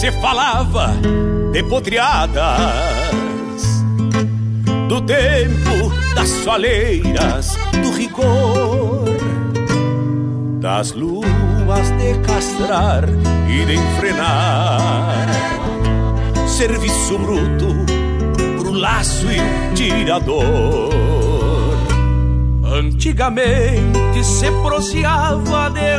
Se falava de potreadas do tempo das faleiras, do rigor, das luas de castrar e de enfrenar, serviço bruto pro laço e tirador. Antigamente se proseava de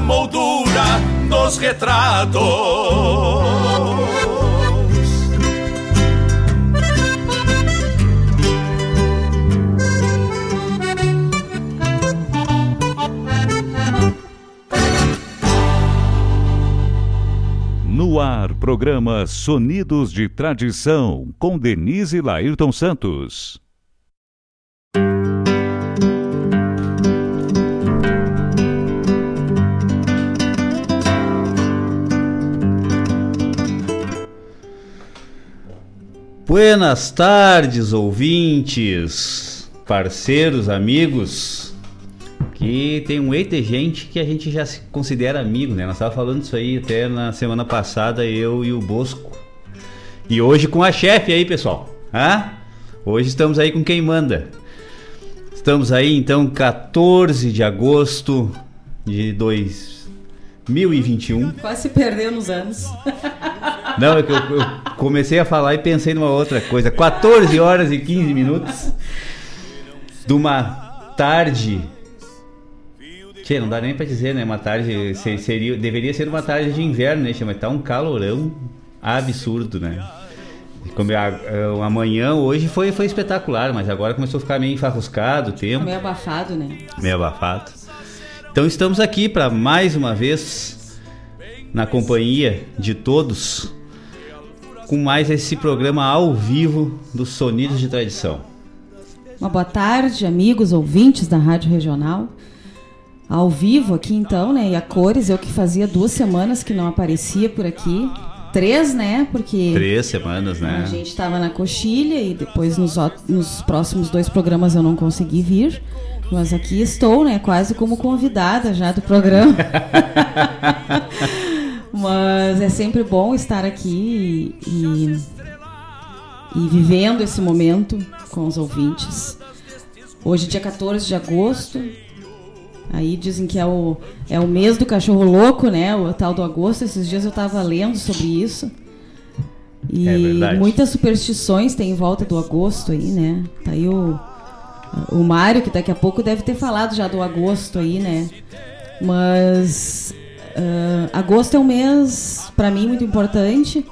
moldura dos retratos. ar, programa Sonidos de Tradição, com Denise Lairton Santos. Buenas tardes, ouvintes, parceiros, amigos que tem um eita gente que a gente já se considera amigo, né? Nós estávamos falando isso aí até na semana passada, eu e o Bosco. E hoje com a chefe aí, pessoal. Hã? Hoje estamos aí com quem manda. Estamos aí então 14 de agosto de 2021. Quase se perdeu nos anos. Não, é eu, eu comecei a falar e pensei numa outra coisa. 14 horas e 15 minutos de uma tarde Tchê, não dá nem pra dizer, né? Uma tarde. Seria, deveria ser uma tarde de inverno, né? Mas tá um calorão absurdo, né? Como a, a, amanhã hoje foi, foi espetacular, mas agora começou a ficar meio enfarruscado o tempo. Meio abafado, né? Meio abafado. Então estamos aqui para mais uma vez, na companhia de todos, com mais esse programa ao vivo dos Sonidos de Tradição. Uma boa tarde, amigos ouvintes da Rádio Regional ao vivo aqui então, né? E a cores, eu que fazia duas semanas que não aparecia por aqui. Três, né? Porque. Três semanas, né? A gente estava na coxilha e depois nos, nos próximos dois programas eu não consegui vir. Mas aqui estou, né? Quase como convidada já do programa. mas é sempre bom estar aqui e, e, vivendo esse momento com os ouvintes. Hoje, dia 14 de agosto, Aí dizem que é o, é o mês do cachorro louco, né? O tal do agosto. Esses dias eu estava lendo sobre isso. E é muitas superstições tem em volta do agosto aí, né? Tá aí o, o Mário, que daqui a pouco deve ter falado já do agosto aí, né? Mas uh, agosto é um mês, para mim, muito importante.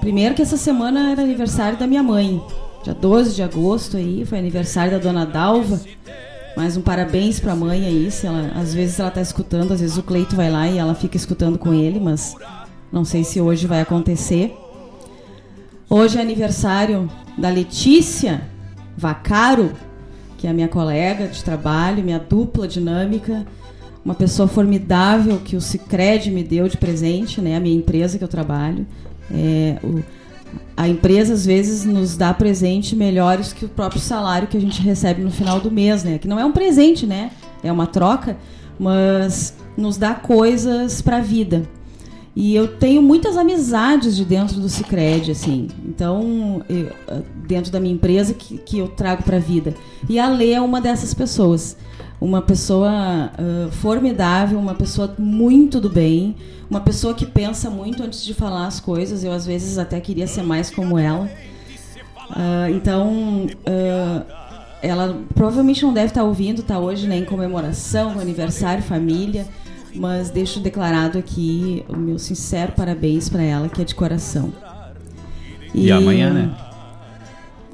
Primeiro que essa semana era aniversário da minha mãe. Dia 12 de agosto aí, foi aniversário da dona Dalva. Mais um parabéns pra mãe aí, se ela, às vezes ela tá escutando, às vezes o Cleito vai lá e ela fica escutando com ele, mas não sei se hoje vai acontecer. Hoje é aniversário da Letícia Vacaro, que é a minha colega de trabalho, minha dupla dinâmica, uma pessoa formidável que o Cicred me deu de presente, né, a minha empresa que eu trabalho. É, o, a empresa às vezes nos dá presente melhores que o próprio salário que a gente recebe no final do mês, né? Que não é um presente, né? É uma troca, mas nos dá coisas para a vida. E eu tenho muitas amizades de dentro do Cicred, assim. Então, eu, dentro da minha empresa que, que eu trago para a vida. E a Lê é uma dessas pessoas uma pessoa uh, formidável, uma pessoa muito do bem, uma pessoa que pensa muito antes de falar as coisas. Eu às vezes até queria ser mais como ela. Uh, então, uh, ela provavelmente não deve estar ouvindo, está hoje né, em comemoração, aniversário, família, mas deixo declarado aqui o meu sincero parabéns para ela, que é de coração. E, e amanhã, né?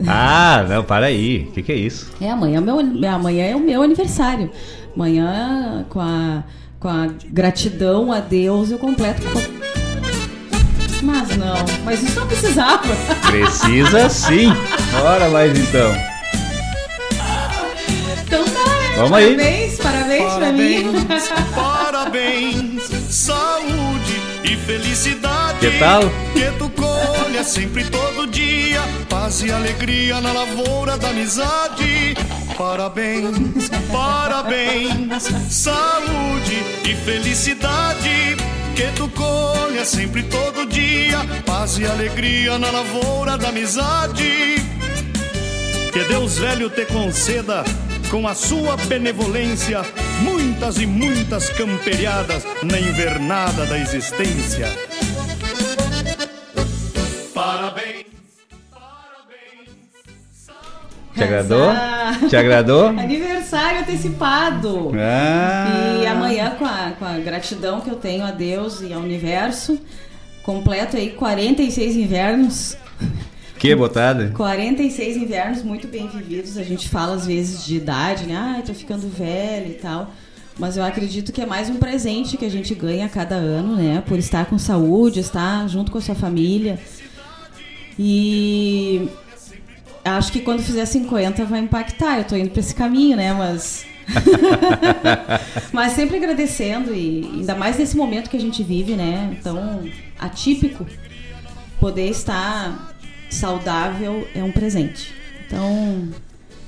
Ah, não, para aí. O que, que, é isso? É, amanhã, meu, amanhã é o meu aniversário. Amanhã, com a, com a gratidão a Deus, eu completo. Mas não, mas isso não precisava. Precisa sim. Bora mais então. Então tá, né? Vamos parabéns, aí. Parabéns, parabéns pra mim. Parabéns, saúde e felicidade. Que tal? Que tu colha sempre todo dia, paz e alegria na lavoura da amizade. Parabéns, parabéns, saúde e felicidade. Que tu colha sempre todo dia, paz e alegria na lavoura da amizade. Que Deus velho te conceda com a sua benevolência, muitas e muitas camperiadas na invernada da existência. Parabéns, parabéns. Te agradou? Te agradou? Aniversário antecipado. Ah. E amanhã, com a, com a gratidão que eu tenho a Deus e ao universo, completo aí 46 invernos que botada? 46 invernos muito bem vividos. A gente fala às vezes de idade, né? Ai, tô ficando velho e tal. Mas eu acredito que é mais um presente que a gente ganha a cada ano, né? Por estar com saúde, estar junto com a sua família. E acho que quando fizer 50 vai impactar. Eu tô indo para esse caminho, né? Mas. Mas sempre agradecendo e ainda mais nesse momento que a gente vive, né? Tão atípico. Poder estar saudável é um presente. Então,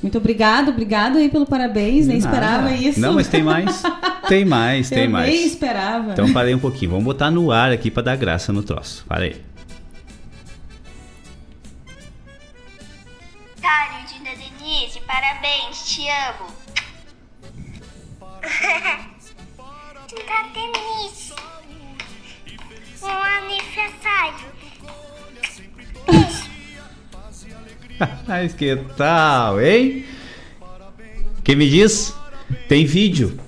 muito obrigado, obrigado aí pelo parabéns, nem esperava isso. Não, mas tem mais. Tem mais, tem Eu mais. nem esperava. Então parei um pouquinho. Vamos botar no ar aqui pra dar graça no troço. Para parabéns, te amo. Dinda Denise, um aniversário. Mas que tal, hein? Quem me diz? Tem vídeo,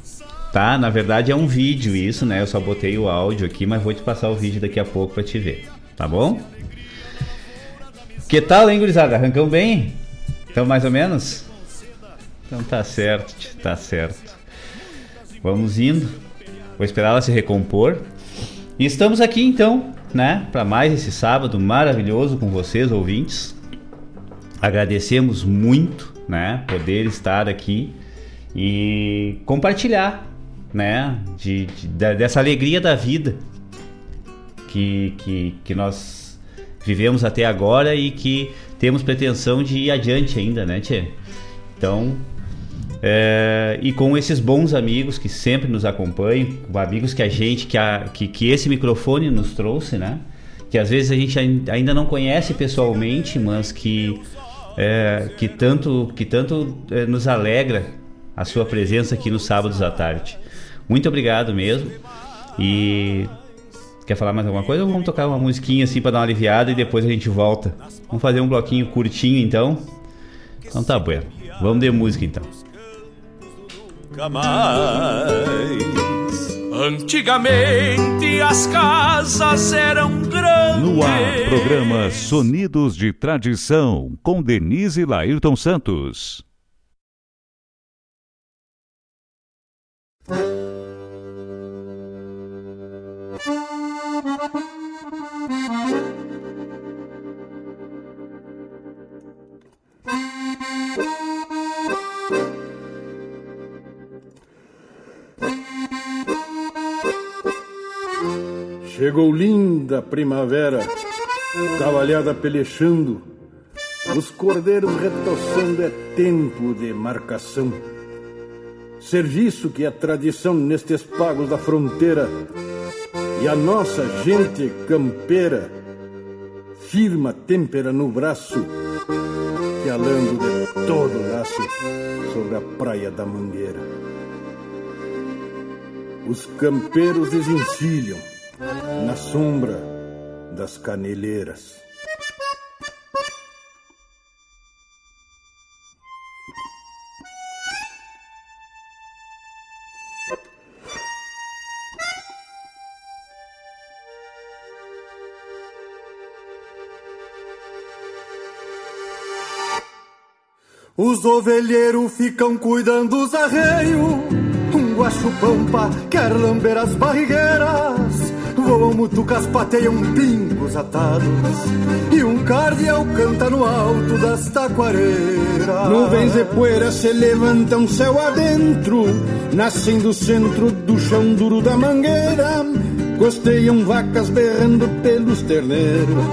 tá? Na verdade é um vídeo isso, né? Eu só botei o áudio aqui, mas vou te passar o vídeo daqui a pouco pra te ver, tá bom? Que tal, hein, gurizada? Arrancamos bem? Então, mais ou menos? Então tá certo, tá certo. Vamos indo. Vou esperar ela se recompor. E estamos aqui então, né, para mais esse sábado maravilhoso com vocês, ouvintes. Agradecemos muito, né, poder estar aqui e compartilhar, né, de, de- dessa alegria da vida que, que, que nós vivemos até agora e que temos pretensão de ir adiante ainda, né, Tchê? Então, é, e com esses bons amigos que sempre nos acompanham, amigos que a gente, que, a, que, que esse microfone nos trouxe, né? Que às vezes a gente ain- ainda não conhece pessoalmente, mas que, é, que tanto, que tanto é, nos alegra a sua presença aqui nos sábados à tarde. Muito obrigado mesmo. E quer falar mais alguma coisa ou vamos tocar uma musiquinha assim para dar uma aliviada e depois a gente volta? Vamos fazer um bloquinho curtinho então? Então tá bueno. Vamos de música então. Nunca mais. Antigamente as casas eram grandes. No ar, programa Sonidos de Tradição, com Denise Lairton Santos. Chegou linda primavera, cavalhada pelechando, os cordeiros retoçando, é tempo de marcação. Serviço que é tradição nestes pagos da fronteira, e a nossa gente campeira firma têmpera no braço, que alando de todo laço sobre a praia da Mangueira. Os campeiros desencilham na sombra das caneleiras. Os ovelheiros ficam cuidando dos arreios. Um guacho-pampa quer lamber as barrigueiras. Voam mutucas, pateiam pingos atados. E um cardeal canta no alto das taquareiras. Nuvens de poeira se levantam céu adentro. Nascem do centro do chão duro da mangueira. Costeiam vacas berrando pelos terneiros.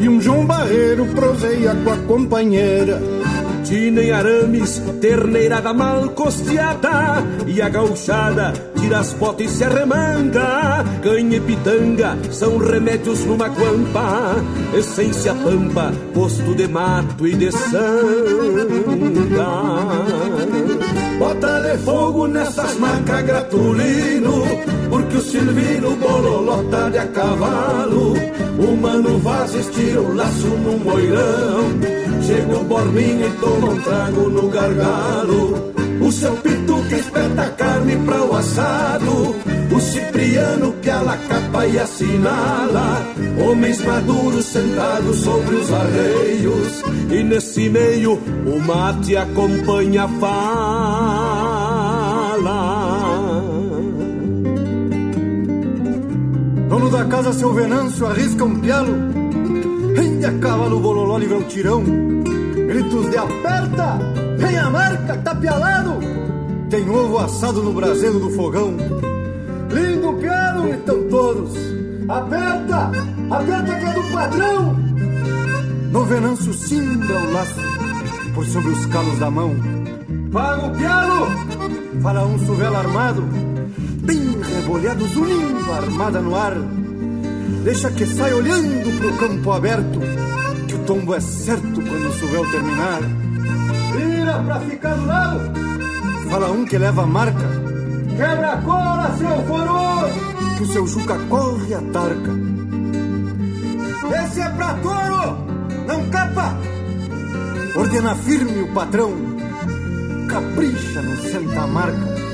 E um João Barreiro proseia com a companheira. Tina em arames, terneirada mal costeada E a gauchada tira as botas e se arremanga. Canha e pitanga são remédios numa guampa Essência pampa, posto de mato e de sanga. Bota de fogo nessas macas gratulino Porque o Silvino bololota de a cavalo. O Mano Vaz estira o laço no moirão chega um borminho e toma um trago no gargalo. O seu pito que espeta a carne para o assado. O cipriano que alacapa e assinala. Homens maduros sentados sobre os arreios. E nesse meio o mate acompanha a fala. Dono da casa, seu Venâncio, arrisca um pialo Rende a cavalo, bololó, livra o tirão. Gritos de aperta, vem a marca, tá pialado. Tem ovo assado no braseiro do fogão. Lindo pialo, então todos. Aperta, aperta que é do padrão. No Venâncio cimbra o laço por sobre os calos da mão. Paga o pialo, fala um suvela armado bem rebolhados, unindo a armada no ar. Deixa que sai olhando pro campo aberto, que o tombo é certo quando o suvel terminar. Vira pra ficar do lado, fala um que leva a marca. Quebra a cola, seu foroso, que o seu Juca corre a tarca. Esse é pra touro, não capa. Ordena firme o patrão, capricha no senta marca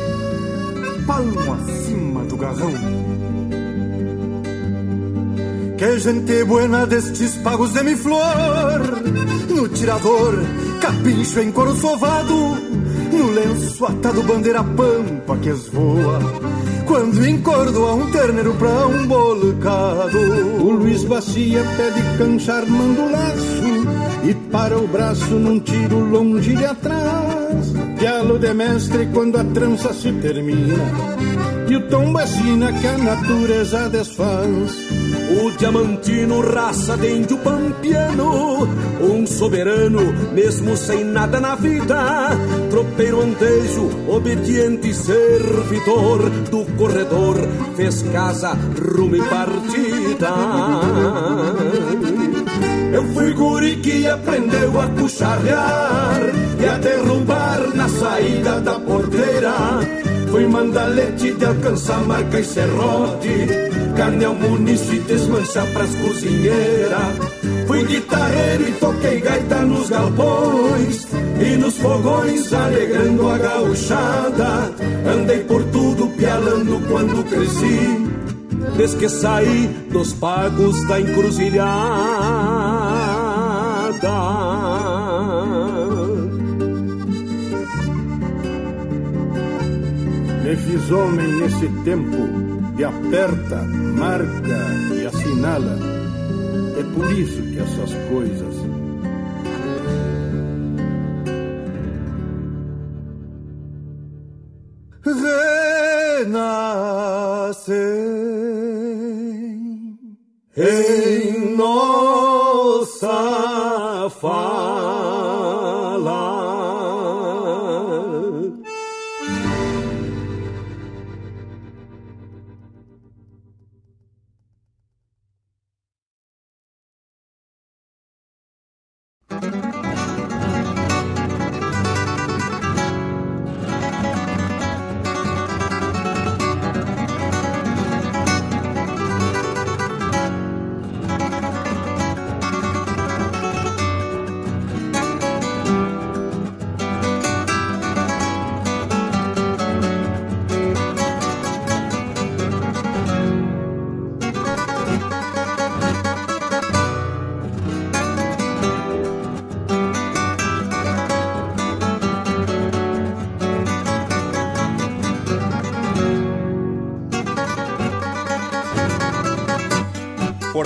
palmo acima do garrão. Que gente buena destes pagos de mi flor, no tirador, capincho em couro sovado, no lenço atado bandeira pampa que esvoa. Quando encordo a um terneiro pra um bolcado. O Luiz Bacia pede cancha armando laço e para o braço num tiro longe de atrás. Diálogo de mestre quando a trança se termina e o tom vacina que a natureza desfaz. O diamantino, raça de índio pampiano, um soberano, mesmo sem nada na vida. Tropeiro andejo, obediente servidor do corredor, fez casa, rumo e partida. Eu fui guri que aprendeu a cucharrear e a derrubar na saída da porteira. Fui mandalete de alcançar marca e serrote, carne ao muniço e desmanchar pras cozinheiras. Fui guitarreiro e toquei gaita nos galpões e nos fogões alegrando a gauchada. Andei por tudo pialando quando cresci, desde que saí dos pagos da encruzilhada. Fiz homem nesse tempo de aperta, marca e assinala. É por isso que essas coisas. Renascem em nossa fala.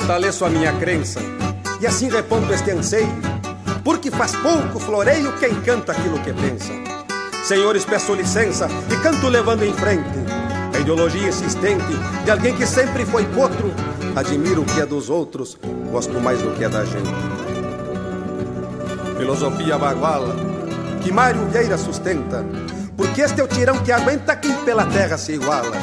Fortaleço a minha crença e assim reponto este anseio, porque faz pouco floreio quem canta aquilo que pensa. Senhores, peço licença e canto levando em frente a ideologia insistente de alguém que sempre foi potro. Admiro o que é dos outros, gosto mais do que é da gente. Filosofia baguala que Mário Vieira sustenta, porque este é o tirão que aguenta quem pela terra se iguala.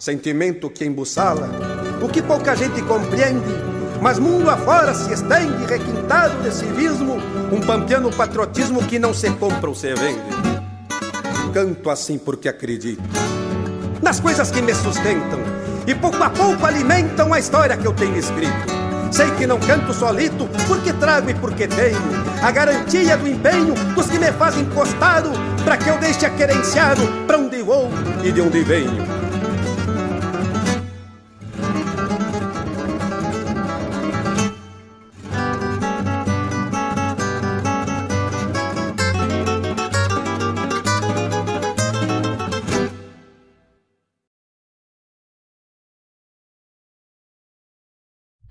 Sentimento que embuçala o que pouca gente compreende, mas mundo afora se estende, requintado de civismo, um pampiano patriotismo que não se compra ou se vende. Canto assim porque acredito nas coisas que me sustentam e pouco a pouco alimentam a história que eu tenho escrito. Sei que não canto solito, porque trago e porque tenho a garantia do empenho dos que me fazem costado, para que eu deixe aquerenciado para onde vou e de onde venho.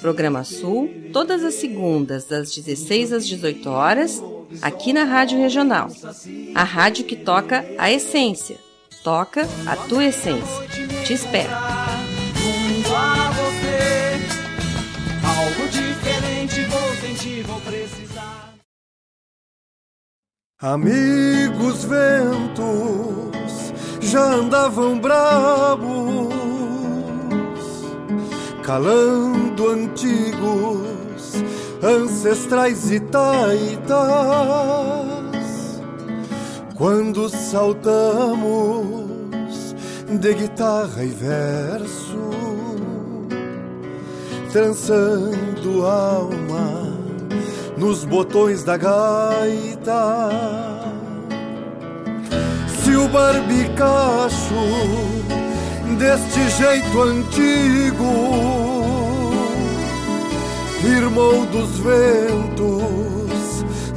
Programa Sul, todas as segundas, das 16 às 18 horas, aqui na Rádio Regional. A rádio que toca a essência. Toca a tua essência. Te espero. Amigos ventos já andavam brabos, calando antigos ancestrais e taitas. Quando saltamos de guitarra e verso, trançando alma nos botões da gaita. Se o barbicacho deste jeito antigo. Firmou dos ventos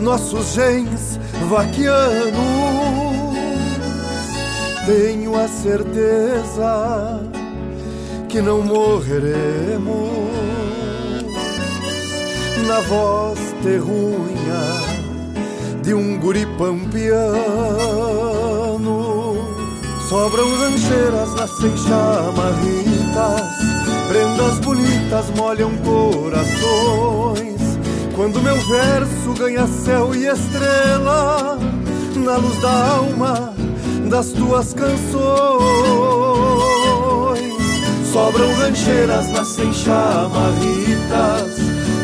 nossos genes vaquianos, tenho a certeza que não morreremos. Na voz terrunha de um guri pampiano. Sobram rancheiras, nascem chamarritas, prendas bonitas molham corações. Quando meu verso ganha céu e estrela, na luz da alma das tuas canções. Sobram rancheiras, nascem chamarritas,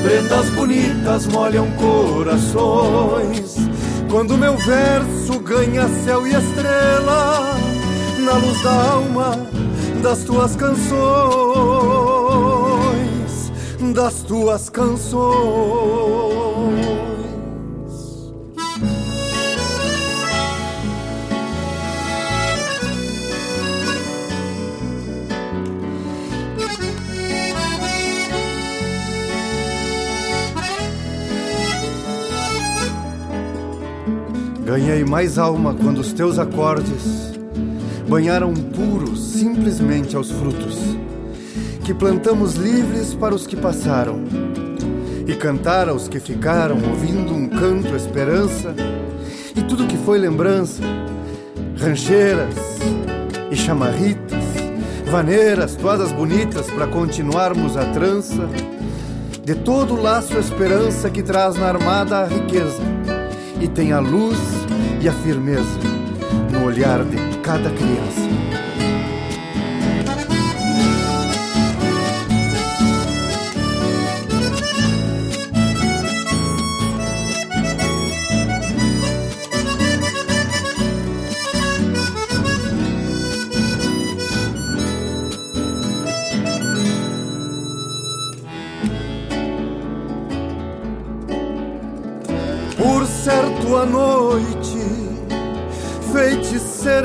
prendas bonitas molham corações. Quando meu verso ganha céu e estrela, na luz da alma das tuas canções, das tuas canções. Ganhei mais alma quando os teus acordes banharam puros simplesmente aos frutos que plantamos livres para os que passaram e cantar aos que ficaram ouvindo um canto esperança e tudo que foi lembrança rancheiras e chamarritas vaneiras toadas bonitas para continuarmos a trança de todo o laço esperança que traz na armada a riqueza e tem a luz e a firmeza olhar de cada criança.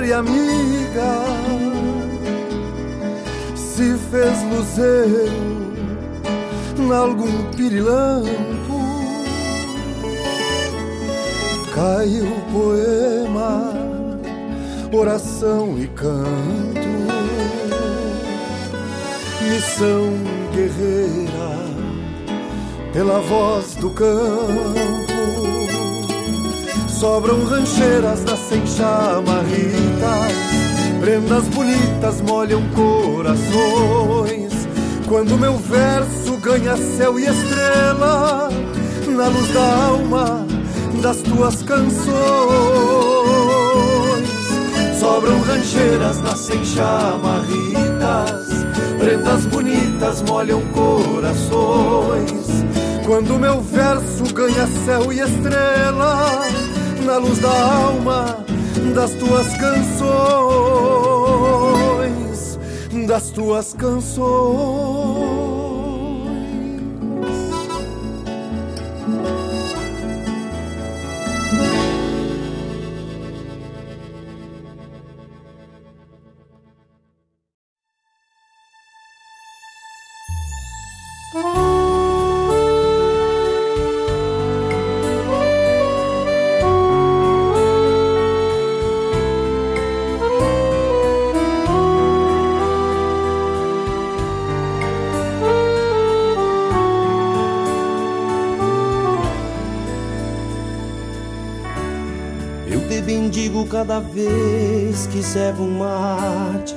E amiga, se fez luzeiro nalgum pirilampo. Caiu poema, oração e canto, missão guerreira pela voz do campo. Sobram rancheiras, nascem chamarritas, prendas bonitas molham corações. Quando meu verso ganha céu e estrela, na luz da alma das tuas canções. Sobram rancheiras, nascem chamarritas, prendas bonitas molham corações. Quando meu verso ganha céu e estrela, na luz da alma das tuas canções, das tuas canções. Cada vez que servo um mate,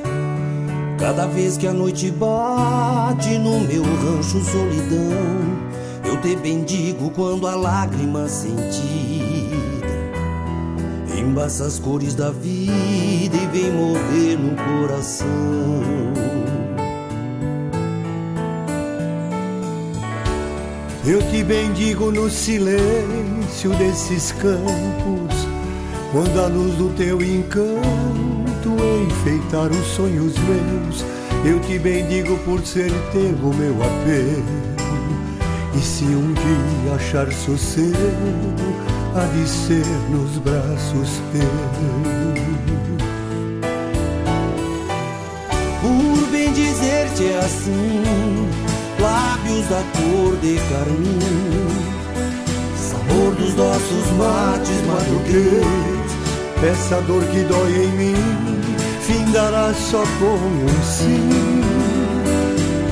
cada vez que a noite bate no meu rancho solidão. Eu te bendigo quando a lágrima sentida embaça as cores da vida e vem morrer no coração. Eu te bendigo no silêncio desses campos, quando a luz do teu encanto enfeitar os sonhos meus. Eu te bendigo por ser teu meu apelo. E se um dia achar sossego, há de ser nos braços teus. Por bem dizer-te é assim, lábios da cor de carmim, nossos mates madrugueiros, Essa dor que dói em mim, findará só com um sim.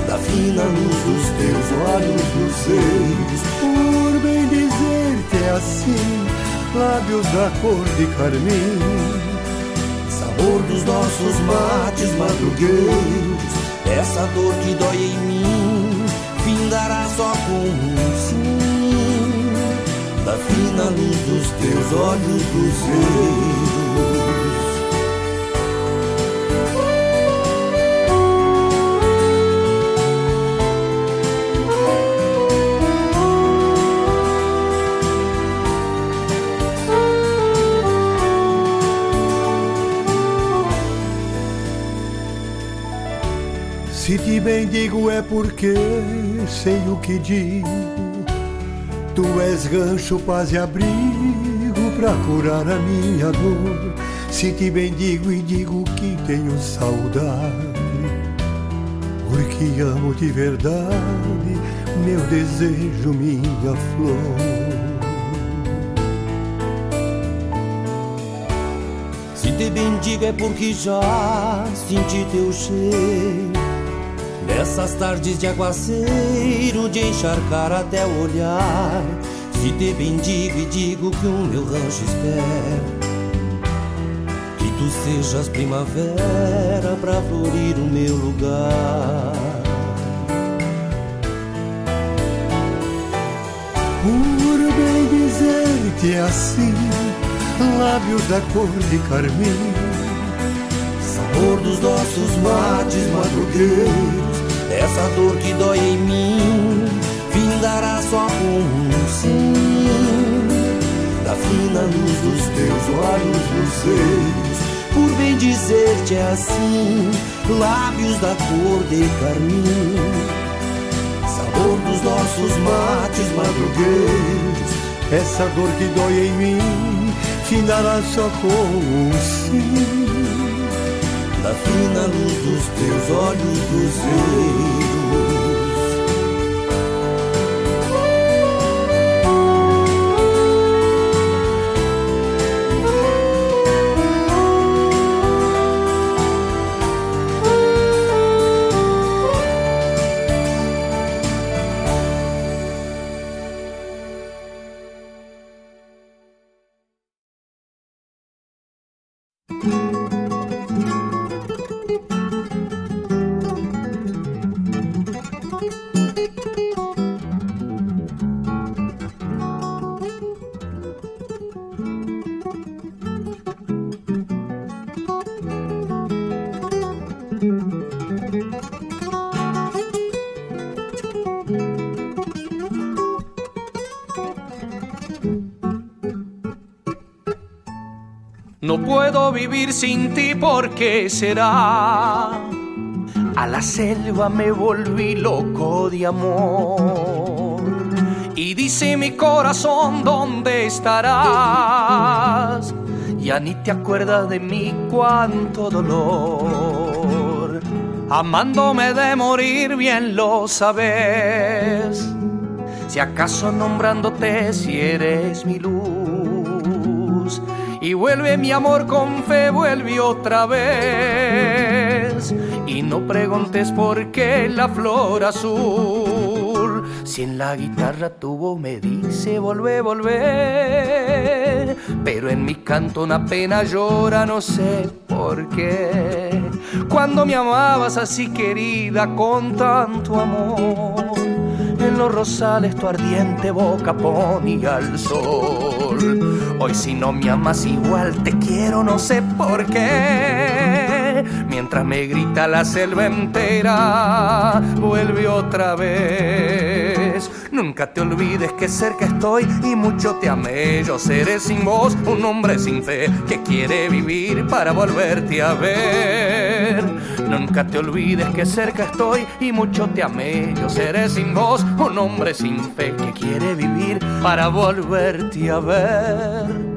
da fina luz dos teus olhos luzeiros. Por bem dizer-te é assim, lábios da cor de carmim, sabor dos nossos mates madrugueiros, essa dor que dói em mim, findará só com um sim, da fina luz dos teus olhos luzeiros. Se te bendigo é porque sei o que digo. Tu és gancho, paz e abrigo pra curar a minha dor. Se te bendigo e digo que tenho saudade, porque amo de verdade meu desejo, minha flor. Se te bendigo é porque já senti teu cheiro Nessas tardes de aguaceiro De encharcar até o olhar. Se te bendigo e digo que o meu rancho espera. Que tu sejas primavera pra florir o meu lugar. Por bem dizer-te é assim, lábios da cor de carmim, Sabor dos nossos mates madrugueiros Essa dor que dói em mim Findará só com um sim Da fina luz dos teus olhos luzeiros Por bem dizer-te assim Lábios da cor de carmim Sabor dos nossos mates madrugueiros essa dor que dói em mim, findará só com um sim. Fina luz dos teus olhos luzeiros vivir sin ti, ¿por qué será? A la selva me volví loco de amor. Y dice mi corazón, ¿dónde estarás? Ya ni te acuerdas de mí, cuánto dolor. amándome de morir, bien lo sabes. Si acaso nombrándote si eres mi luz. Vuelve mi amor con fe, vuelve otra vez. Y no preguntes por qué la flor azul. Si en la guitarra tu voz me dice volver, volver. Pero en mi canto una pena llora, no sé por qué. Cuando me amabas así querida con tanto amor los rosales tu ardiente boca ponía al sol. Hoy si no me amas igual te quiero, no sé por qué. Mientras me grita la selva entera, vuelve otra vez. Nunca te olvides que cerca estoy y mucho te amé. Yo seré sin voz un hombre sin fe que quiere vivir para volverte a ver. Nunca te olvides que cerca estoy y mucho te amé. Yo seré sin voz un hombre sin fe que quiere vivir para volverte a ver.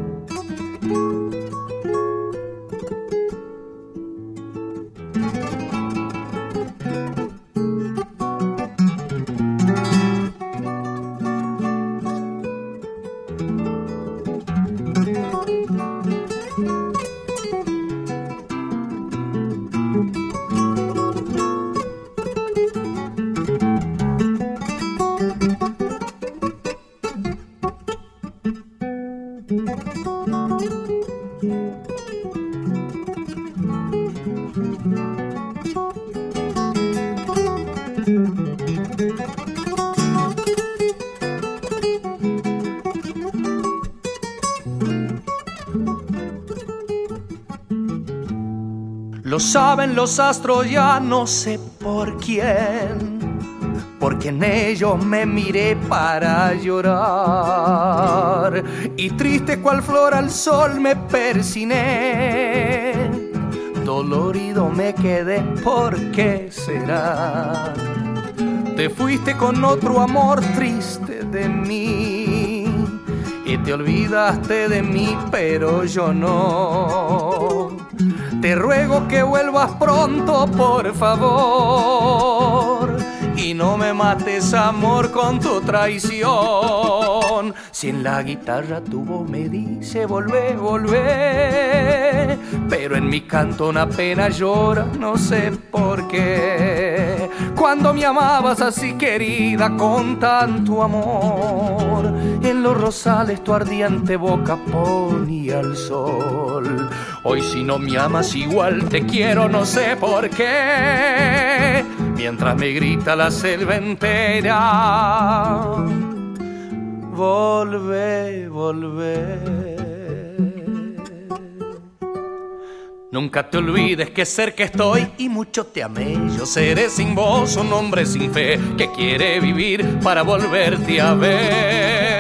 Saben los astros, ya no sé por quién, porque en ellos me miré para llorar. Y triste cual flor al sol me persiné, dolorido me quedé, ¿por qué será? Te fuiste con otro amor triste de mí y te olvidaste de mí, pero yo no. Te ruego que vuelvas pronto, por favor. Y no me mates, amor, con tu traición. Si en la guitarra tu voz me dice volver, volver. Pero en mi canto una pena llora, no sé por qué. Cuando me amabas así querida con tanto amor. En los rosales tu ardiente boca ponía el sol. Hoy si no me amas igual te quiero, no sé por qué. Mientras me grita la selva entera. Volve, volve. Nunca te olvides que cerca estoy y mucho te amé. Yo seré sin voz un hombre sin fe que quiere vivir para volverte a ver.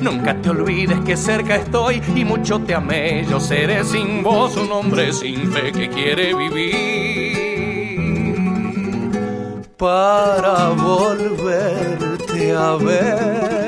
Nunca te olvides que cerca estoy y mucho te amé. Yo seré sin voz un hombre sin fe que quiere vivir para volverte a ver.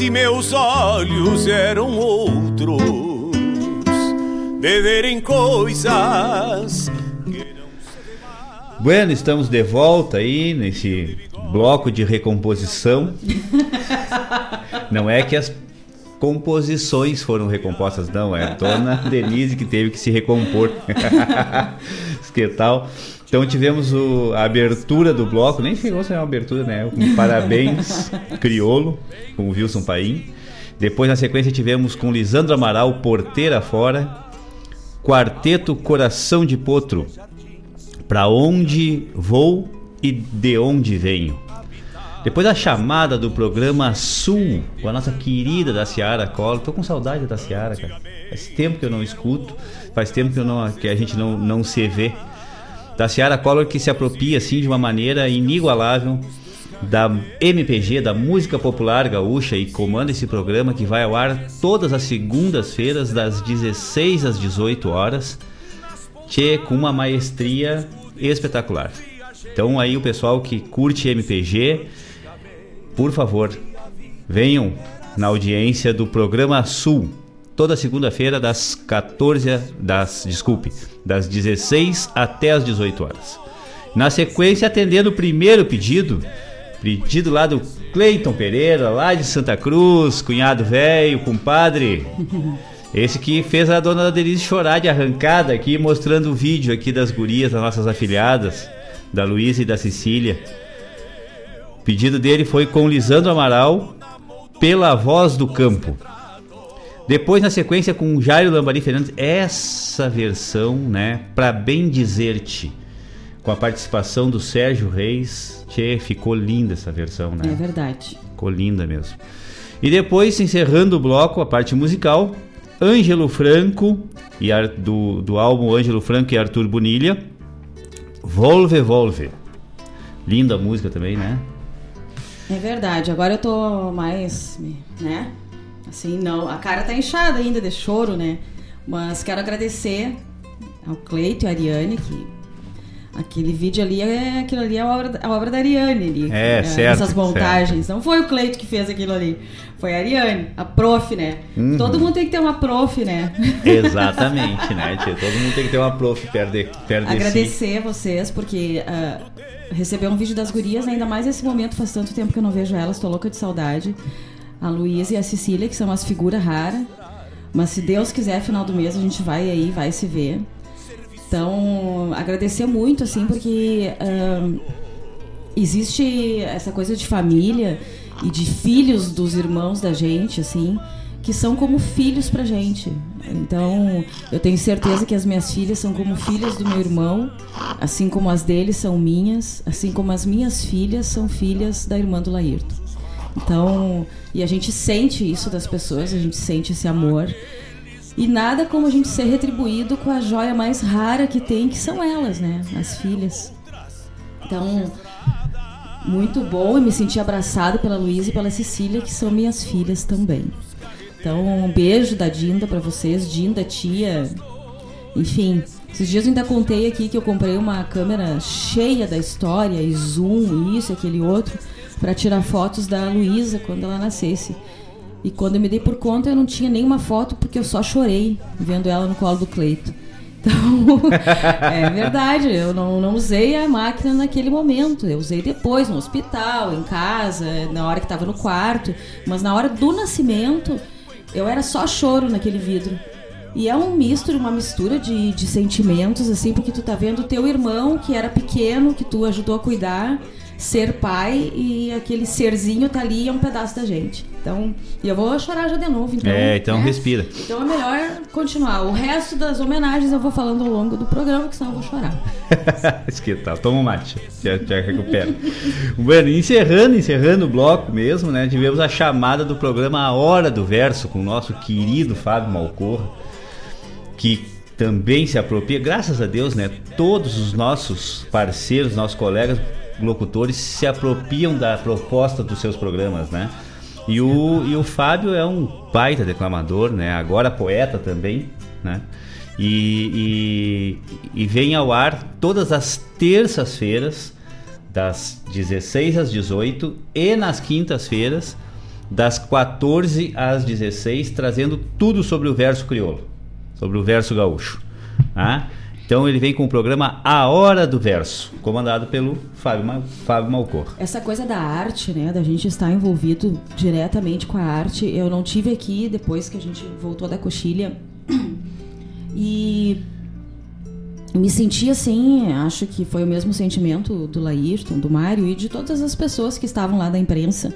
Antigamente meus olhos eram outros, de verem coisas. Bueno, estamos de volta aí nesse bloco de recomposição. Não é que as composições foram recompostas, não, é a dona Denise que teve que se recompor. que tal? Então tivemos o, a abertura do bloco, nem chegou a ser uma abertura, né? Um parabéns criolo com o Wilson Paim. Depois na sequência tivemos com Lisandro Amaral, Porteira Fora. Quarteto Coração de Potro. Pra onde vou e de onde venho. Depois a chamada do programa Sul, com a nossa querida da Ciara Cola. Tô com saudade da Ciara, cara. Faz tempo que eu não escuto, faz tempo que, eu não, que a gente não, não se vê. Da Ciara Collor que se apropria assim de uma maneira inigualável da MPG, da música popular gaúcha e comanda esse programa que vai ao ar todas as segundas-feiras das 16 às 18 horas. Tchê, com uma maestria espetacular. Então aí o pessoal que curte MPG, por favor, venham na audiência do programa Sul, toda segunda-feira das 14 das, desculpe, das 16 até as 18 horas. Na sequência, atendendo o primeiro pedido, pedido lá do Cleiton Pereira, lá de Santa Cruz, cunhado velho, compadre. Esse que fez a dona Denise chorar de arrancada aqui, mostrando o vídeo aqui das gurias, das nossas afilhadas, da Luísa e da Cecília. O pedido dele foi com Lisandro Amaral, pela voz do campo. Depois, na sequência, com Jairo Lambari Fernandes, essa versão, né, pra bem dizer-te, com a participação do Sérgio Reis, tchê, ficou linda essa versão, né? É verdade. Ficou linda mesmo. E depois, encerrando o bloco, a parte musical, Ângelo Franco, e Ar, do, do álbum Ângelo Franco e Arthur Bonilha, Volve Volve. Linda música também, né? É verdade. Agora eu tô mais, né? Assim, não, a cara tá inchada ainda de choro, né? Mas quero agradecer ao Cleito e à Ariane que aquele vídeo ali é aquilo ali é a obra, a obra da Ariane ali. É, né? certo. Essas montagens. Certo. Não foi o Cleito que fez aquilo ali. Foi a Ariane, a prof, né? Uhum. Todo mundo tem que ter uma prof, né? Exatamente, né? tia? Todo mundo tem que ter uma prof perto de, perto de si. Agradecer a vocês, porque uh, receber um vídeo das gurias, ainda mais nesse momento, faz tanto tempo que eu não vejo elas, tô louca de saudade. A Luísa e a Cecília, que são as figuras raras. Mas se Deus quiser, final do mês a gente vai aí, vai se ver. Então, agradecer muito, assim, porque uh, existe essa coisa de família e de filhos dos irmãos da gente, assim, que são como filhos pra gente. Então, eu tenho certeza que as minhas filhas são como filhas do meu irmão, assim como as deles são minhas, assim como as minhas filhas são filhas da irmã do Laírto. Então, e a gente sente isso das pessoas, a gente sente esse amor. E nada como a gente ser retribuído com a joia mais rara que tem, que são elas, né? As filhas. Então, muito bom e me senti abraçada pela Luísa e pela Cecília, que são minhas filhas também. Então, um beijo da Dinda para vocês, Dinda, tia. Enfim, esses dias eu ainda contei aqui que eu comprei uma câmera cheia da história, e zoom, isso, aquele outro, para tirar fotos da Luísa quando ela nascesse. E quando eu me dei por conta, eu não tinha nenhuma foto porque eu só chorei vendo ela no colo do Cleito. Então, é verdade, eu não, não usei a máquina naquele momento. Eu usei depois, no hospital, em casa, na hora que estava no quarto. Mas na hora do nascimento, eu era só choro naquele vidro. E é um misto, uma mistura de, de sentimentos, assim, porque tu tá vendo teu irmão, que era pequeno, que tu ajudou a cuidar, ser pai, e aquele serzinho tá ali e é um pedaço da gente. Então, e eu vou chorar já de novo, então. É, então né? respira. Então é melhor continuar. O resto das homenagens eu vou falando ao longo do programa, que senão eu vou chorar. Isso que tal. Toma um mate. Já, já recupera. bueno, encerrando, encerrando o bloco mesmo, né? Tivemos a chamada do programa A Hora do Verso com o nosso querido Fábio Malcorra, que também se apropria, graças a Deus, né? Todos os nossos parceiros, nossos colegas locutores se apropriam da proposta dos seus programas, né? E o, e o Fábio é um baita declamador, né? Agora poeta também, né? E, e, e vem ao ar todas as terças-feiras, das 16 às 18 e nas quintas-feiras, das 14 às 16, trazendo tudo sobre o verso crioulo, sobre o verso gaúcho. Tá? Então ele vem com o programa A Hora do Verso, comandado pelo Fábio, Ma Fábio Malcor. Essa coisa da arte, né, da gente estar envolvido diretamente com a arte, eu não tive aqui depois que a gente voltou da coxilha e me senti assim, acho que foi o mesmo sentimento do Laírton, do Mário e de todas as pessoas que estavam lá da imprensa.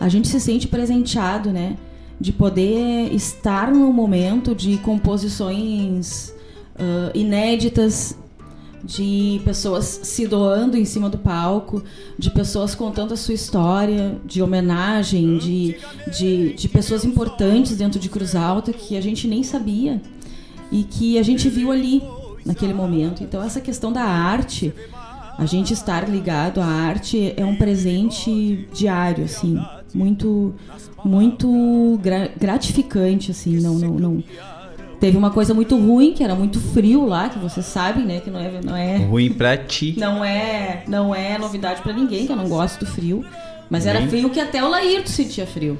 A gente se sente presenteado, né? De poder estar no momento de composições uh, inéditas, de pessoas se doando em cima do palco, de pessoas contando a sua história, de homenagem, de, de, de pessoas importantes dentro de Cruz Alta que a gente nem sabia e que a gente viu ali naquele momento. Então essa questão da arte, a gente estar ligado à arte é um presente diário, assim, muito muito gra gratificante, assim, não, não, não. Teve uma coisa muito ruim, que era muito frio lá, que vocês sabem, né, que não é não é ruim pra ti. Não é, não é novidade para ninguém, que eu não gosto do frio, mas era frio que até o Laírto sentia frio.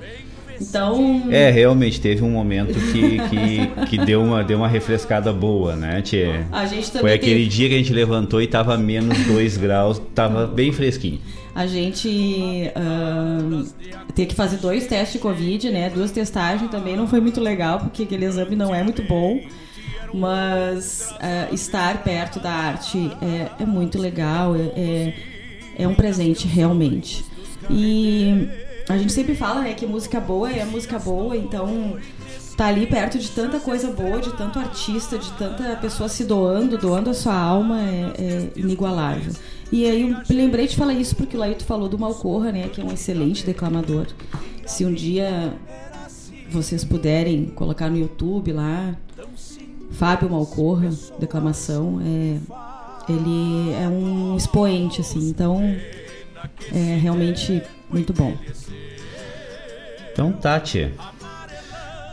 Então. É, realmente teve um momento que, que, que deu, uma, deu uma refrescada boa, né, Tchê? A gente também Foi aquele teve. dia que a gente levantou e tava menos 2 graus, tava bem fresquinho. A gente uh, ter que fazer dois testes de Covid, né? Duas testagens também não foi muito legal, porque aquele exame não é muito bom. Mas uh, estar perto da arte é, é muito legal, é, é, é um presente realmente. E a gente sempre fala né, que música boa é música boa, então tá ali perto de tanta coisa boa, de tanto artista, de tanta pessoa se doando, doando a sua alma, é, é inigualável. E aí eu lembrei de falar isso porque o Laíto falou do Malcorra, né, que é um excelente declamador. Se um dia vocês puderem colocar no YouTube lá, Fábio Malcorra, declamação, é, ele é um expoente, assim, então é realmente muito bom. Então, Tati.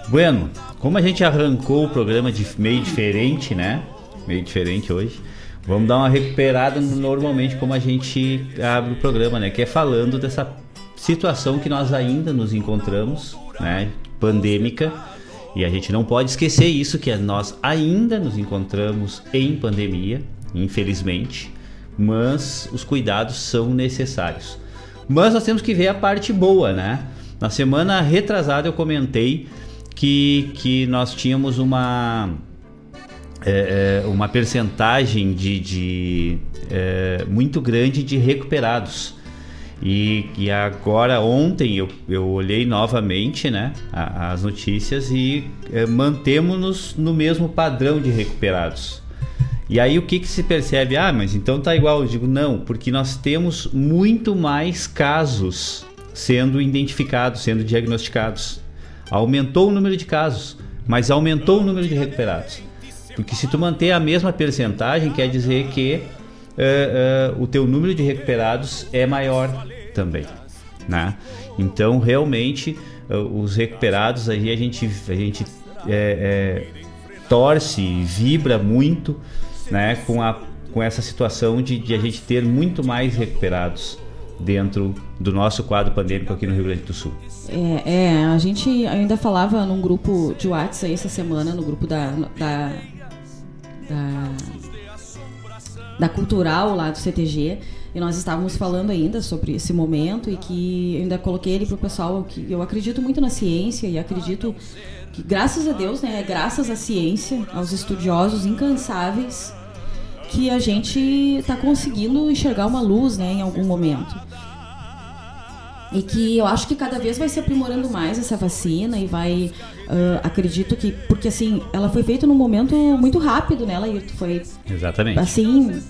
Bueno, como a gente arrancou o programa de meio diferente, né? Meio diferente hoje. Vamos dar uma recuperada no- normalmente como a gente abre o programa, né? Que é falando dessa situação que nós ainda nos encontramos, né? Pandêmica. E a gente não pode esquecer isso, que é nós ainda nos encontramos em pandemia, infelizmente. Mas os cuidados são necessários. Mas nós temos que ver a parte boa, né? Na semana retrasada eu comentei que, que nós tínhamos uma é, uma percentagem de, de, é, muito grande de recuperados. E, e agora, ontem, eu, eu olhei novamente né, as notícias e é, mantemos-nos no mesmo padrão de recuperados. E aí o que, que se percebe? Ah, mas então tá igual. Eu digo, não, porque nós temos muito mais casos sendo identificados, sendo diagnosticados. Aumentou o número de casos, mas aumentou o número de recuperados. Porque se tu manter a mesma percentagem, quer dizer que eh, eh, o teu número de recuperados é maior também, né? Então realmente eh, os recuperados aí a gente a gente eh, eh, torce, vibra muito, né? Com a com essa situação de, de a gente ter muito mais recuperados dentro do nosso quadro pandêmico aqui no Rio Grande do Sul. É, é, a gente ainda falava num grupo de WhatsApp essa semana, no grupo da, da, da, da Cultural lá do CTG, e nós estávamos falando ainda sobre esse momento e que eu ainda coloquei ele pro pessoal que eu acredito muito na ciência e acredito que graças a Deus, né, graças à ciência, aos estudiosos incansáveis, que a gente está conseguindo enxergar uma luz, né, em algum momento. E que eu acho que cada vez vai se aprimorando mais essa vacina e vai. Ah, acredito que. Porque assim, ela foi feita num momento muito rápido, né, Laírto? Foi Exatamente. assim.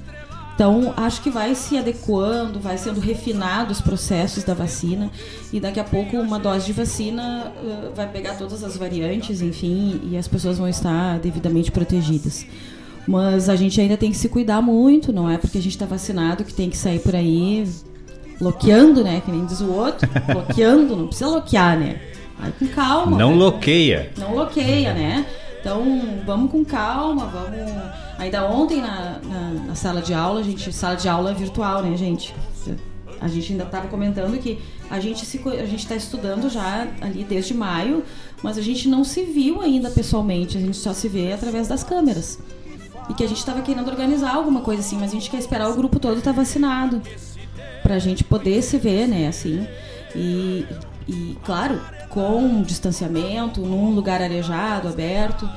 Então, acho que vai se adequando, vai sendo refinado os processos da vacina e daqui a pouco uma dose de vacina ah, vai pegar todas as variantes, enfim, e as pessoas vão estar devidamente protegidas. Mas a gente ainda tem que se cuidar muito, não é porque a gente está vacinado que tem que sair por aí loqueando, né? Que nem diz o outro. Loqueando, não precisa loquear, né? Vai com calma. Não né? loqueia. Não loqueia, né? Então, vamos com calma, vamos. Ainda ontem na, na, na sala de aula, gente, sala de aula virtual, né, gente? a gente ainda estava comentando que a gente se, a gente está estudando já ali desde maio, mas a gente não se viu ainda pessoalmente, a gente só se vê através das câmeras. E que a gente estava querendo organizar alguma coisa assim, mas a gente quer esperar o grupo todo estar tá vacinado pra gente poder se ver, né, assim. E, e claro, com distanciamento, num lugar arejado, aberto,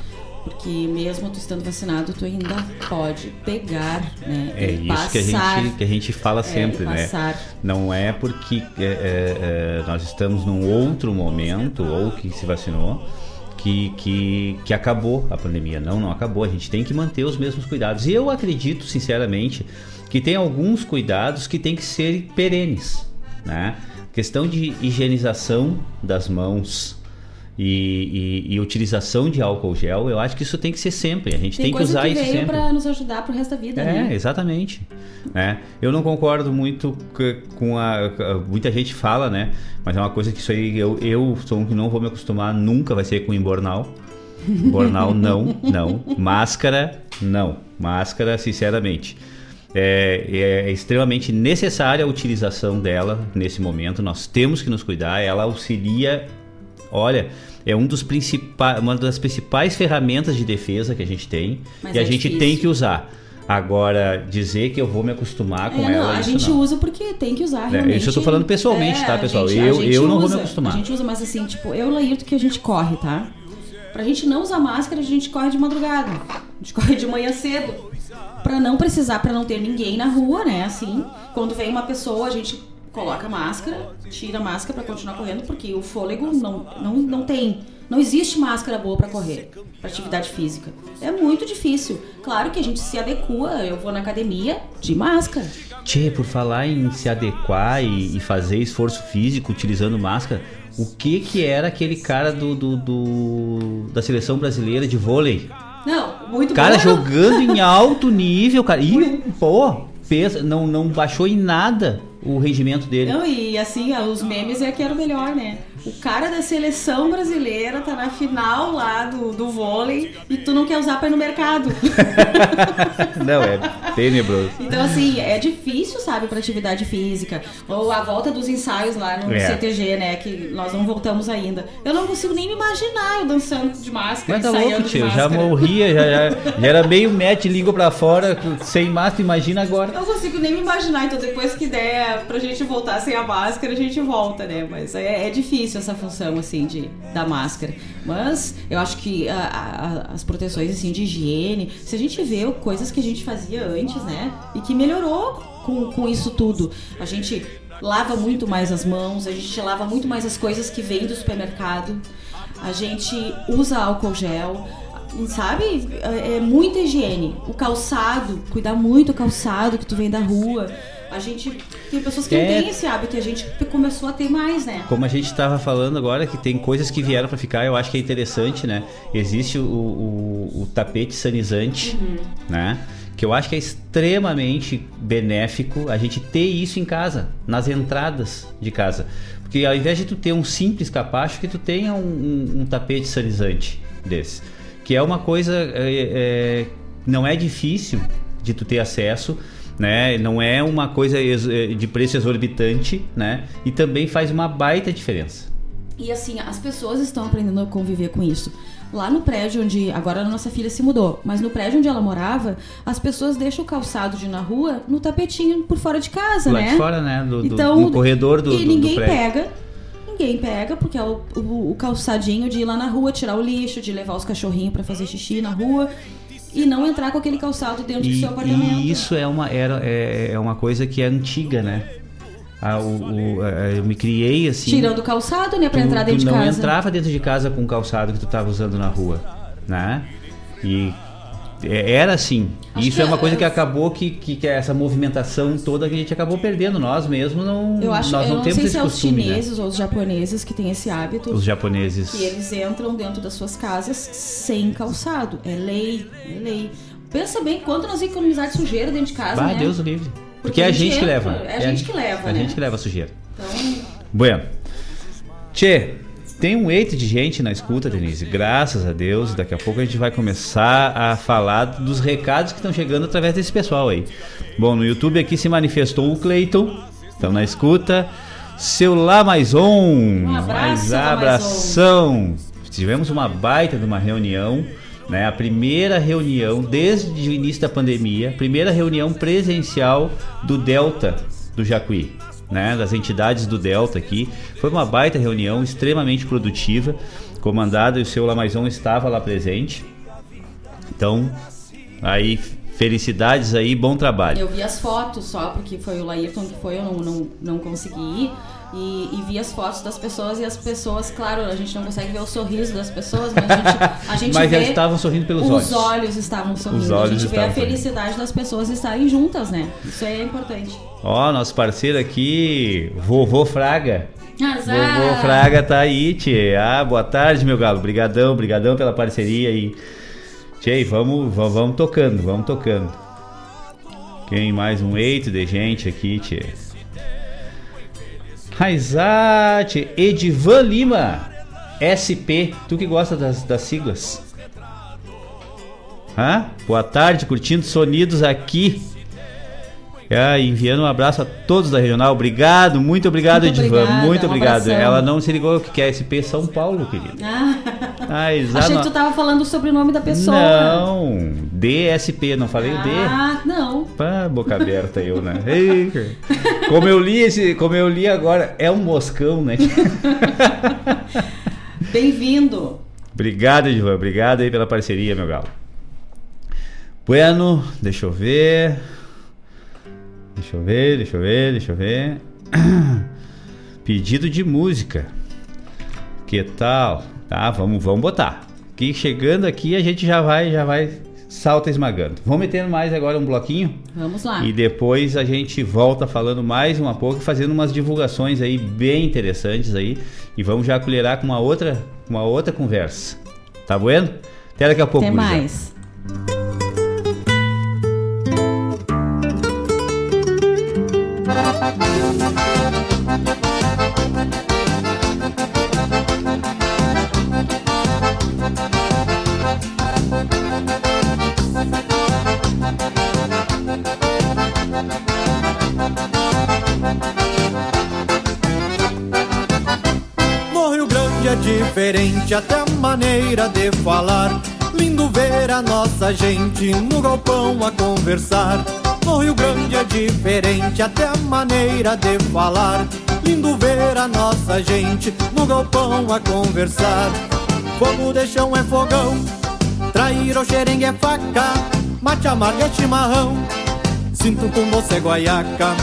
porque mesmo tu estando vacinado, tu ainda pode pegar, né? É isso passar, que, a gente, que a gente fala sempre, é, né? Não é porque é, é, é, nós estamos num outro momento, ou que se vacinou, que, que, que acabou a pandemia. Não, não acabou. A gente tem que manter os mesmos cuidados. E eu acredito, sinceramente, que tem alguns cuidados que tem que ser perenes, né? Questão de higienização das mãos, e, e, e, utilização de álcool gel, eu acho que isso tem que ser sempre. A gente tem, tem que usar que isso sempre. para nos ajudar pro resto da vida, é, né? exatamente. É, eu não concordo muito com a, muita gente fala, né? Mas é uma coisa que isso aí eu eu sou um que não vou me acostumar nunca vai ser com embornal. Bornal não, não. Máscara não. Máscara, sinceramente. É, é, extremamente necessária a utilização dela nesse momento. Nós temos que nos cuidar. Ela auxilia olha, é um dos principais, uma das principais ferramentas de defesa que a gente tem Mas e é a gente difícil. tem que usar. Agora, dizer que eu vou me acostumar com é, ela. Não, a gente não. usa porque tem que usar, realmente. É, isso eu tô falando pessoalmente, é, tá, pessoal? Gente, eu eu não usa, vou me acostumar. A gente usa, mas assim, tipo, eu o Laírto que a gente corre, tá? Pra gente não usar máscara, a gente corre de madrugada. A gente corre de manhã cedo. Pra não precisar, pra não ter ninguém na rua, né? Assim, quando vem uma pessoa, a gente coloca a máscara, tira a máscara para continuar correndo, porque o fôlego não, não, não tem. Não existe máscara boa para correr, para atividade física. É muito difícil. Claro que a gente se adequa, eu vou na academia de máscara. Tchê, por falar em se adequar e, e fazer esforço físico utilizando máscara, o que que era aquele cara do, do, do da seleção brasileira de vôlei? Não, muito Cara bom, jogando em alto nível, cara. E, pô, pesa, não, não baixou em nada o rendimento dele. Não, e assim, os memes é que era o melhor, né? O cara da seleção brasileira tá na final lá do, do vôlei e tu não quer usar pra ir no mercado. não, é tenebroso. Então, assim, é difícil, sabe, pra atividade física. Ou a volta dos ensaios lá no é. CTG, né? Que nós não voltamos ainda. Eu não consigo nem me imaginar eu dançando de máscara. Mas tá louco, tio. Já morria, já, já, já, era meio mete língua pra fora, sem máscara, imagina agora. Eu não consigo nem me imaginar. Então, depois que der pra gente voltar sem a máscara, a gente volta, né? Mas é, é difícil essa função, assim, de, da máscara. Mas eu acho que a, a, as proteções, assim, de higiene, se a gente vê coisas que a gente fazia antes, né? E que melhorou com, com isso tudo. A gente lava muito mais as mãos, a gente lava muito mais as coisas que vêm do supermercado, a gente usa álcool gel, sabe? É, é muita higiene. O calçado, cuidar muito do calçado que tu vem da rua. A gente tem pessoas que é... não têm esse hábito e a gente começou a ter mais, né? Como a gente estava falando agora, que tem coisas que vieram para ficar, eu acho que é interessante, né? Existe o, o, o tapete sanizante, uhum. né? Que eu acho que é extremamente benéfico a gente ter isso em casa, nas entradas de casa. Porque ao invés de tu ter um simples capacho, que tu tenha um, um, um tapete sanizante desse. Que é uma coisa. É, é, não é difícil de tu ter acesso né? Não é uma coisa eh, de preço exorbitante, né? E também faz uma baita diferença. E assim, as pessoas estão aprendendo a conviver com isso. Lá no prédio onde. Agora a nossa filha se mudou, mas no prédio onde ela morava, as pessoas deixam o calçado de ir na rua no tapetinho por fora de casa, Lá né? de fora, né? Do, então, no corredor do. E do, ninguém do pega. Ninguém pega, porque é o, o, o calçadinho de ir lá na rua, tirar o lixo, de levar os cachorrinhos para fazer xixi na rua e não entrar com aquele calçado dentro e, do seu apartamento. E isso é uma, era, é, é uma coisa que é antiga, né? Ah, o, o, eu me criei assim. Tirando o calçado, né? Pra tu, entrar dentro de casa. não entrava dentro de casa com o calçado que tu tava usando na rua, né? E é, era assim. Acho isso é uma coisa que acabou que, que, que, é essa movimentação toda que a gente acabou perdendo. Nós mesmos não. Eu acho, nós não, não temos sei esse se costume, é os chineses né? ou os japoneses que têm esse hábito. Os japoneses. Que eles entram dentro das suas casas sem calçado. É lei, é lei. Pensa bem quanto nós economizar de sujeira dentro de casa, Vai, né? Deus livre. Porque, Porque é a gente, que leva. É a gente que leva, É a né? gente que leva a sujeira. Então... Bueno. Tchê, tem um eito de gente na escuta, Denise. Graças a Deus. Daqui a pouco a gente vai começar a falar dos recados que estão chegando através desse pessoal aí. Bom, no YouTube aqui se manifestou o Cleiton, Estamos na escuta. Seu Lá Mais Um. Um abraço, Mais Lá Mais abração. Tivemos uma baita de uma reunião. Né, a primeira reunião desde o início da pandemia, primeira reunião presencial do Delta do Jacuí, né, das entidades do Delta aqui. Foi uma baita reunião, extremamente produtiva, comandada e o seu Lamaison estava lá presente. Então, aí felicidades aí, bom trabalho. Eu vi as fotos só, porque foi o Laírton que foi, eu não, não, não consegui ir. E, e vi as fotos das pessoas e as pessoas, claro, a gente não consegue ver o sorriso das pessoas, mas a gente, a gente Mas vê elas estavam sorrindo pelos os olhos. olhos estavam sorrindo. Os a olhos gente vê a estavam sorrindo. felicidade das pessoas estarem juntas, né? Isso aí é importante. Ó, nosso parceiro aqui, Vovô Fraga. Azar! Vovô Fraga tá aí, tchê. Ah, boa tarde, meu galo. Brigadão, brigadão pela parceria aí. Tchê, vamos, vamos, vamos tocando, vamos tocando. Quem mais um eito de gente aqui, tchê. Raizate, Edivan Lima, SP. Tu que gosta das, das siglas? Hã? Boa tarde, curtindo sonidos aqui. Ah, enviando um abraço a todos da regional. Obrigado, muito obrigado, Muito Edivan. obrigada, muito um obrigado. abração. Ela não se ligou que é SP São Paulo, querido. Ah, Ah, achei que tu tava falando sobre o nome da pessoa. Não, DSP, não falei o D. Ah, não. Pá, boca aberta eu, né? Ei, como eu li esse, como eu li agora, é um moscão, né? Bem-vindo. obrigado, Edivan. Obrigado aí pela parceria, meu galo. Bueno, deixa eu ver. Deixa eu ver, deixa eu ver, deixa eu ver. Pedido de música. Que tal? Tá, vamos, vamos botar. Que chegando aqui a gente já vai, já vai salta esmagando. Vamos metendo mais agora um bloquinho? Vamos lá. E depois a gente volta falando mais um pouco, fazendo umas divulgações aí bem interessantes aí. E vamos já colherar com uma outra, uma outra conversa. Tá bueno? Até daqui a pouco, Até mais. Diferente até a maneira de falar. Lindo ver a nossa gente no galpão a conversar. No Rio Grande é diferente até a maneira de falar. Lindo ver a nossa gente no galpão a conversar. Fogo de chão é fogão, trair o xerengue é faca, mate amarga é chimarrão. Sinto com você guaiaca,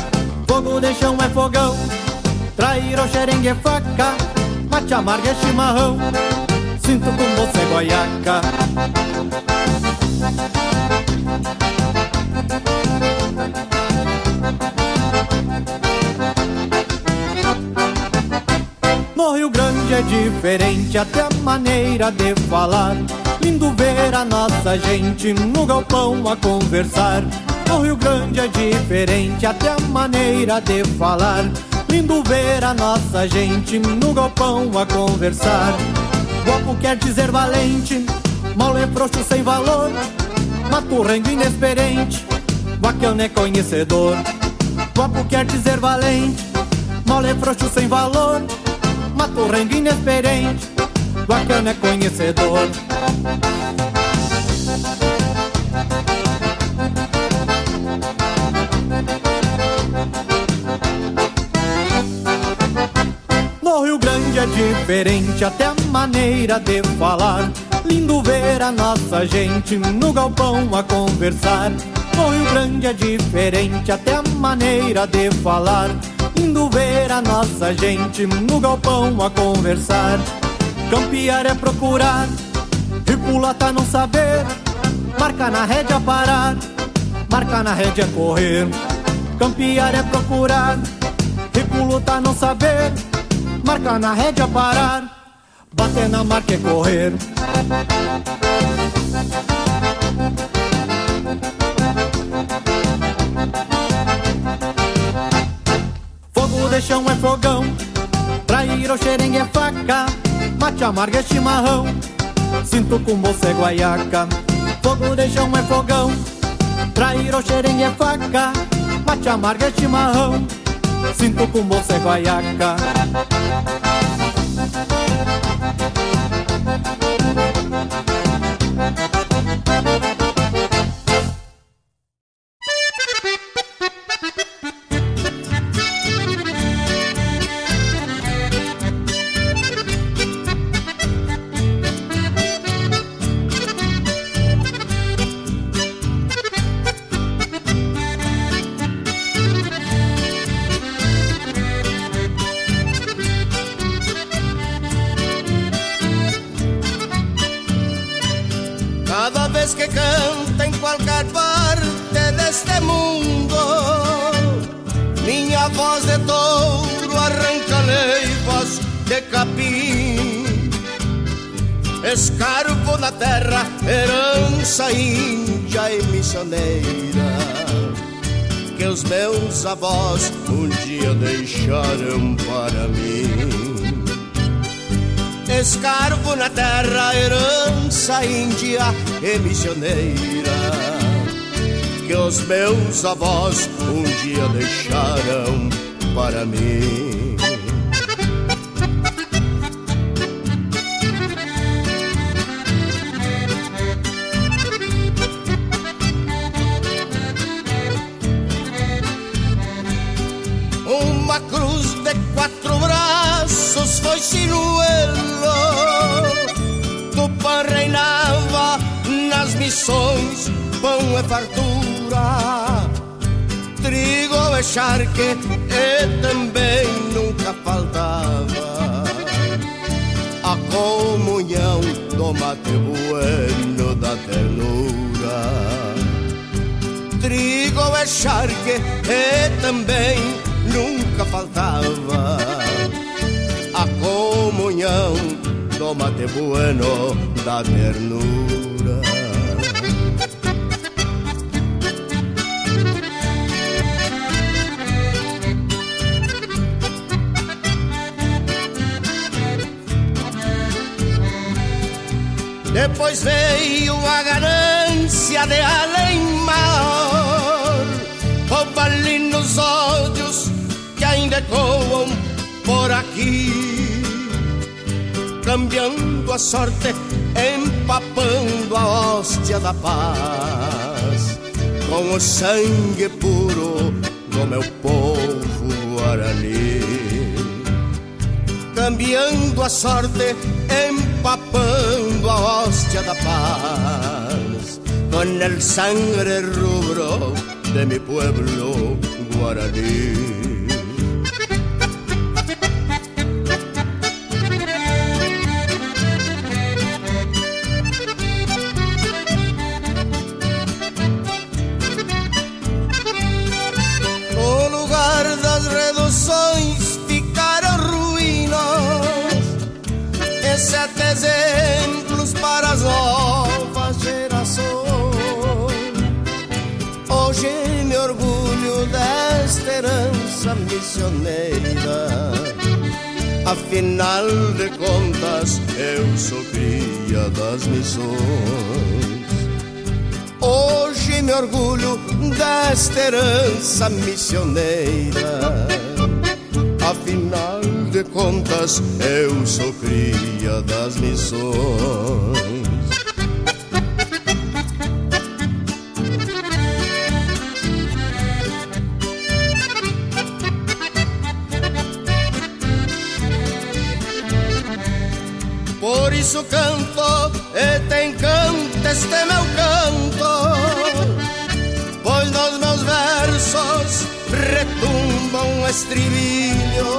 fogo de chão é fogão, trair o xerengue é faca, mate amarga é chimarrão. Sinto com você guaiaca. No Rio Grande é diferente até a maneira de falar. Lindo ver a nossa gente no galpão a conversar. No Rio Grande é diferente até a maneira de falar. Lindo ver a nossa gente no galpão a conversar. Guapo quer dizer valente, mal é frouxo sem valor. Maturrengo inexperiente, bacana é conhecedor. Guapo quer dizer valente, mal é frouxo sem valor. Maturrengo inexperiente, bacana é conhecedor. No Rio Grande é diferente até a maneira de falar. Lindo ver a nossa gente no galpão a conversar. No Rio Grande é diferente até a maneira de falar. Lindo ver a nossa gente no galpão a conversar. Campear é procurar, e pular tá não saber. Marca na rédea parar, marca na rédea correr. Campear é procurar, e pulo tá não saber. Marca na rédea parar, bater na marca é correr. Fogo de chão é fogão, trair o xerengue é faca, mate amarga é chimarrão, sinto com você é guaiaca. Fogo de chão é fogão, trair o xerengue é faca, mate amarga é chimarrão, Sinto como se guaiaca avós um dia deixaram para mim. Escarvo na terra, herança índia e missioneira Que os meus avós um dia deixaram para mim Trigo é charque E também nunca faltava A comunhão do mate bueno da ternura trigo é charque e também nunca faltava a comunhão do mate bueno da ternura. Depois veio a ganância de além mar. Rouba ali nos olhos que ainda ecoam por aqui. Cambiando a sorte, empapando a hóstia da paz. Com o sangue puro do meu povo guarani. Cambiando a sorte, empapando a hostia paz, con el sangre rubro de mi pueblo guaraní. Herança missioneira. Afinal de contas, eu sou cria das missões. Hoje me orgulho desta herança missioneira. Afinal de contas, eu sou cria das missões. Isso canto e te encanta este meu canto. Pois nos meus versos retumbam estribilhos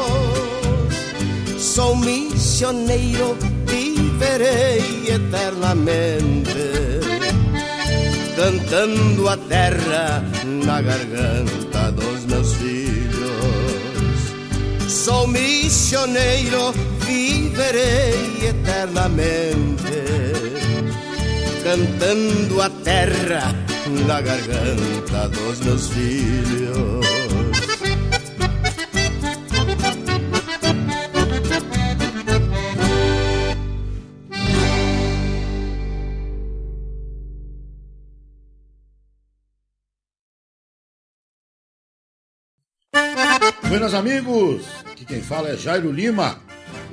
Sou missioneiro, viverei eternamente Cantando a terra na garganta dos meus filhos. Sou missioneiro, viverei eternamente, cantando a terra na garganta dos meus filhos. Buenas amigos, aqui quem fala é Jairo Lima.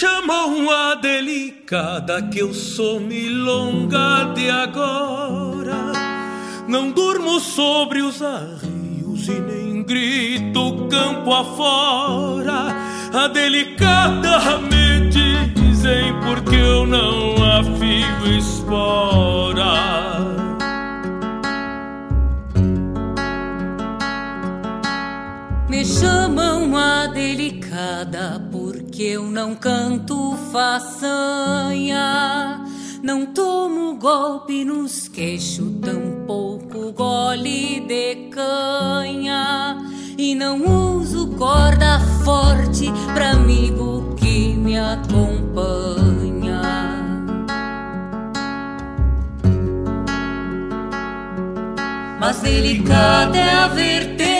Chamam a delicada que eu sou milonga de agora. Não durmo sobre os arreios e nem grito campo afora. A delicada me dizem porque eu não afio espora. Me chamam a delicada porque eu não canto façanha. Não tomo golpe nos queixos, tampouco gole de canha. E não uso corda forte pra amigo que me acompanha. Mas delicada é a vertente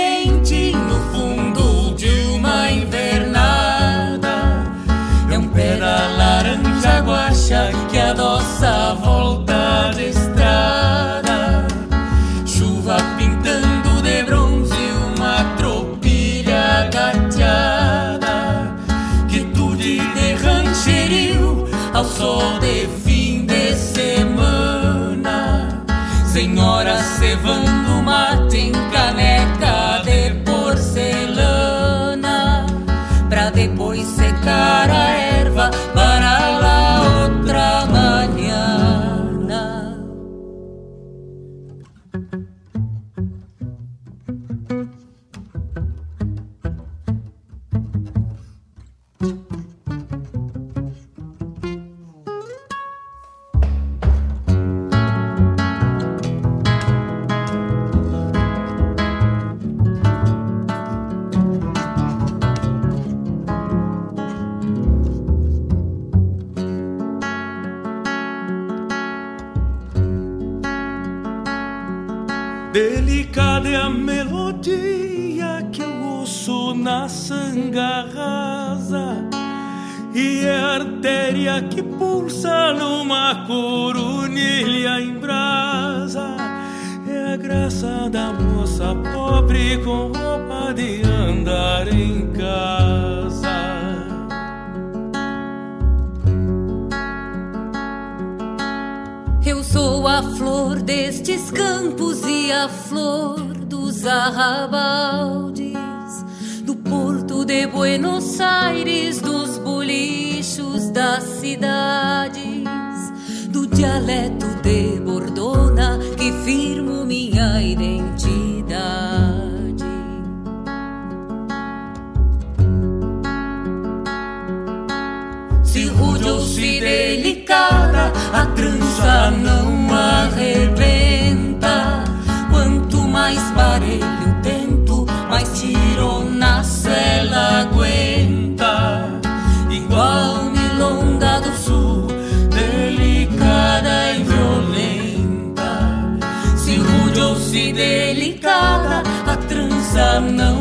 sanga rasa E é a artéria que pulsa numa coronilha em brasa. É a graça da moça pobre com roupa de andar em casa. Eu sou a flor destes campos e a flor dos porto de Buenos Aires, dos bolichos das cidades, do dialeto de Bordona que firmo minha identidade. Se rude ou se delicada, a trança não arrebenta. Quanto mais parelho mais ela aguenta. Igual milonga do sul, delicada e violenta. Se rude ou se delicada, a trança não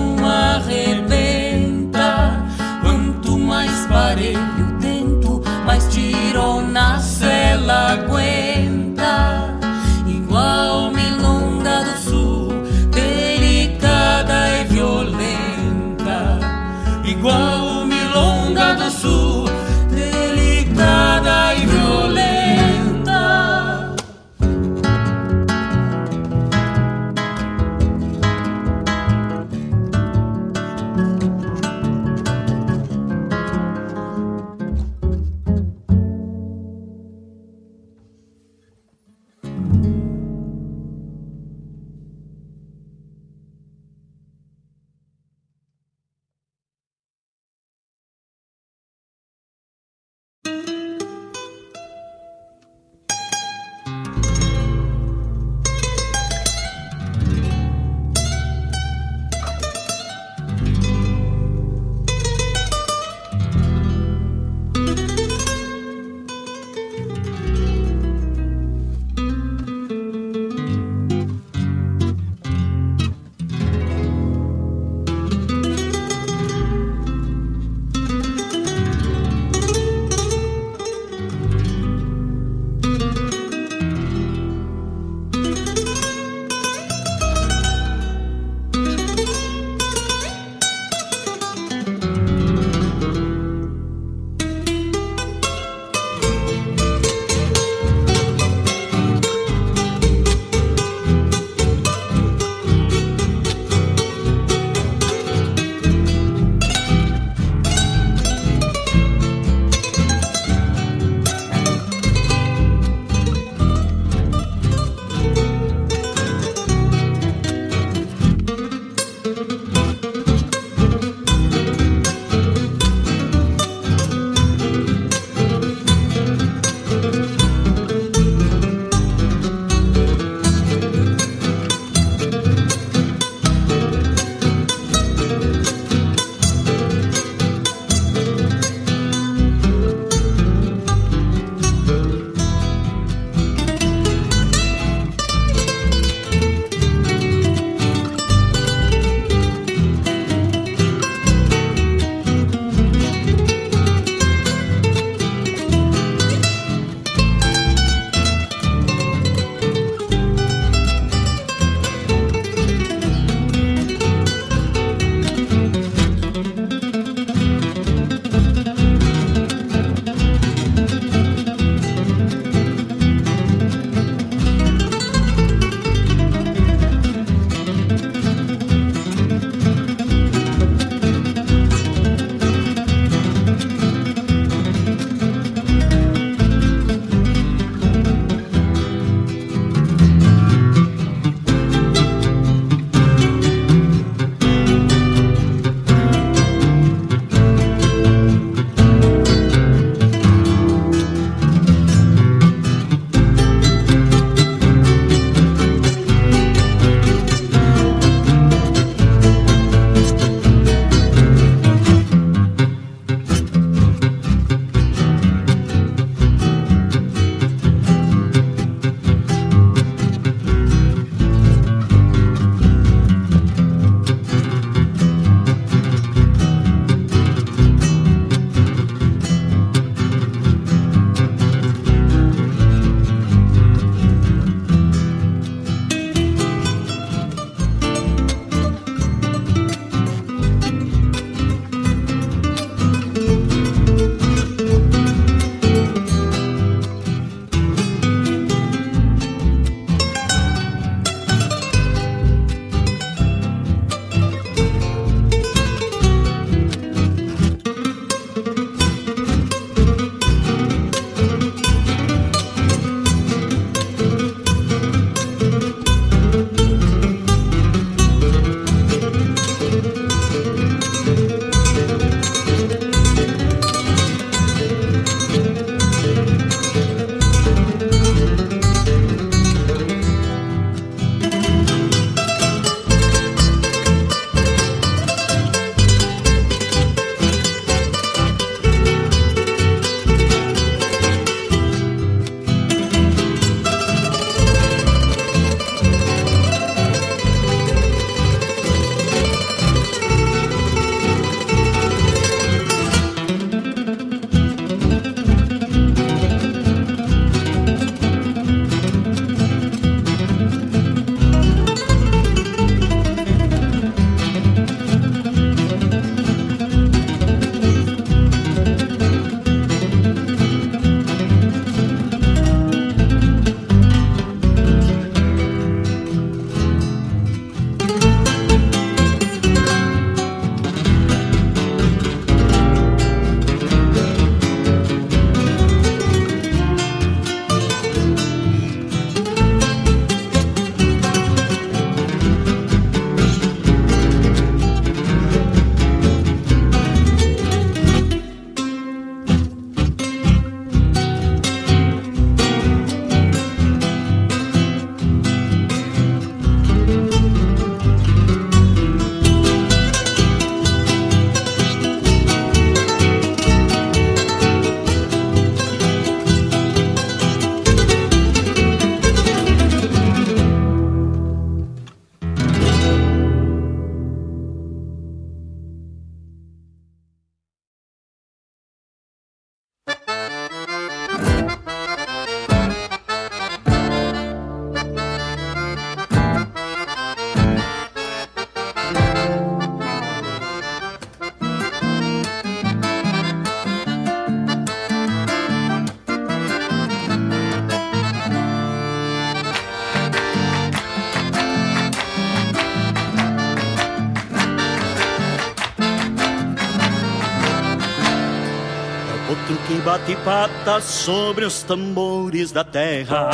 bate patas sobre os tambores da terra.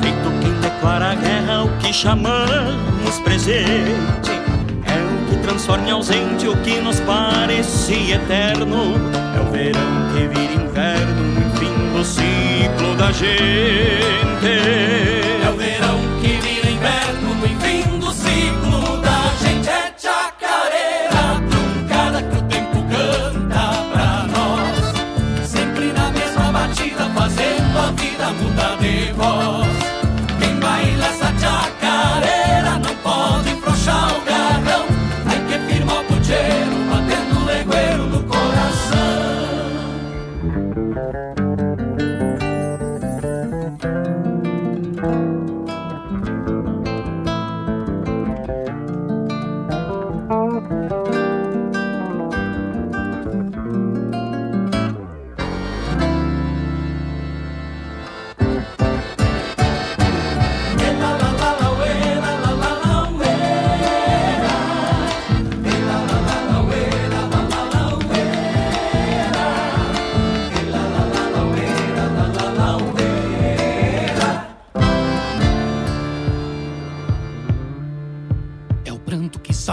Feito quem declara a guerra, o que chamamos presente. É o que transforma em ausente o que nos parecia eterno. É o verão que vira inverno no fim do ciclo da gente. É o verão mudar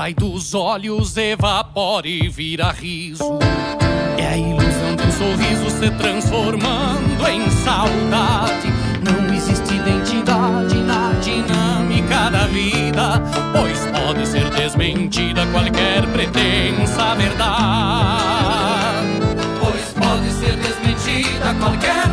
sai dos olhos, evapora e vira riso. É a ilusão de um sorriso se transformando em saudade. Não existe identidade na dinâmica da vida, pois pode ser desmentida qualquer pretensa verdade. Pois pode ser desmentida qualquer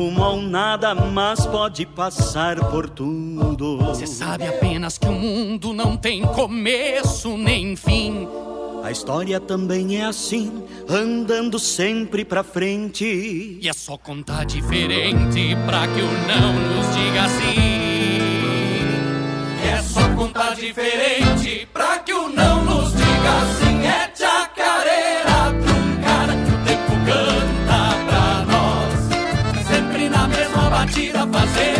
rumo ao nada, mas pode passar por tudo. Você sabe apenas que o mundo não tem começo nem fim. A história também é assim, andando sempre pra frente. E é só contar diferente pra que o não nos diga sim. E é só contar diferente pra que o não nos diga sim. Mesma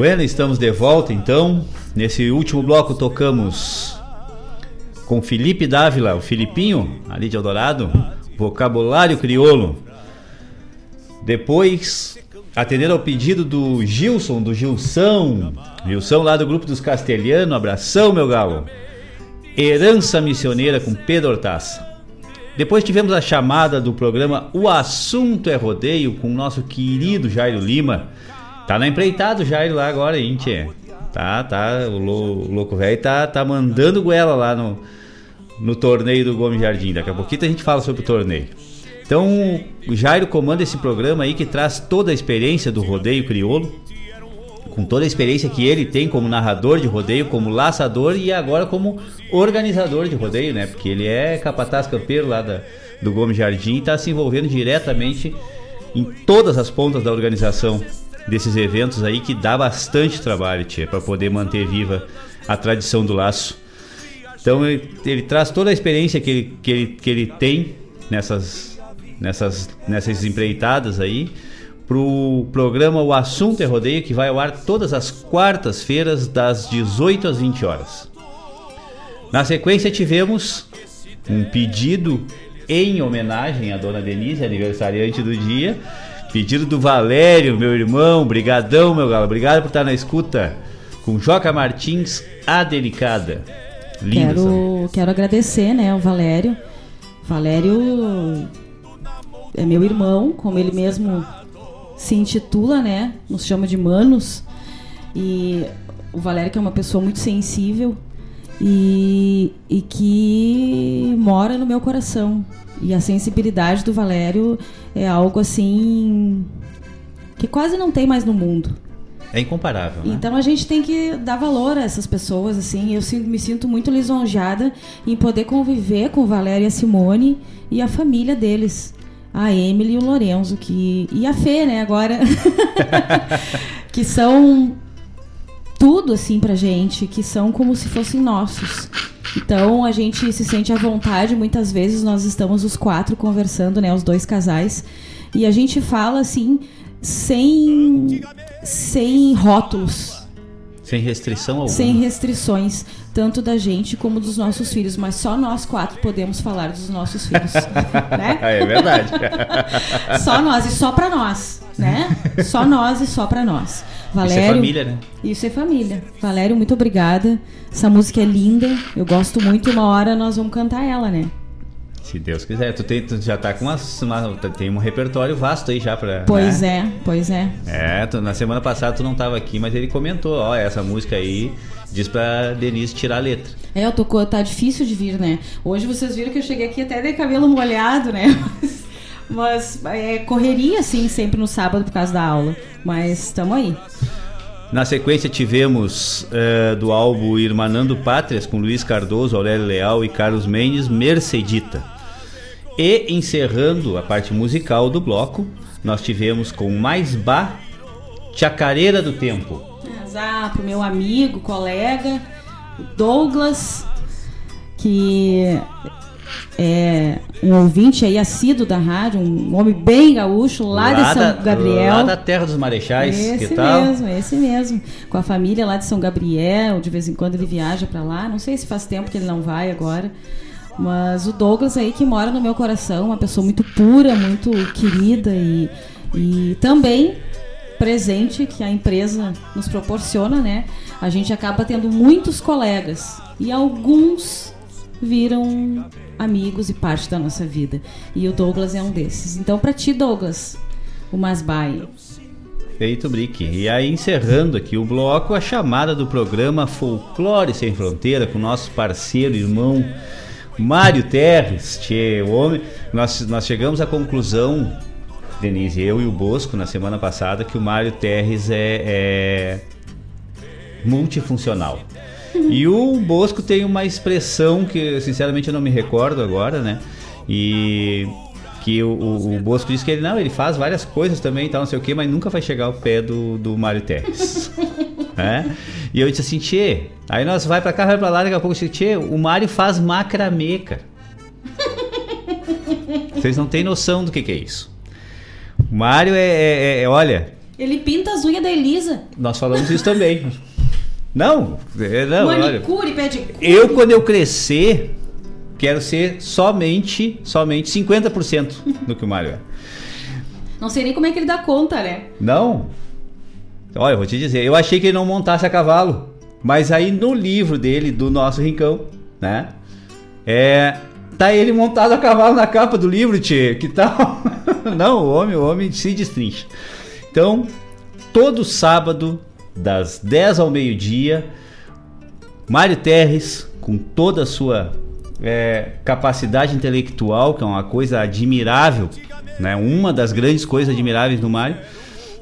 Bueno, estamos de volta então. Nesse último bloco tocamos com Felipe Dávila, o Filipinho, ali de Eldorado, vocabulário crioulo. Depois, atendendo ao pedido do Gilson, do Gilson, Gilson lá do grupo dos Castelhano, abração meu galo. Herança Missioneira com Pedro Hortaça. Depois tivemos a chamada do programa O Assunto é Rodeio com o nosso querido Jairo Lima. Tá na empreitada o Jairo lá agora, hein, tchê? Tá, tá, o, o louco velho tá, tá mandando goela lá no, no torneio do Gomes Jardim. Daqui a pouquinho a gente fala sobre o torneio. Então, o Jairo comanda esse programa aí que traz toda a experiência do rodeio crioulo, com toda a experiência que ele tem como narrador de rodeio, como laçador e agora como organizador de rodeio, né? Porque ele é capataz campeiro lá da, do Gomes Jardim e está se envolvendo diretamente em todas as pontas da organização desses eventos aí que dá bastante trabalho, tia, para poder manter viva a tradição do laço. Então ele, ele, traz toda a experiência que ele, que ele, que ele tem nessas, nessas, nessas empreitadas aí pro programa O Assunto é Rodeio, que vai ao ar todas as quartas-feiras, das 18 às 20 horas. Na sequência, tivemos um pedido em homenagem à dona Denise, aniversariante do dia. Pedido do Valério, meu irmão, brigadão, meu galo. Obrigado por estar na escuta. Com Joca Martins, a Delicada. Linda quero, quero agradecer, né, o Valério. Valério é meu irmão, como ele mesmo se intitula, né? Nos chama de manos. E o Valério que é uma pessoa muito sensível e, e que mora no meu coração. E a sensibilidade do Valério é algo assim que quase não tem mais no mundo. É incomparável. Né? Então a gente tem que dar valor a essas pessoas, assim. Eu me sinto muito lisonjeada em poder conviver com o Valério e a Simone e a família deles a Emily e o Lorenzo, que. E a Fê, né, agora. que são tudo assim pra gente, que são como se fossem nossos. Então a gente se sente à vontade, muitas vezes nós estamos os quatro conversando, né, os dois casais, e a gente fala assim sem sem rótulos. Sem restrição alguma. Sem restrições tanto da gente como dos nossos filhos, mas só nós quatro podemos falar dos nossos filhos, né? É verdade. só nós e só para nós, né? Só nós e só para nós. Valério, isso é família, né? Isso é família. Valério, muito obrigada. Essa música é linda, eu gosto muito. Uma hora nós vamos cantar ela, né? Se Deus quiser, tu, tem, tu já tá com uma, uma, tem um repertório vasto aí já pra. Pois né? é, pois é. É, tu, na semana passada tu não tava aqui, mas ele comentou, ó, essa música aí diz pra Denise tirar a letra. É, eu tô, tá difícil de vir, né? Hoje vocês viram que eu cheguei aqui até de cabelo molhado, né? Mas é correria, assim, sempre no sábado por causa da aula. Mas estamos aí. Na sequência tivemos uh, do álbum Irmanando Pátrias com Luiz Cardoso, Aurélio Leal e Carlos Mendes, Mercedita. E encerrando a parte musical do bloco, nós tivemos com Mais Bá, Chacareira do Tempo. Exato, pro meu amigo, colega, Douglas, que é um ouvinte aí assíduo da rádio, um homem bem gaúcho, lá, lá de São da, Gabriel. Lá da terra dos Marechais, esse que tal? mesmo, esse mesmo. Com a família lá de São Gabriel, de vez em quando ele viaja para lá. Não sei se faz tempo que ele não vai agora. Mas o Douglas aí que mora no meu coração, uma pessoa muito pura, muito querida e, e também presente que a empresa nos proporciona, né? A gente acaba tendo muitos colegas e alguns viram amigos e parte da nossa vida. E o Douglas é um desses. Então, para ti, Douglas, o Masbai. Feito, Brick. E aí, encerrando aqui o bloco, a chamada do programa Folclore Sem Fronteira com nosso parceiro, irmão Mário Terres, tchê, o homem. Nós, nós chegamos à conclusão, Denise, eu e o Bosco, na semana passada, que o Mário Terres é, é multifuncional. E o Bosco tem uma expressão que, sinceramente, eu não me recordo agora, né? E que o, o, o, Bosco disse que ele não, ele faz várias coisas também e tal, não sei o que, mas nunca vai chegar ao pé do, do Mário Terres. é? E eu disse assim, Tchê, aí nós vai pra cá, vai pra lá, daqui a pouco eu disse, Tchê, o Mário faz macramê, cara. Vocês não têm noção do que, que é isso. O Mário é, é, é, olha. Ele pinta as unhas da Elisa. Nós falamos isso também. Não, é, não, Manicure, pedicure. Eu, quando eu crescer, quero ser somente, somente 50% do que o Mário é. Não sei nem como é que ele dá conta, né? Não. Olha, eu vou te dizer, eu achei que ele não montasse a cavalo. Mas aí no livro dele, do nosso rincão, né? É. Tá ele montado a cavalo na capa do livro, tchê. Que tal? não, o homem, o homem se destrincha. Então, todo sábado, das 10 ao meio-dia, Mário Terres, com toda a sua é, capacidade intelectual, que é uma coisa admirável, né? uma das grandes coisas admiráveis do Mário,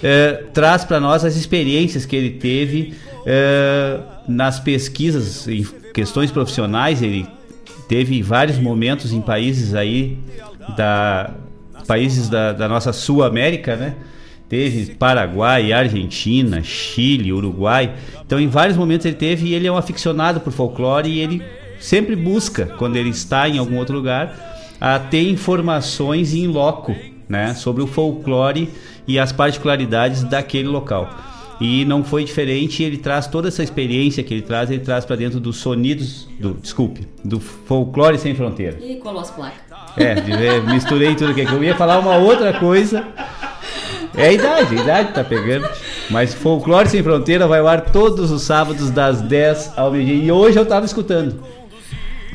é, traz para nós as experiências que ele teve é, nas pesquisas em questões profissionais. Ele teve vários momentos em países aí da países da, da nossa Sul América, né? Teve Paraguai, Argentina, Chile, Uruguai. Então, em vários momentos ele teve e ele é um aficionado por folclore e ele sempre busca, quando ele está em algum outro lugar, a ter informações em loco, né, sobre o folclore e as particularidades daquele local. E não foi diferente, ele traz toda essa experiência que ele traz, ele traz para dentro dos sonidos, do, desculpe, do folclore sem fronteira. E colou as placas. É, misturei tudo aqui. Eu ia falar uma outra coisa. É a idade, a idade tá pegando. Mas Folclore Sem Fronteira vai ao ar todos os sábados das 10 ao meio-dia. E hoje eu tava escutando.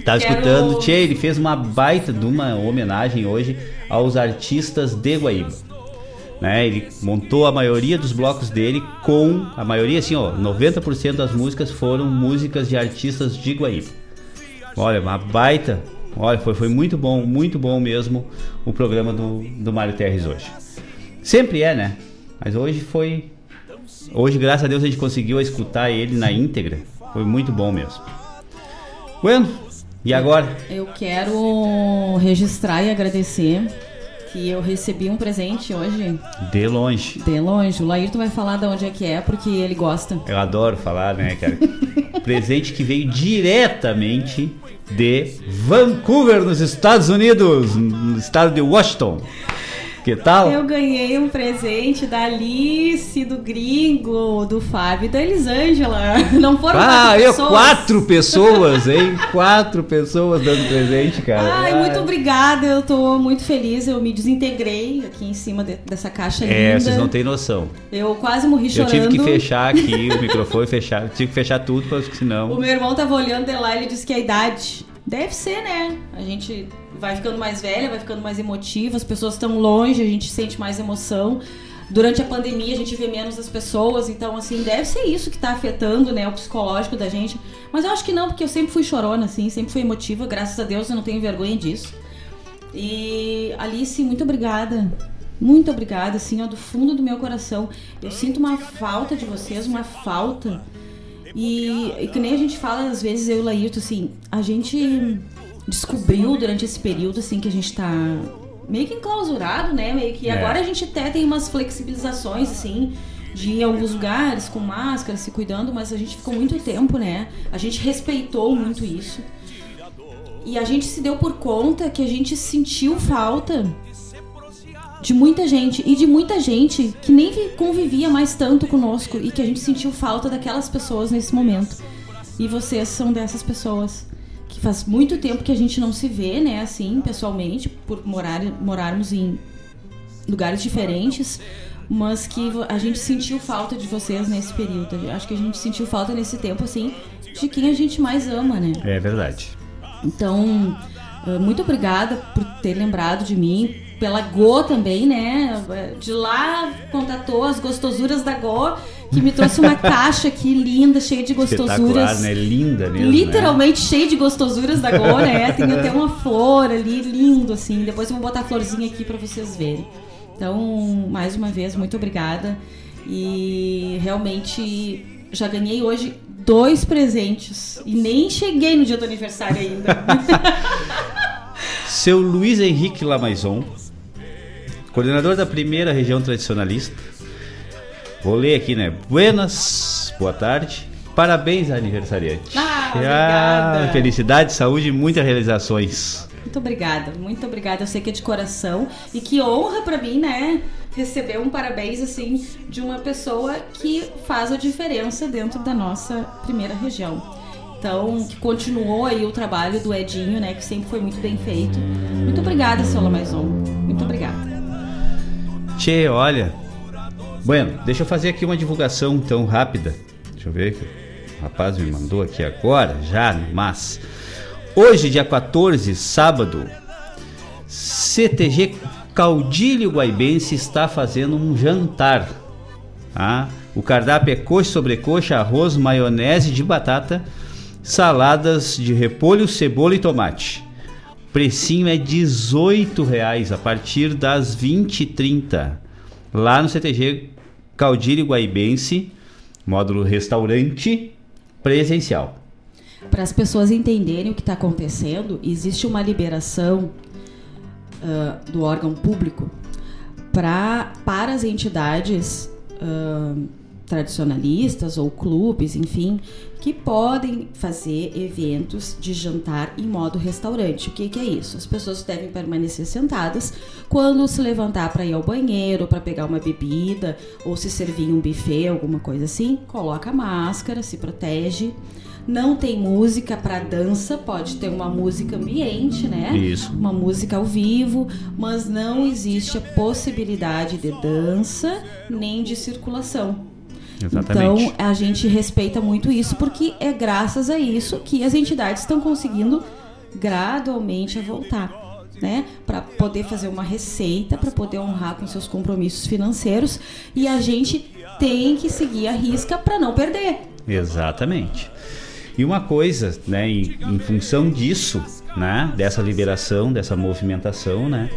Tava Quero... escutando, Tchê, ele fez uma baita de uma homenagem hoje aos artistas de Guaíba. Né? Ele montou a maioria dos blocos dele com a maioria assim, ó, 90% das músicas foram músicas de artistas de Guaíba. Olha, uma baita. Olha, foi, foi muito bom, muito bom mesmo o programa do, do Mário Terres hoje. Sempre é, né? Mas hoje foi. Hoje, graças a Deus, a gente conseguiu escutar ele na íntegra. Foi muito bom mesmo. Bueno, e agora? Eu quero registrar e agradecer que eu recebi um presente hoje. De longe. De longe. O Laírton vai falar de onde é que é, porque ele gosta. Eu adoro falar, né, cara? presente que veio diretamente de Vancouver, nos Estados Unidos, no estado de Washington. Que tal? Eu ganhei um presente da Alice, do Gringo, do Fábio e da Elisângela. Não foram ah, quatro pessoas. quatro pessoas, hein? quatro pessoas dando presente, cara. Ai, muito obrigada. Eu tô muito feliz. Eu me desintegrei aqui em cima de, dessa caixa é, linda. É, vocês não têm noção. Eu quase morri chorando. Eu tive que fechar aqui o microfone, fechar, tive que fechar tudo, porque senão... O meu irmão tava olhando de lá e ele disse que a idade... Deve ser, né? A gente vai ficando mais velha, vai ficando mais emotiva, as pessoas estão longe, a gente sente mais emoção. Durante a pandemia a gente vê menos as pessoas, então assim, deve ser isso que está afetando, né, o psicológico da gente. Mas eu acho que não, porque eu sempre fui chorona, assim, sempre fui emotiva, graças a Deus eu não tenho vergonha disso. E Alice, muito obrigada. Muito obrigada, assim, ó, do fundo do meu coração. Eu sinto uma falta de vocês, uma falta. E, e que nem a gente fala, às vezes, eu e o Laírto, assim, a gente descobriu durante esse período, assim, que a gente tá meio que enclausurado, né? Meio que é. agora a gente até tem umas flexibilizações, assim, de ir em alguns lugares com máscara, se cuidando, mas a gente ficou muito tempo, né? A gente respeitou muito isso. E a gente se deu por conta que a gente sentiu falta de muita gente e de muita gente que nem convivia mais tanto conosco e que a gente sentiu falta daquelas pessoas nesse momento. E vocês são dessas pessoas que faz muito tempo que a gente não se vê, né, assim, pessoalmente, por morar, morarmos em lugares diferentes, mas que a gente sentiu falta de vocês nesse período. Acho que a gente sentiu falta nesse tempo, assim, de quem a gente mais ama, né? É verdade. Então, ah, muito obrigada por ter lembrado de mim, pela Go também, né? De lá contatou as gostosuras da Go, que me trouxe uma caixa aqui linda, cheia de gostosuras. né? Linda mesmo. Literalmente né? cheia de gostosuras da Go, né? Tem até uma flor ali, lindo, assim. Depois eu vou botar a florzinha aqui para vocês verem. Então, mais uma vez, muito obrigada. E realmente já ganhei hoje dois presentes. E nem cheguei no dia do aniversário ainda. Seu Luiz Henrique Lamaison coordenador da primeira região tradicionalista. Vou ler aqui, né? Buenas, boa tarde. Parabéns, aniversariante. Ah, ah, felicidade, saúde e muitas realizações. Muito obrigada, muito obrigada. Eu sei que é de coração e que honra para mim, né? Receber um parabéns assim de uma pessoa que faz a diferença dentro da nossa primeira região. Então, que continuou aí o trabalho do Edinho, né? Que sempre foi muito bem feito. Muito obrigada, Sola Maison. Muito obrigada. Olha. Bueno, deixa eu fazer aqui uma divulgação tão rápida. Deixa eu ver que o rapaz me mandou aqui agora, já, mas. Hoje, dia 14, sábado, CTG Caudilho Guaibense está fazendo um jantar. Tá? O cardápio é coxa sobre coxa, arroz, maionese de batata, saladas de repolho, cebola e tomate. Precinho é R$ reais a partir das 20h30. Lá no CTG Caudilho Guaibense, módulo restaurante presencial para as pessoas entenderem o que está acontecendo, existe uma liberação uh, do órgão público pra, para as entidades uh, tradicionalistas ou clubes, enfim, que podem fazer eventos de jantar em modo restaurante. O que, que é isso? As pessoas devem permanecer sentadas quando se levantar para ir ao banheiro, para pegar uma bebida ou se servir um buffet, alguma coisa assim, coloca a máscara, se protege não tem música para dança, pode ter uma música ambiente, né? Isso. Uma música ao vivo, mas não existe a possibilidade de dança nem de circulação. Exatamente. Então a gente respeita muito isso porque é graças a isso que as entidades estão conseguindo gradualmente voltar. Né, para poder fazer uma receita, para poder honrar com seus compromissos financeiros e a gente tem que seguir a risca para não perder. Exatamente. E uma coisa, né, em, em função disso, né, dessa liberação, dessa movimentação, né,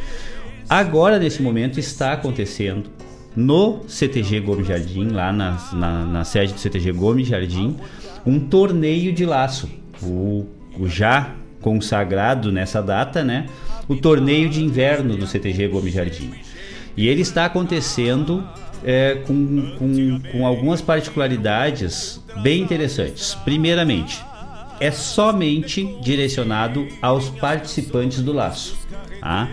agora nesse momento está acontecendo no CTG Gomes Jardim, lá na, na, na, sede do CTG Gomes Jardim, um torneio de laço. O, o, já consagrado nessa data, né? O torneio de inverno do CTG Gomes Jardim. E ele está acontecendo é, com, com, com algumas particularidades bem interessantes. Primeiramente, é somente direcionado aos participantes do laço. Tá?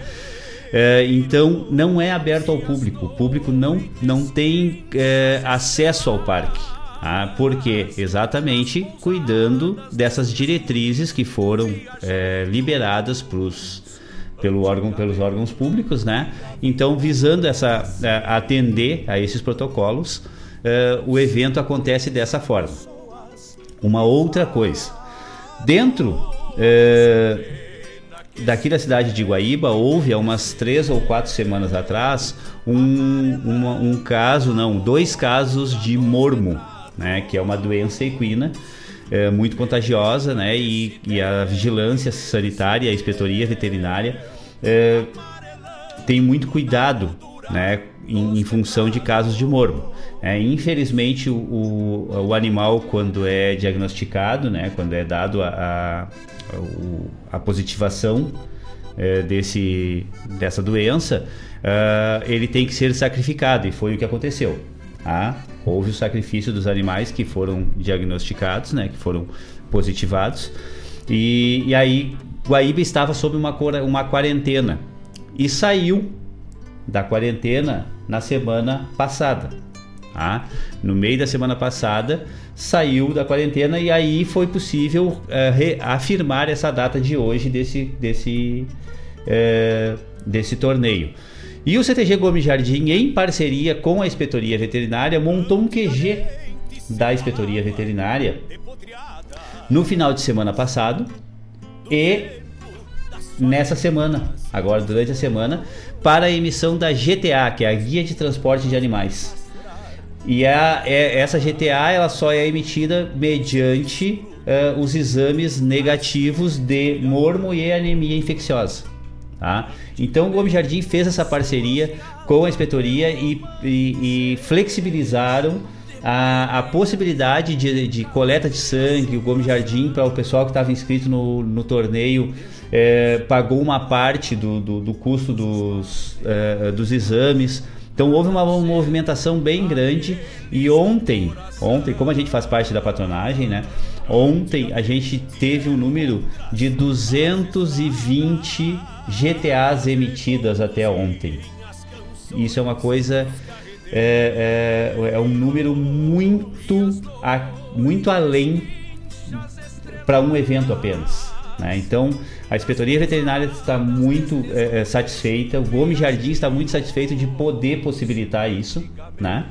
É, então não é aberto ao público. O público não, não tem é, acesso ao parque. Tá? Por quê? Exatamente cuidando dessas diretrizes que foram é, liberadas pros, pelo órgão, pelos órgãos públicos, né? Então, visando essa, é, atender a esses protocolos, uh, o evento acontece dessa forma. Uma outra coisa, dentro uh, daqui da cidade de Guaíba houve há umas três ou quatro semanas atrás um, uma, um caso, não, dois casos de mormo, né, que é uma doença equina é, muito contagiosa, né, e, e, a vigilância sanitária, a inspetoria veterinária é, tem muito cuidado, né, em, em função de casos de mormo. É, infelizmente, o, o, animal, quando é diagnosticado, né, quando é dado a, a, a positivação é, desse, dessa doença, uh, ele tem que ser sacrificado, e foi o que aconteceu. Tá? Houve o sacrifício dos animais que foram diagnosticados, né, que foram positivados, e, e aí Guaíba estava sob uma, uma quarentena e saiu da quarentena na semana passada. Tá? No meio da semana passada saiu da quarentena e aí foi possível uh, afirmar essa data de hoje desse, desse, uh, desse torneio. E o CTG Gomes Jardim, em parceria com a Inspetoria Veterinária, montou um QG da Inspetoria Veterinária no final de semana passado e nessa semana, agora durante a semana, para a emissão da GTA, que é a Guia de Transporte de Animais. E a, é, essa GTA ela só é emitida mediante uh, os exames negativos de mormo e anemia infecciosa. Tá? Então o Gomes Jardim fez essa parceria com a inspetoria e, e, e flexibilizaram a, a possibilidade de, de, coleta de sangue, o Gomes Jardim, para o pessoal que estava inscrito no, no torneio, é, pagou uma parte do, do, do custo dos, é, dos exames. Então houve uma, movimentação bem grande e ontem, ontem, como a gente faz parte da patronagem, né? Ontem a gente teve um número de 220 GTAs emitidas até ontem. Isso é uma coisa é, é, é um número muito, a, muito além para um evento apenas. Né? Então, a inspetoria veterinária está muito é, é, satisfeita, o Gomes Jardim está muito satisfeito de poder possibilitar isso. Né?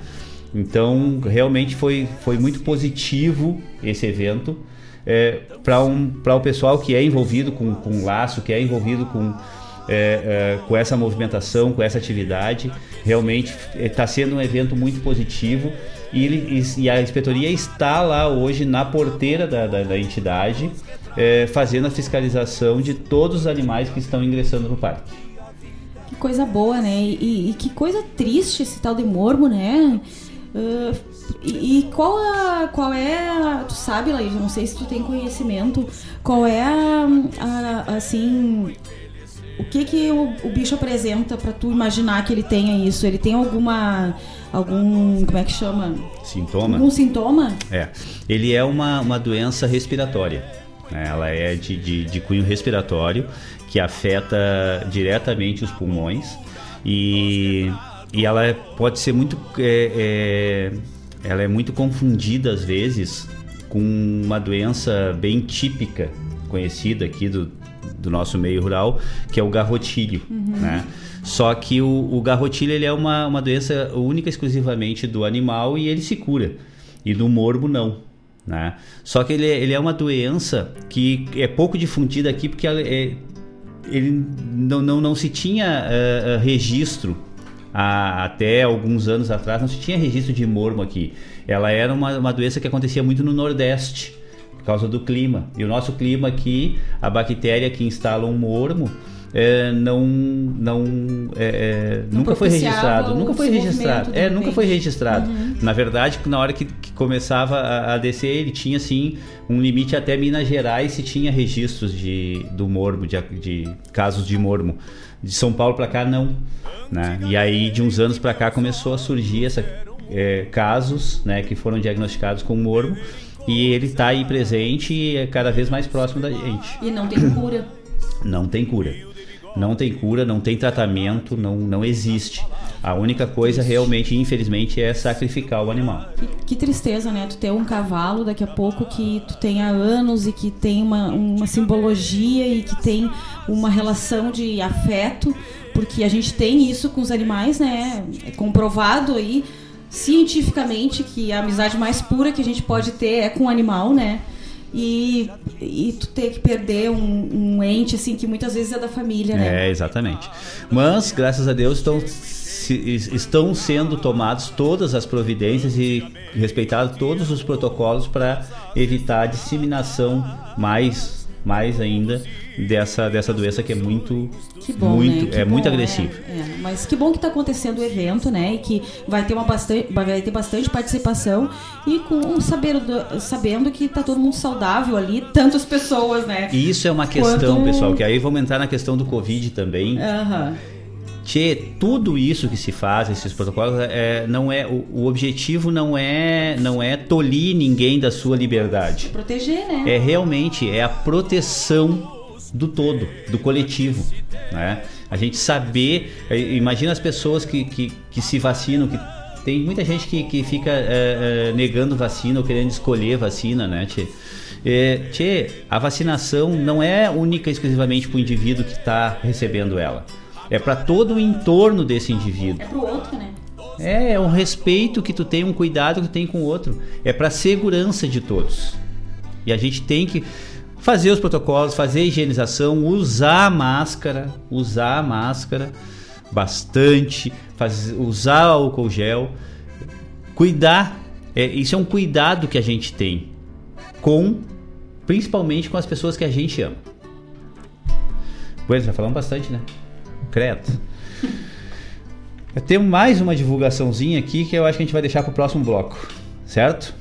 Então, realmente foi, foi muito positivo esse evento. É, para um, o pessoal que é envolvido com, com laço, que é envolvido com, é, é, com essa movimentação, com essa atividade. Realmente está sendo um evento muito positivo e, ele, e, a inspetoria está lá hoje na porteira da, da, da entidade, é, fazendo a fiscalização de todos os animais que estão ingressando no parque. Que coisa boa, né? E, e que coisa triste esse tal de mormo, né? Uh, e, e, qual, a, qual é, a, tu sabe, Laís, não sei se tu tem conhecimento, qual é a, a assim, o que que o, o bicho apresenta para tu imaginar que ele tenha isso? Ele tem alguma algum como é que chama? Sintoma. Algum sintoma? É. Ele é uma, uma doença respiratória. Né? Ela é de, de, de cunho respiratório que afeta diretamente os pulmões e, e ela pode ser muito é, é, ela é muito confundida às vezes com uma doença bem típica conhecida aqui do, do nosso meio rural, que é o garrotilho, uhum. né? Só que o, o garrotilho ele é uma, uma doença única exclusivamente do animal e ele se cura. E do morbo não. Né? Só que ele é, ele é uma doença que é pouco difundida aqui porque é, ele não, não, não se tinha uh, registro a, até alguns anos atrás, não se tinha registro de mormo aqui. Ela era uma, uma doença que acontecia muito no Nordeste por causa do clima. E o nosso clima aqui, a bactéria que instala um mormo, é, não, não, é, é, nunca foi registrado, nunca foi registrado, é, nunca foi registrado. Uhum. Na verdade, na hora que, que começava a, a, descer, ele tinha assim um limite até Minas Gerais se tinha registros de do mormo, de, de casos de mormo. De São Paulo para cá não, né? E aí de uns anos para cá começou a surgir essa é, casos, né, que foram diagnosticados com mormo e ele está aí presente e é cada vez mais próximo da gente. E não tem cura. Não tem cura. Não tem cura, não tem tratamento, não, não existe. A única coisa realmente, infelizmente, é sacrificar o animal. Que, que, tristeza, né? Tu ter um cavalo daqui a pouco que tu tem há anos e que tem uma, uma simbologia e que tem uma relação de afeto, porque a gente tem isso com os animais, né? É comprovado aí cientificamente que a amizade mais pura que a gente pode ter é com o animal, né? E, e tu ter que perder um, um ente assim que muitas vezes é da família, né? É, exatamente. Mas, graças a Deus, estão, estão sendo tomadas todas as providências e respeitados todos os protocolos para evitar a disseminação mais mais ainda dessa, dessa doença que é muito que bom, muito né? é bom, muito agressiva. É, é. Mas que bom que está acontecendo o evento, né? E que vai ter uma bastante vai ter bastante participação e com sabendo sabendo que está todo mundo saudável ali, tantas pessoas, né? E isso é uma questão, Quanto... pessoal, que aí vamos entrar na questão do Covid também. Uhum. Tchê, tudo isso que se faz, esses protocolos, é, não é o, o, objetivo não é não é tolir ninguém da sua liberdade. Proteger, né? É realmente é a proteção do todo, do coletivo, né? A gente saber, é, imagina as pessoas que, que, que se vacinam, que tem muita gente que, que fica é, é, negando vacina ou querendo escolher vacina, né, Tchê? É, tchê, a vacinação não é única e exclusivamente para o indivíduo que está recebendo ela é para todo o entorno desse indivíduo. É pro outro, né? É, é um respeito que tu tem, um cuidado que tu tem com o outro. É para segurança de todos. E a gente tem que fazer os protocolos, fazer a higienização, usar a máscara, usar a máscara bastante, fazer, usar álcool gel, cuidar. É, isso é um cuidado que a gente tem com, principalmente com as pessoas que a gente ama. Bueno, já falamos bastante, né? concreto. Eu tenho mais uma divulgaçãozinha aqui que eu acho que a gente vai deixar para o próximo bloco, certo?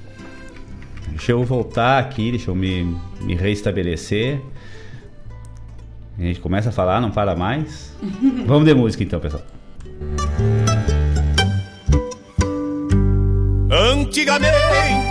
Deixa eu voltar aqui, deixa eu me, me reestabelecer. A gente começa a falar, não para mais. Vamos de música então, pessoal. Antigamente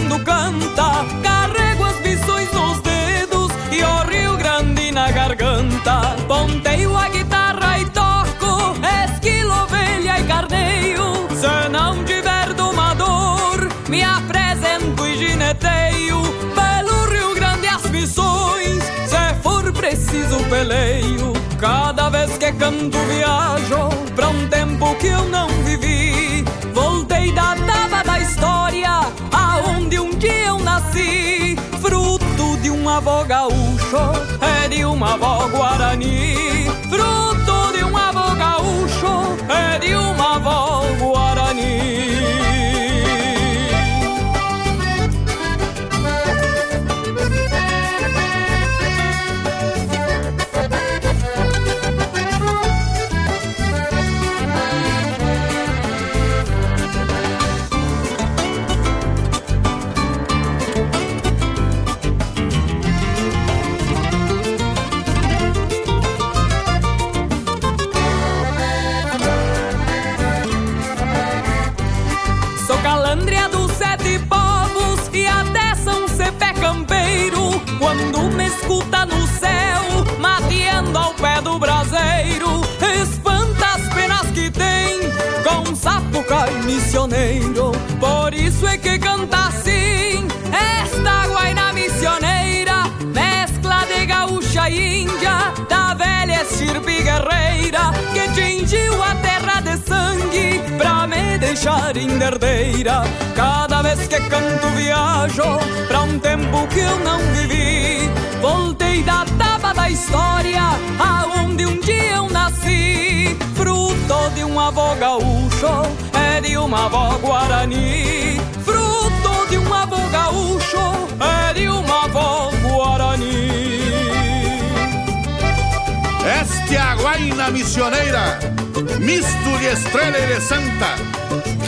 quando canta, carrego as visões nos dedos e o Rio Grande na garganta. Ponteio a guitarra e toco, esquilo, ovelha e carneio. Se não tiver domador, me apresento e gineteio. Pelo Rio Grande as missões, se for preciso peleio. Cada vez que canto viajo pra um tempo que eu não vivi. Voltei da tava história, aonde um dia eu nasci. Fruto de um avô gaúcho, é de uma avó guarani. Fruto missioneiro. Por isso é que canta assim, esta guaina missioneira, mescla de gaúcha e índia, da velha estirpe guerreira, que tingiu a terra de sangue pra me deixar herdeira. Cada vez que canto viajo pra um tempo que eu não vivi. Voltei da taba da história, aonde um dia eu nasci. Fruto de um avô gaúcho, é de uma avó guarani. Fruto de um avô gaúcho, é de uma avó guarani. Este é a guaina missioneira, misto de estrela e de santa,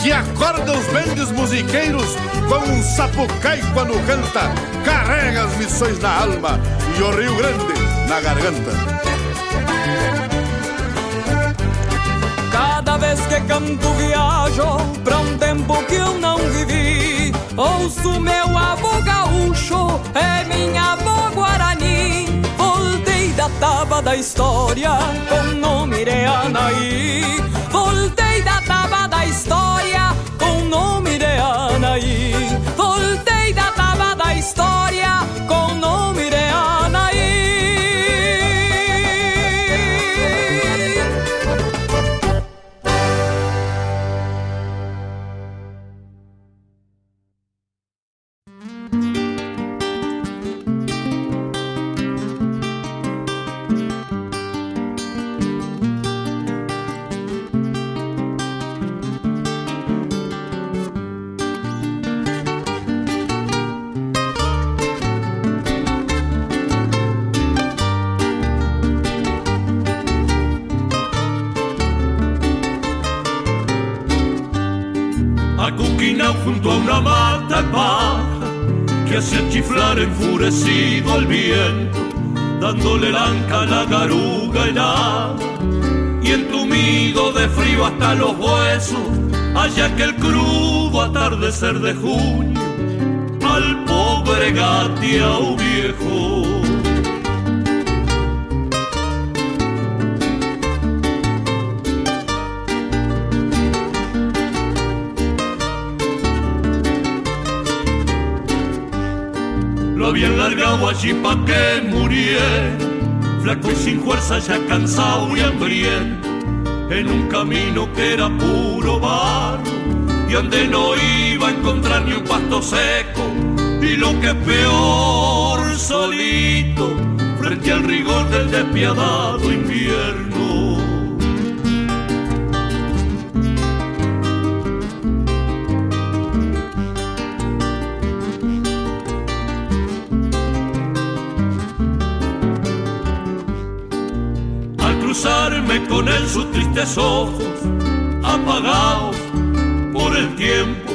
que acorda os bendes musiqueiros com um sapucai quando canta, carrega as missões na alma e o Rio Grande na garganta. Que canto viajo pra um tempo que eu não vivi. Ouço meu avô gaúcho, é minha avó guarani. Voltei da taba da história com nome de Anaí. Voltei da taba da história com nome de Anaí. Voltei da taba da história com junto a una mata baja que hace chiflar enfurecido al viento, dándole lanca a la garuga helada y entumido de frío hasta los huesos, allá que el crudo atardecer de junio al pobre gateao viejo. Habían largado allí pa' que muriera, flaco y sin fuerza, ya cansado y hambriento, en un camino que era puro barro, y donde no iba a encontrar ni un pasto seco, y lo que es peor, solito, frente al rigor del despiadado invierno. Con él sus tristes ojos, apagados por el tiempo,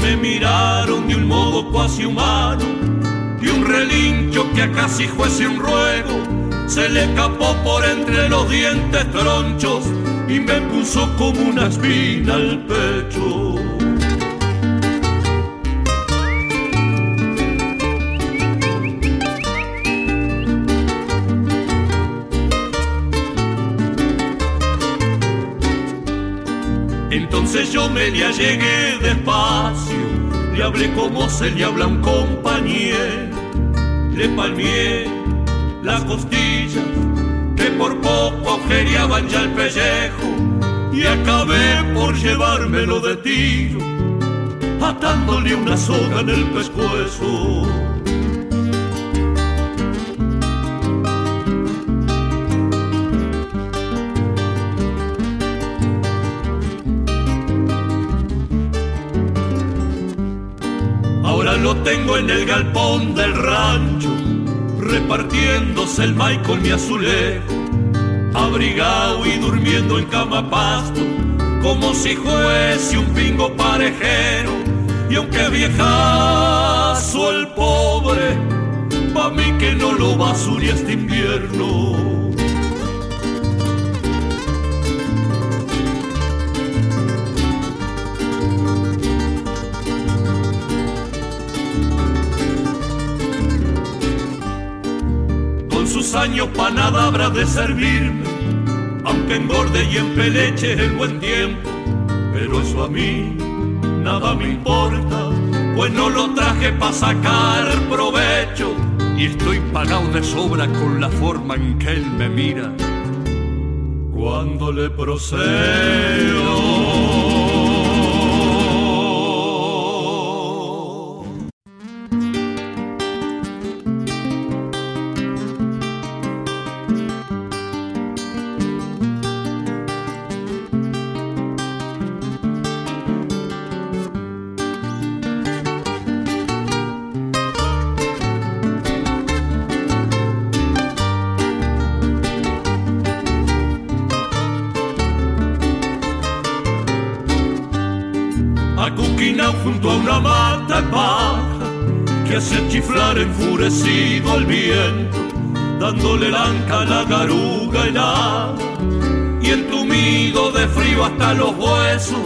me miraron de un modo cuasi humano, y un relincho que a casi fuese un ruego, se le escapó por entre los dientes tronchos y me puso como una espina al pecho. Yo me le llegué despacio, le hablé como se le habla a un compañero, le palmié las costillas que por poco geriaban ya el pellejo y acabé por llevármelo de tiro, atándole una soga en el pescuezo. Tengo en el galpón del rancho, repartiéndose el maíz con mi azulejo, abrigado y durmiendo en cama pasto, como si fuese un pingo parejero. Y aunque viejazo el pobre, pa' mí que no lo basure este invierno. Años pa' nada habrá de servirme, aunque engorde y empeleche el buen tiempo. Pero eso a mí nada me importa, pues no lo traje pa' sacar provecho. Y estoy pagado de sobra con la forma en que él me mira cuando le procedo. Enfurecido al viento, dándole lanca a la garuga helada y entumido de frío hasta los huesos,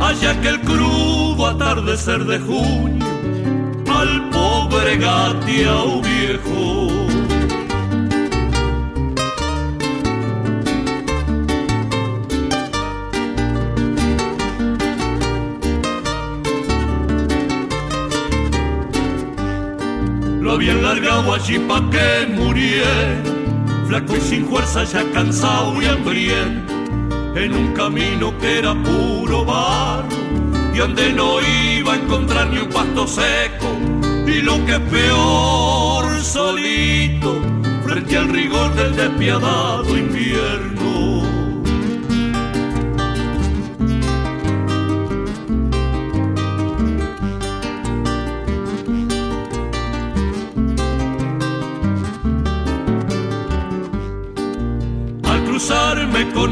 allá que el crudo atardecer de junio al pobre gateao viejo. Lo habían largado allí pa' que muriera, flaco y sin fuerza, ya cansado y hambriento, en un camino que era puro barro, y donde no iba a encontrar ni un pasto seco, y lo que es peor, solito, frente al rigor del despiadado invierno.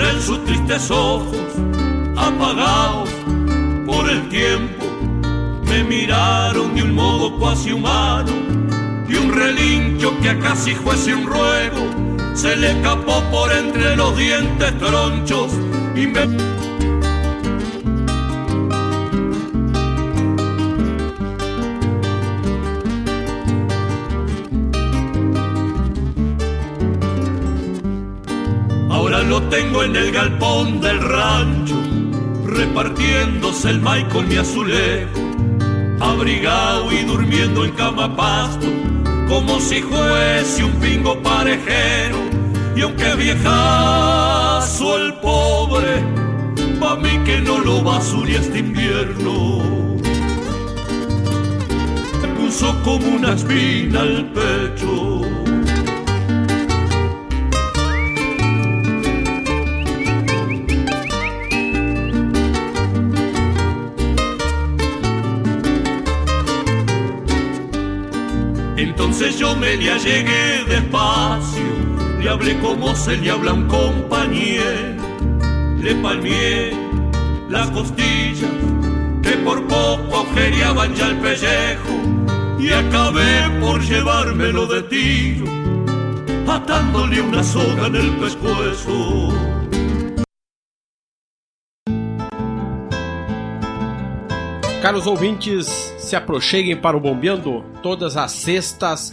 Él sus tristes ojos, apagados por el tiempo, me miraron de un modo cuasi humano y un relincho que casi fuese un ruego se le escapó por entre los dientes tronchos y lo tengo en el galpón del rancho, repartiéndose el maíz con mi azulejo, abrigado y durmiendo en cama pasto, como si fuese un pingo parejero. Y aunque viejazo el pobre, pa' mí que no lo basure este invierno. Me puso como una espina al pecho. Me le allegué despacio, le hablé como se le habla a un compañero, le palmié las costillas que por poco agujereaban ya el pellejo y acabé por llevármelo de tiro, atándole una soga en el pescuezo. Caros ouvintes, se aproxeguem para o Bombeando todas as sextas,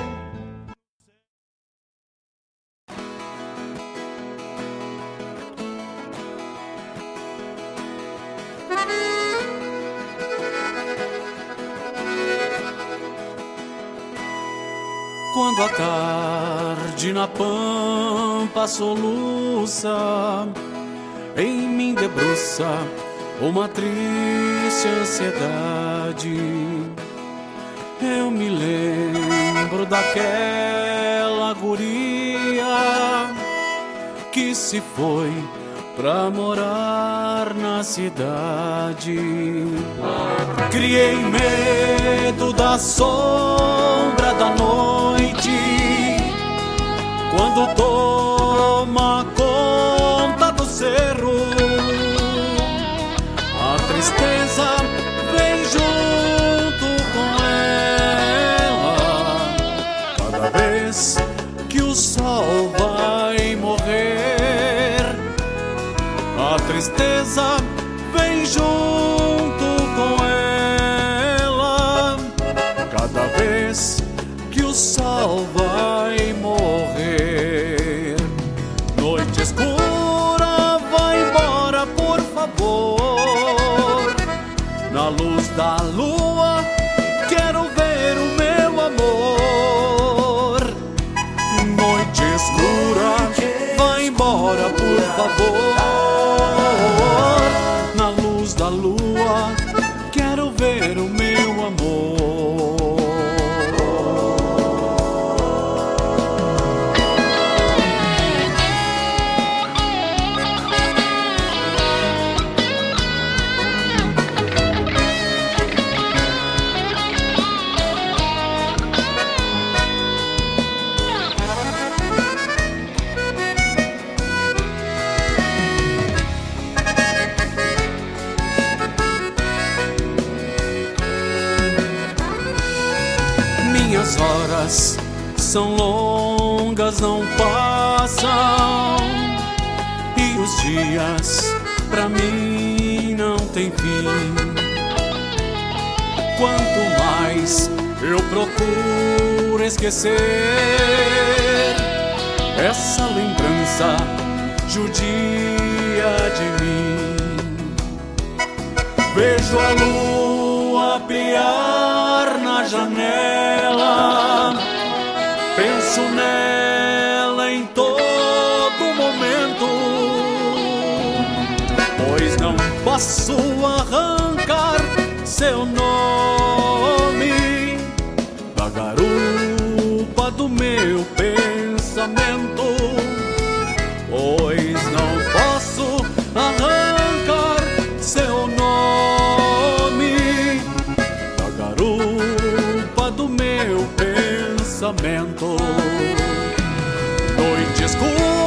Quando a tarde na pampa soluça, em mim debruça uma triste ansiedade. Eu me lembro daquela guria que se foi pra morar na cidade. Criei medo da sombra da noite quando toma conta do cerro. A tristeza vem junto com ela cada vez que o sol vai morrer. A tristeza vem junto com ela cada vez que o sol vai Na luz tem fim. Quanto mais eu procuro esquecer essa lembrança judia de mim. Vejo a lua brilhar na janela, penso nela em todo posso arrancar seu nome da garupa do meu pensamento, pois não posso arrancar seu nome da garupa do meu pensamento. Noite escura,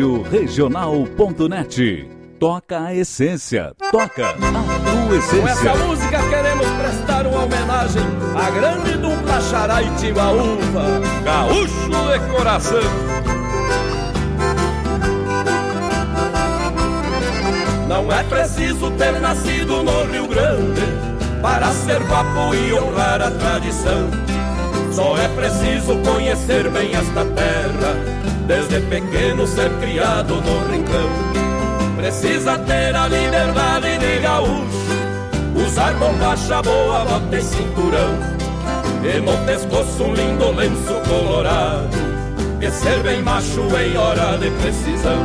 Rádio Regional.net. Toca a essência. Toca a tua Com essência. essa música queremos prestar uma homenagem à grande dupla Xará e Timbaúva, gaúcho de coração. Não é preciso ter nascido no Rio Grande para ser guapo e honrar a tradição. Só é preciso conhecer bem esta terra, desde pequeno ser criado no rincão. Precisa ter a liberdade de gaúcho, usar bombacha boa, bota e cinturão. E no pescoço um lindo lenço colorado, e ser bem macho em hora de precisão.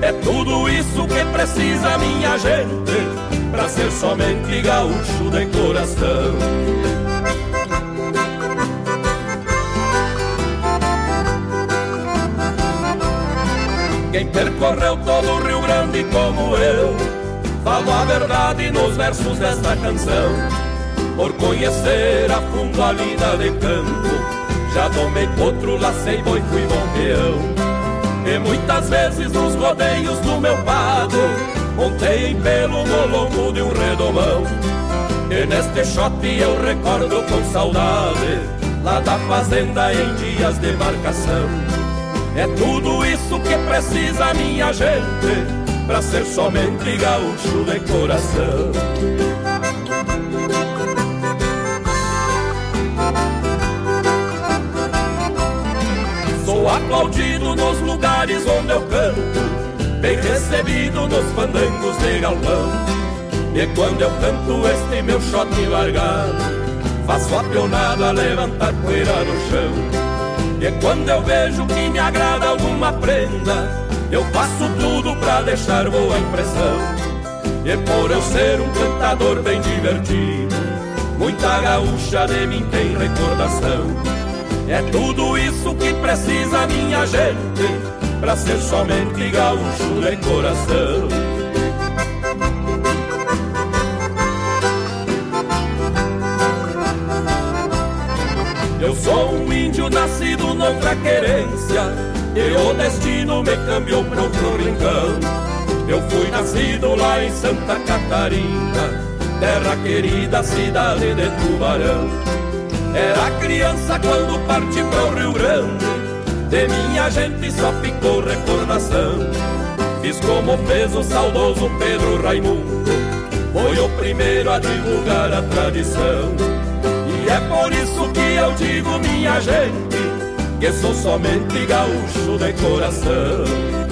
É tudo isso que precisa minha gente Pra ser somente gaúcho de coração Quem percorreu todo o Rio Grande como eu. Falo a verdade nos versos desta canção. Por conhecer a fundo a lida de campo já tomei potro, lacei boi, fui bom peão. E muitas vezes nos rodeios do meu pago Montei em pelo no de um redomão. E neste shot eu recordo com saudade Lá da fazenda em dias de marcação. É tudo isso que precisa minha gente Pra ser somente gaúcho de coração Sou aplaudido nos lugares onde eu canto, bem recebido nos fandangos de galpão. E quando eu canto este meu shot largado, faço a pionada levantar poeira no chão. E quando eu vejo que me agrada alguma prenda, eu faço tudo pra deixar boa impressão. E por eu ser um cantador bem divertido, muita gaúcha de mim tem recordação. É tudo isso que precisa minha gente Pra ser somente gaúcho de coração sou um índio nascido noutra querência E o destino me cambiou pro outro rincão Eu fui nascido lá em Santa Catarina Terra querida, cidade de Tubarão. Era criança quando parti para o Rio Grande De minha gente só ficou recordação. Fiz como fez o saudoso Pedro Raimundo Foi o primeiro a divulgar a tradição E é por isso que eu digo minha gente Que sou somente gaúcho de coração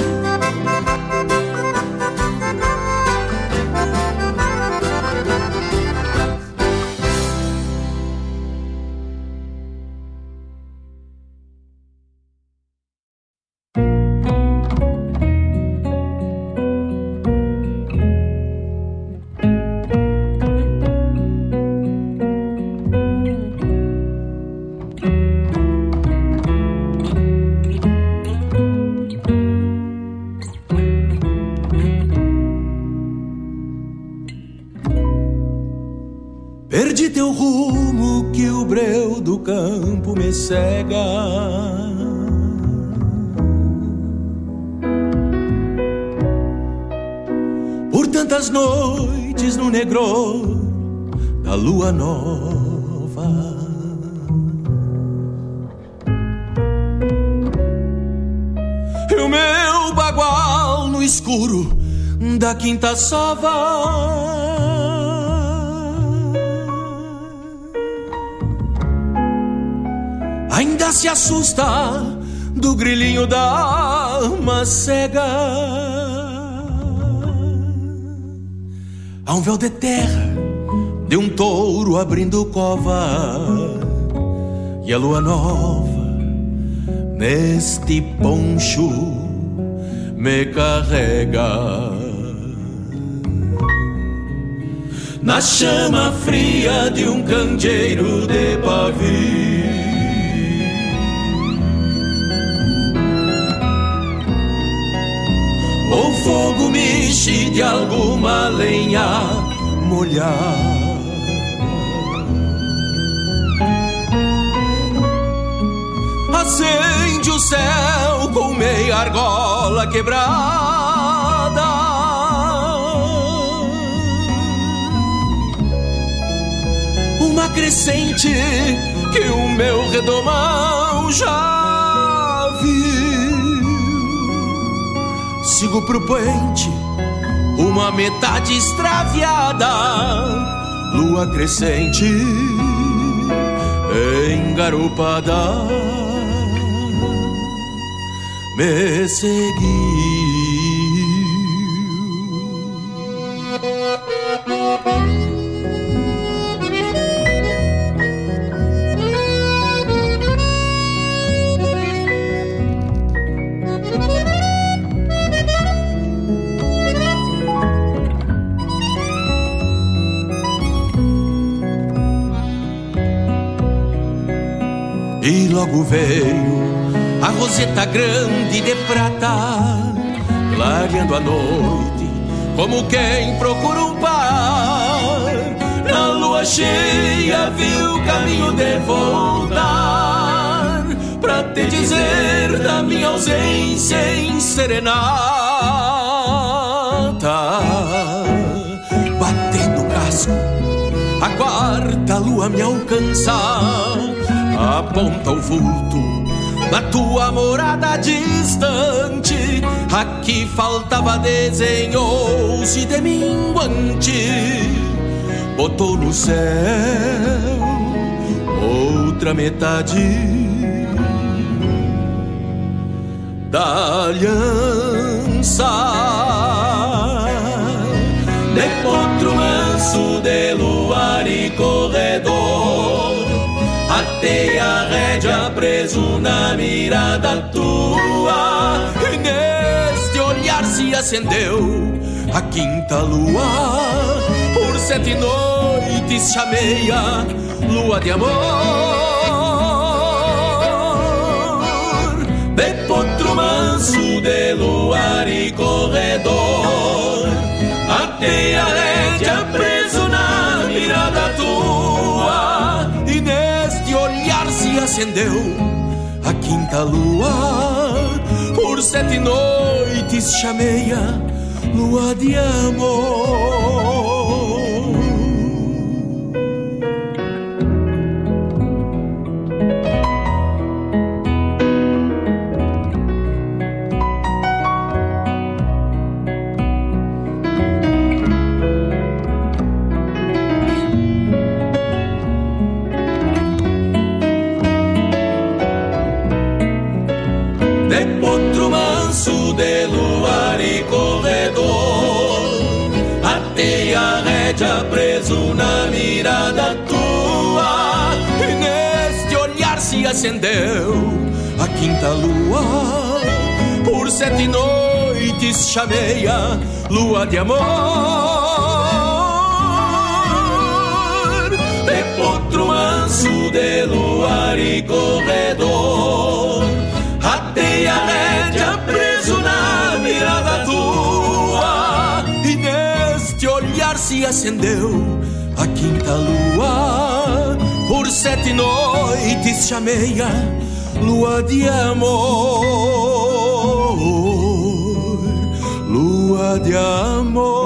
nova. E o meu bagual no escuro da quinta sova. ainda se assusta do grilinho da alma cega. Há um véu de terra de um touro abrindo cova e a lua nova neste poncho me carrega. Na chama fria de um candeeiro de pavio O fogo mexe de alguma lenha molhada. Acende o céu com meia argola quebrada. Uma crescente que o meu redomão já sigo pro poente, uma metade extraviada, lua crescente, engarupada, me seguiu. e logo veio a roseta grande de prata, clareando a noite, como quem procura um par. Na lua cheia viu o caminho de voltar, pra te dizer da minha ausência em serenata. Batendo casco, a quarta lua me alcança, aponta o vulto na tua morada distante. Aqui faltava desenhou-se de minguante, botou no céu outra metade da aliança. De potro manso de luar e corredor Atei a rédea preso na mirada tua. E neste olhar se acendeu a quinta lua. Por sete noites chamei a lua de amor. De potro manso de luar e corredor. Atei a rédea acendeu a quinta lua. Por sete noites chamei a lua de amor preso na mirada tua. E neste olhar se acendeu a quinta lua. Por sete noites chamei a lua de amor. De potro manso de luar e corredor. Atei a rédea preso na mirada se acendeu a quinta lua. Por sete noites chamei a lua de amor. Lua de amor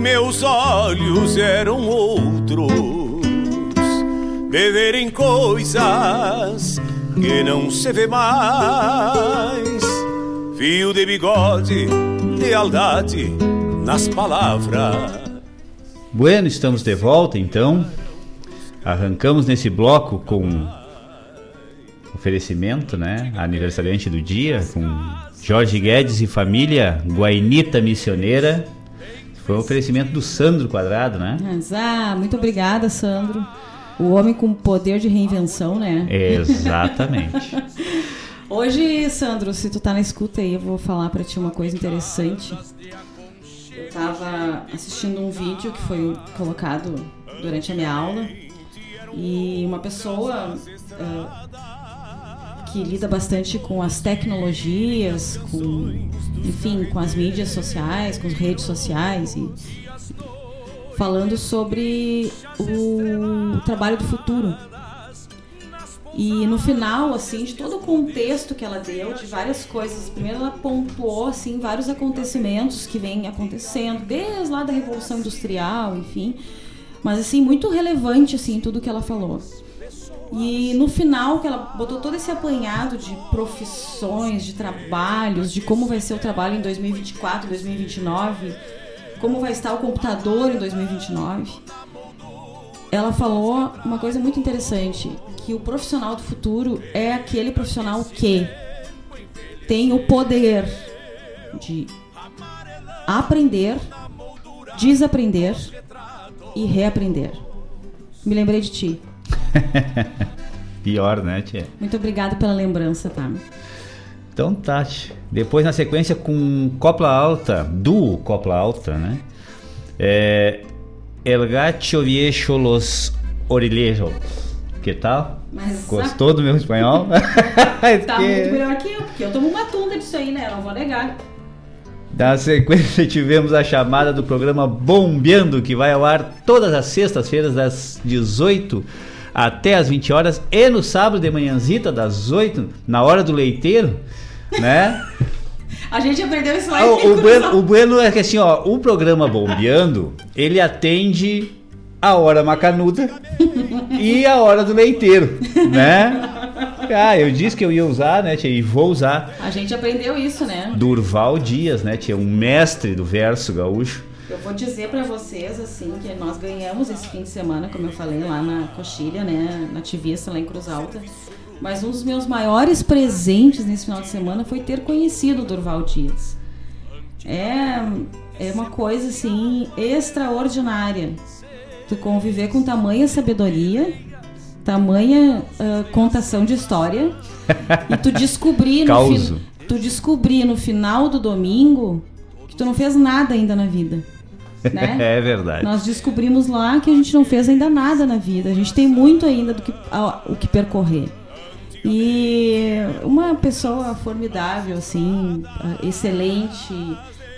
Meus olhos eram outros, de verem coisas que não se vê mais. Fio de bigode, lealdade nas palavras. Bueno, estamos de volta então. Arrancamos nesse bloco com oferecimento, né? Aniversariante do dia, com Jorge Guedes e família, Guainita Missioneira. Foi um oferecimento do Sandro Quadrado, né? Ah, muito obrigada, Sandro. O homem com poder de reinvenção, né? Exatamente. Hoje, Sandro, se tu tá na escuta aí, eu vou falar pra ti uma coisa interessante. Eu tava assistindo um vídeo que foi colocado durante a minha aula e uma pessoa ah, que lida bastante com as tecnologias, com, enfim, com as mídias sociais, com as redes sociais e falando sobre o trabalho do futuro. E no final, assim, de todo o contexto que ela deu, de várias coisas, primeiro ela pontuou, assim, vários acontecimentos que vêm acontecendo, desde lá da Revolução Industrial, enfim, mas, assim, muito relevante, assim, tudo que ela falou. E no final, que ela botou todo esse apanhado de profissões, de trabalhos, de como vai ser o trabalho em 2024, 2029, como vai estar o computador em 2029 ela falou uma coisa muito interessante, que o profissional do futuro é aquele profissional que tem o poder de aprender, desaprender e reaprender. Me lembrei de ti. Pior, né, tia? Muito obrigada pela lembrança, tá? Então, Tati. Depois, na sequência, com Copla Alta, duo Copla Alta, né? É, El gacho viejo los orilejos. Que tal? Mas, Gostou do meu espanhol? Tá muito melhor que eu, porque eu tomo uma tunda disso aí, né? Não vou negar. Na sequência tivemos a chamada do programa Bombeando, que vai ao ar todas as sextas-feiras, das 18 até as 20 horas, e no sábado de manhãzita, das 8, na hora do leiteiro, né? A gente aprendeu isso lá o, o, bueno, o bueno é que assim, ó, o programa Bombeando, ele atende a hora macanuda e a hora do leiteiro, né? Ah, eu disse que eu ia usar, né, tia, e vou usar. A gente aprendeu isso, né? Durval Dias, né, tia, um mestre do verso gaúcho. Eu vou dizer pra vocês, assim, que nós ganhamos esse fim de semana, como eu falei, lá na Coxilha, né? Na Tivista, lá em Cruz Alta. Mas um dos meus maiores presentes nesse final de semana foi ter conhecido o Durval Dias. É, é uma coisa, assim, extraordinária. Tu conviver com tamanha sabedoria, tamanha ah, contação de história, e tu descobrir no, tu descobrir no final do domingo que tu não fez nada ainda na vida. Né? é verdade. Nós descobrimos lá que a gente não fez ainda nada na vida. A gente tem muito ainda do que, a- o que percorrer. E uma pessoa formidável, assim, excelente,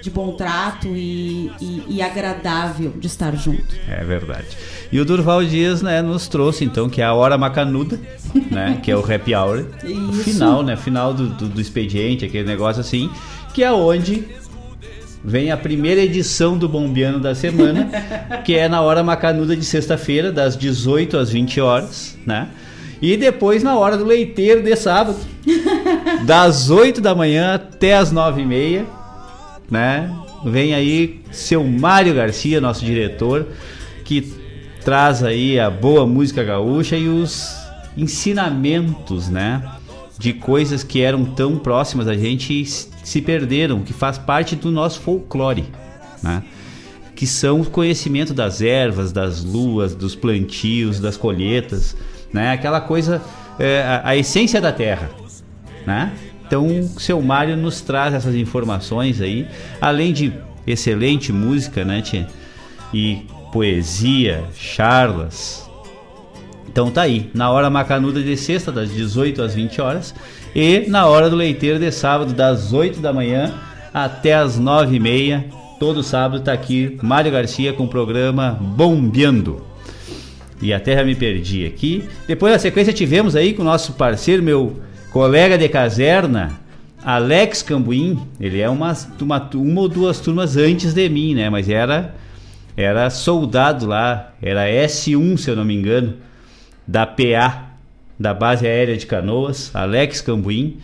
de bom trato e, e- e agradável de estar junto. É verdade. E o Durval Dias, né, nos trouxe então que é a hora macanuda, né, que é o happy hour, o final, né, final do, do, do expediente, aquele negócio assim, que é onde vem a primeira edição do Bombeano da semana, que é na hora macanuda de sexta-feira, das 18 às 20 horas, né? E depois na hora do leiteiro de sábado, das 8 da manhã até as 9 e meia, né? Vem aí seu Mário Garcia, nosso diretor, que traz aí a boa música gaúcha e os ensinamentos, né? De coisas que eram tão próximas a gente se perderam, que faz parte do nosso folclore, né? Que são o conhecimento das ervas, das luas, dos plantios, das colheitas, né? Aquela coisa, é, a, a essência da terra, né? Então, o seu Mário nos traz essas informações aí, além de excelente música, né, tia? E poesia, charlas. Então tá aí, na hora macanuda de sexta, das 18 às 20 horas, e na hora do leiteiro de sábado, das 8 da manhã até as 9 e meia. Todo sábado tá aqui Mário Garcia com o programa Bombeando. E até já me perdi aqui. Depois na sequência tivemos aí com o nosso parceiro, meu colega de caserna, Alex Cambuim. Ele é uma, uma, uma ou duas turmas antes de mim, né? Mas era, era soldado lá, era S1, se eu não me engano, da PA, da Base Aérea de Canoas, Alex Cambuim.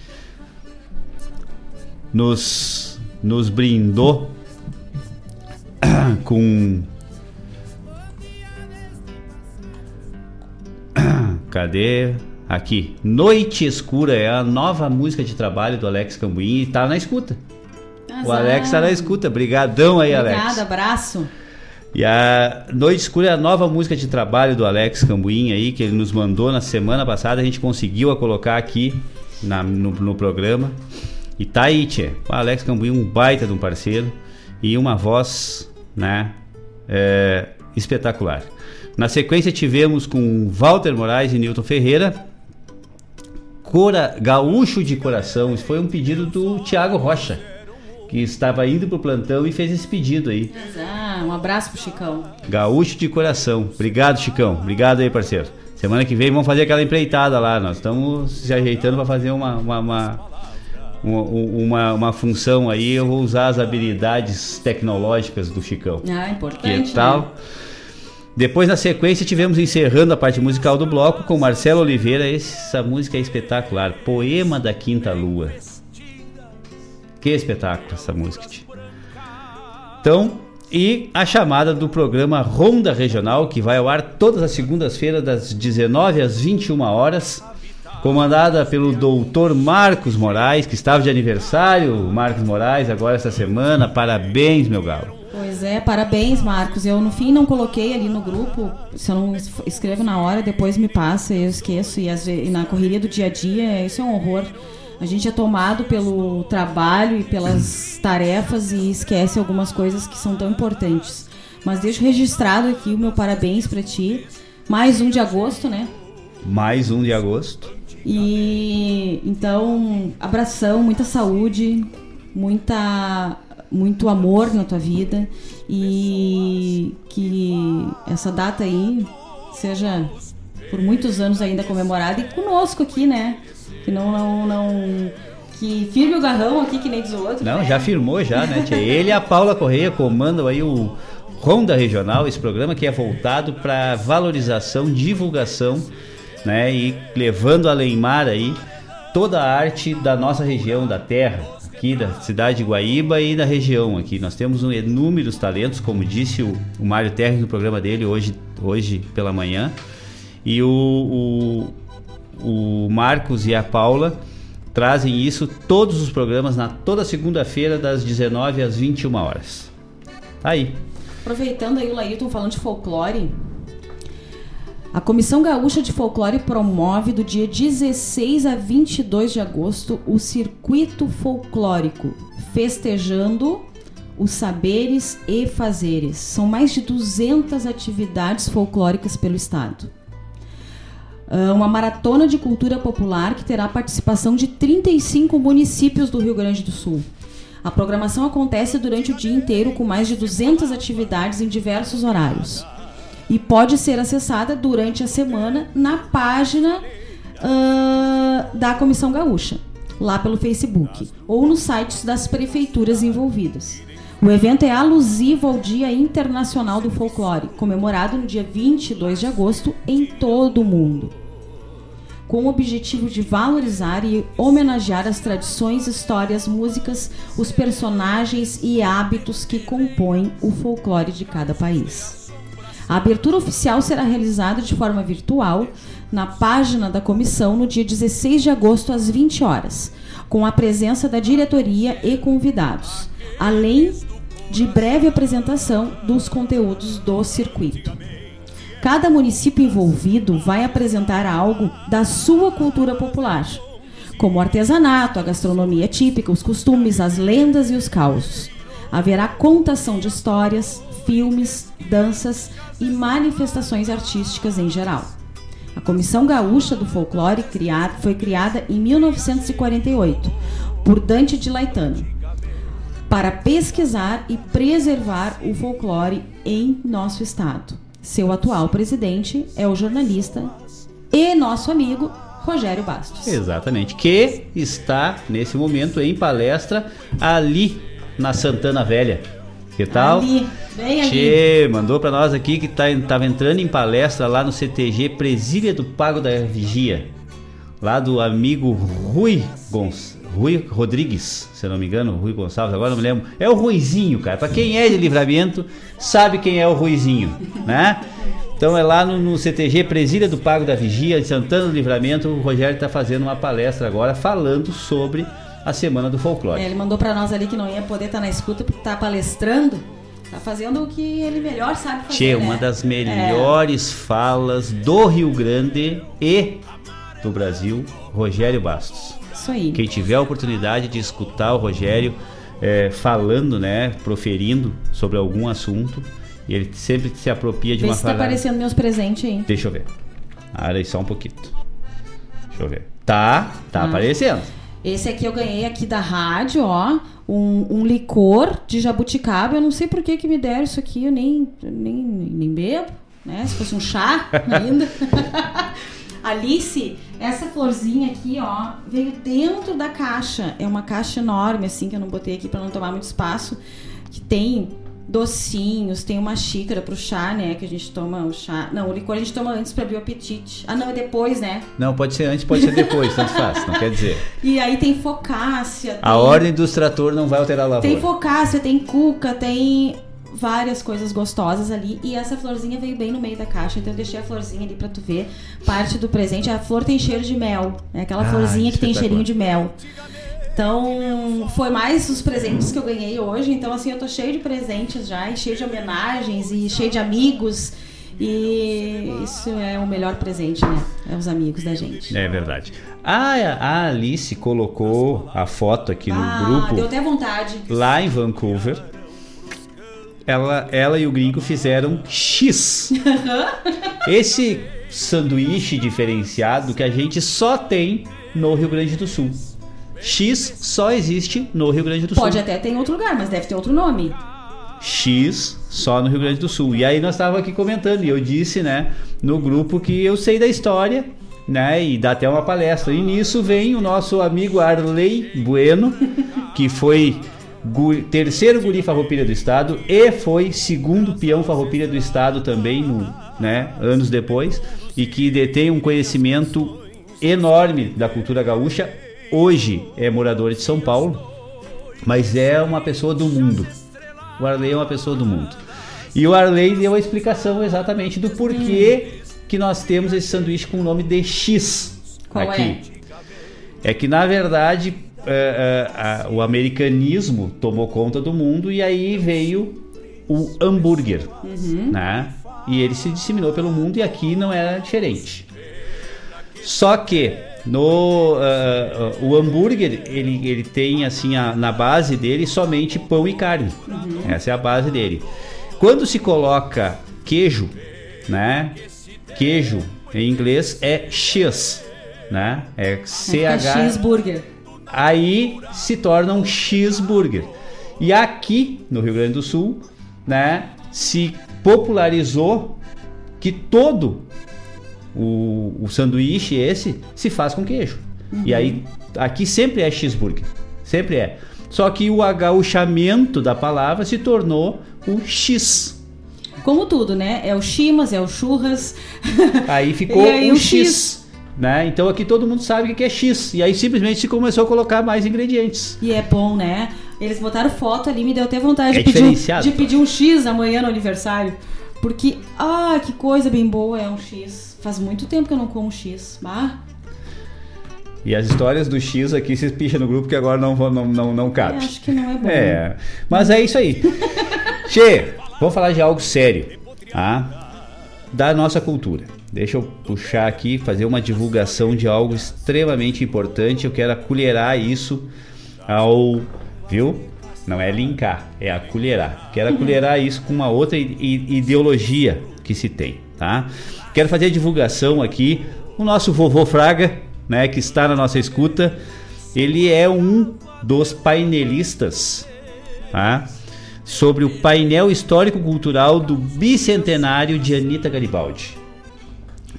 Nos, nos brindou com Cadê? aqui. Noite Escura é a nova música de trabalho do Alex Cambuim e tá na escuta. O Alex tá na escuta. Brigadão aí, Obrigada, Alex. abraço. E a Noite Escura é a nova música de trabalho do Alex Cambuim aí, que ele nos mandou na semana passada. A gente conseguiu a colocar aqui na- no, no programa. E tá aí, tchê. O Alex Cambuim, um baita de um parceiro e uma voz, né, é, espetacular. Na sequência tivemos com Walter Moraes e Newton Ferreira, Cora, Gaúcho de Coração. Isso foi um pedido do Tiago Rocha, que estava indo pro plantão e fez esse pedido aí. Ah, um abraço pro Chicão. Gaúcho de coração. Obrigado, Chicão. Obrigado aí, parceiro. Semana que vem vamos fazer aquela empreitada lá. Nós estamos se ajeitando para fazer uma, uma, uma, uma, uma, função aí. Eu vou usar as habilidades tecnológicas do Chicão. Ah, importante. Que tal? né? Depois, na sequência, tivemos encerrando a parte musical do bloco com Marcelo Oliveira. Essa música é espetacular. Poema da Quinta Lua. Que espetáculo essa música. Então, e a chamada do programa Ronda Regional, que vai ao ar todas as segundas-feiras, das 19 às 21 horas, comandada pelo doutor Marcos Moraes, que estava de aniversário, Marcos Moraes, agora essa semana. Parabéns, meu galo. Pois é, parabéns, Marcos. Eu no fim não coloquei ali no grupo. Se eu não es- escrevo na hora, depois me passa, eu esqueço. E, e na correria do dia a dia, isso é um horror. A gente é tomado pelo trabalho e pelas tarefas e esquece algumas coisas que são tão importantes. Mas deixo registrado aqui o meu parabéns pra ti. Mais um de agosto, né? Mais um de agosto. E então, abração, muita saúde, muita muito amor na tua vida e que essa data aí seja por muitos anos ainda comemorada e conosco aqui, né? Que não não não que firme o garrão aqui que nem diz o outro. Não, né? já firmou já, né? tia? Ele e a Paula Correia comandam aí o Ronda Regional, esse programa que é voltado para valorização, divulgação, né? E levando a Leimar aí toda a arte da nossa região, da terra, aqui da cidade de Guaíba e da região aqui. Nós temos um, inúmeros talentos, como disse o, o Mário Terres no programa dele hoje, hoje pela manhã. E o, o, o Marcos e a Paula trazem isso todos os programas na toda segunda-feira das 19 às 21 horas. Aí. Aproveitando aí o Laírton falando de folclore, a Comissão Gaúcha de Folclore promove do dia 16 a 22 de agosto o Circuito Folclórico, festejando os saberes e fazeres. São mais de 200 atividades folclóricas pelo estado. Ah, Uma maratona de cultura popular que terá participação de 35 municípios do Rio Grande do Sul. A programação acontece durante o dia inteiro com mais de 200 atividades em diversos horários. E pode ser acessada durante a semana na página ah, da Comissão Gaúcha, lá pelo Facebook, ou nos sites das prefeituras envolvidas. O evento é alusivo ao Dia Internacional do Folclore, comemorado no dia 22 de agosto em todo o mundo com o objetivo de valorizar e homenagear as tradições, histórias, músicas, os personagens e hábitos que compõem o folclore de cada país. A abertura oficial será realizada de forma virtual na página da comissão no dia 16 de agosto às 20 horas, com a presença da diretoria e convidados, além de breve apresentação dos conteúdos do circuito. Cada município envolvido vai apresentar algo da sua cultura popular, como o artesanato, a gastronomia típica, os costumes, as lendas e os causos. Haverá contação de histórias, filmes, danças e manifestações artísticas em geral. A Comissão Gaúcha do Folclore foi criada em 1948 por Dante de Laetano para pesquisar e preservar o folclore em nosso estado. Seu atual presidente é o jornalista e nosso amigo Rogério Bastos. Exatamente. Que está nesse momento em palestra ali na Santana Velha. Que tal? Ali, bem ali. Tchê, mandou pra nós aqui que tá, tava entrando em palestra lá no CTG Presília do Pago da Vigia. Lá do amigo Rui Gonçalves. Rui Rodrigues, se eu não me engano, Rui Gonçalves, agora não me lembro. É o Ruizinho, cara. Pra quem é de livramento, sabe quem é o Ruizinho, né? Então é lá no, no CTG Presília do Pago da Vigia, em Santana do Livramento, o Rogério está fazendo uma palestra agora falando sobre a Semana do Folclore. É, ele mandou pra nós ali que não ia poder estar na escuta porque tá palestrando. Tá fazendo o que ele melhor sabe fazer. Tchê, né? uma das melhores falas do Rio Grande e do Brasil, Rogério Bastos. Isso aí. Quem tiver a oportunidade de escutar o Rogério é, falando, né, proferindo sobre algum assunto, e ele sempre se apropria de Vê uma se tá fala. aparecendo meus presentes aí. Deixa eu ver. Ah, aí só um pouquinho. Deixa eu ver. Tá, tá Ah. aparecendo. Esse aqui eu ganhei aqui da rádio, ó. Um, um licor de jabuticaba. Eu não sei por que, que me deram isso aqui. Eu nem, nem, nem bebo, né? Se fosse um chá ainda. Alice, essa florzinha aqui, ó, veio dentro da caixa. É uma caixa enorme, assim, que eu não botei aqui pra não tomar muito espaço. Que tem docinhos, tem uma xícara pro chá, né? Que a gente toma o chá. Não, o licor a gente toma antes pra abrir o apetite. Ah, não, é depois, né? Não, pode ser antes, pode ser depois, tanto faz, não quer dizer. E aí tem focácia. A tem- ordem do extrator não vai alterar a lavoura. Tem focácia, tem cuca, tem várias coisas gostosas ali. E essa florzinha veio bem no meio da caixa, então eu deixei a florzinha ali pra tu ver. Parte do presente. A flor tem cheiro de mel. É aquela Ah, florzinha que tem cheirinho de mel. Então, foi mais os presentes que eu ganhei hoje. Então, assim, eu tô cheio de presentes já, e cheio de homenagens, e cheio de amigos. E isso é o melhor presente, né? É os amigos da gente. É verdade. A, a Alice colocou a foto aqui no ah, grupo deu até vontade. lá em Vancouver. Ela, ela e o gringo fizeram X. Esse sanduíche diferenciado que a gente só tem no Rio Grande do Sul. X só existe no Rio Grande do Sul. Pode até ter em outro lugar, mas deve ter outro nome. X só no Rio Grande do Sul. E aí nós estávamos aqui comentando, e eu disse, né, no grupo que eu sei da história, né, e dá até uma palestra. E nisso vem o nosso amigo Arley Bueno, que foi gu- terceiro guri farroupilha do estado e foi segundo peão farroupilha do estado também, no, né, anos depois, e que detém um conhecimento enorme da cultura gaúcha. Hoje é morador de São Paulo, mas é uma pessoa do mundo. O Arley é uma pessoa do mundo. E o Arley deu a explicação exatamente do porquê que nós temos esse sanduíche com o nome de X Qual aqui. É que na verdade é, é, a- o americanismo tomou conta do mundo e aí veio o hambúrguer, Uhum. né? E ele se disseminou pelo mundo e aqui não era diferente. Só que no ah, o hambúrguer ele, ele tem assim a- na base dele somente pão e carne. Uhum. Essa é a base dele. Quando se coloca queijo, né? Queijo em inglês é X, né? É CH. cheeseburger. Aí se torna um cheeseburger. E aqui no Rio Grande do Sul, né, se popularizou que todo o, o sanduíche esse se faz com queijo. Uhum. E aí aqui sempre é cheeseburger, sempre é. Só que o agaúchamento da palavra se tornou o X. Como tudo, né? É o chimas, é o churras. Aí ficou aí o o X. X. Né? Então aqui todo mundo sabe o que é X. E aí simplesmente se começou a colocar mais ingredientes. E é bom, né? Eles botaram foto ali, me deu até vontade É de, pedir um, de pedir um X amanhã no aniversário. Porque, ah, que coisa bem boa é um X. Faz muito tempo que eu não como X. Ah, E as histórias do X aqui se picha no grupo que agora não, não, não, não cabe. eu acho que não é bom. É, mas é isso aí. che, vamos falar de algo sério, tá? Da nossa cultura. Deixa eu puxar aqui, fazer uma divulgação de algo extremamente importante. Eu quero acolherar isso ao. Viu? Não é linkar, é acolherar. Quero acolherar isso com uma outra ideologia que se tem, tá? Quero fazer a divulgação aqui. O nosso vovô Fraga, né, que está na nossa escuta, ele é um dos painelistas, tá? Sobre o painel histórico-cultural do bicentenário de Anitta Garibaldi.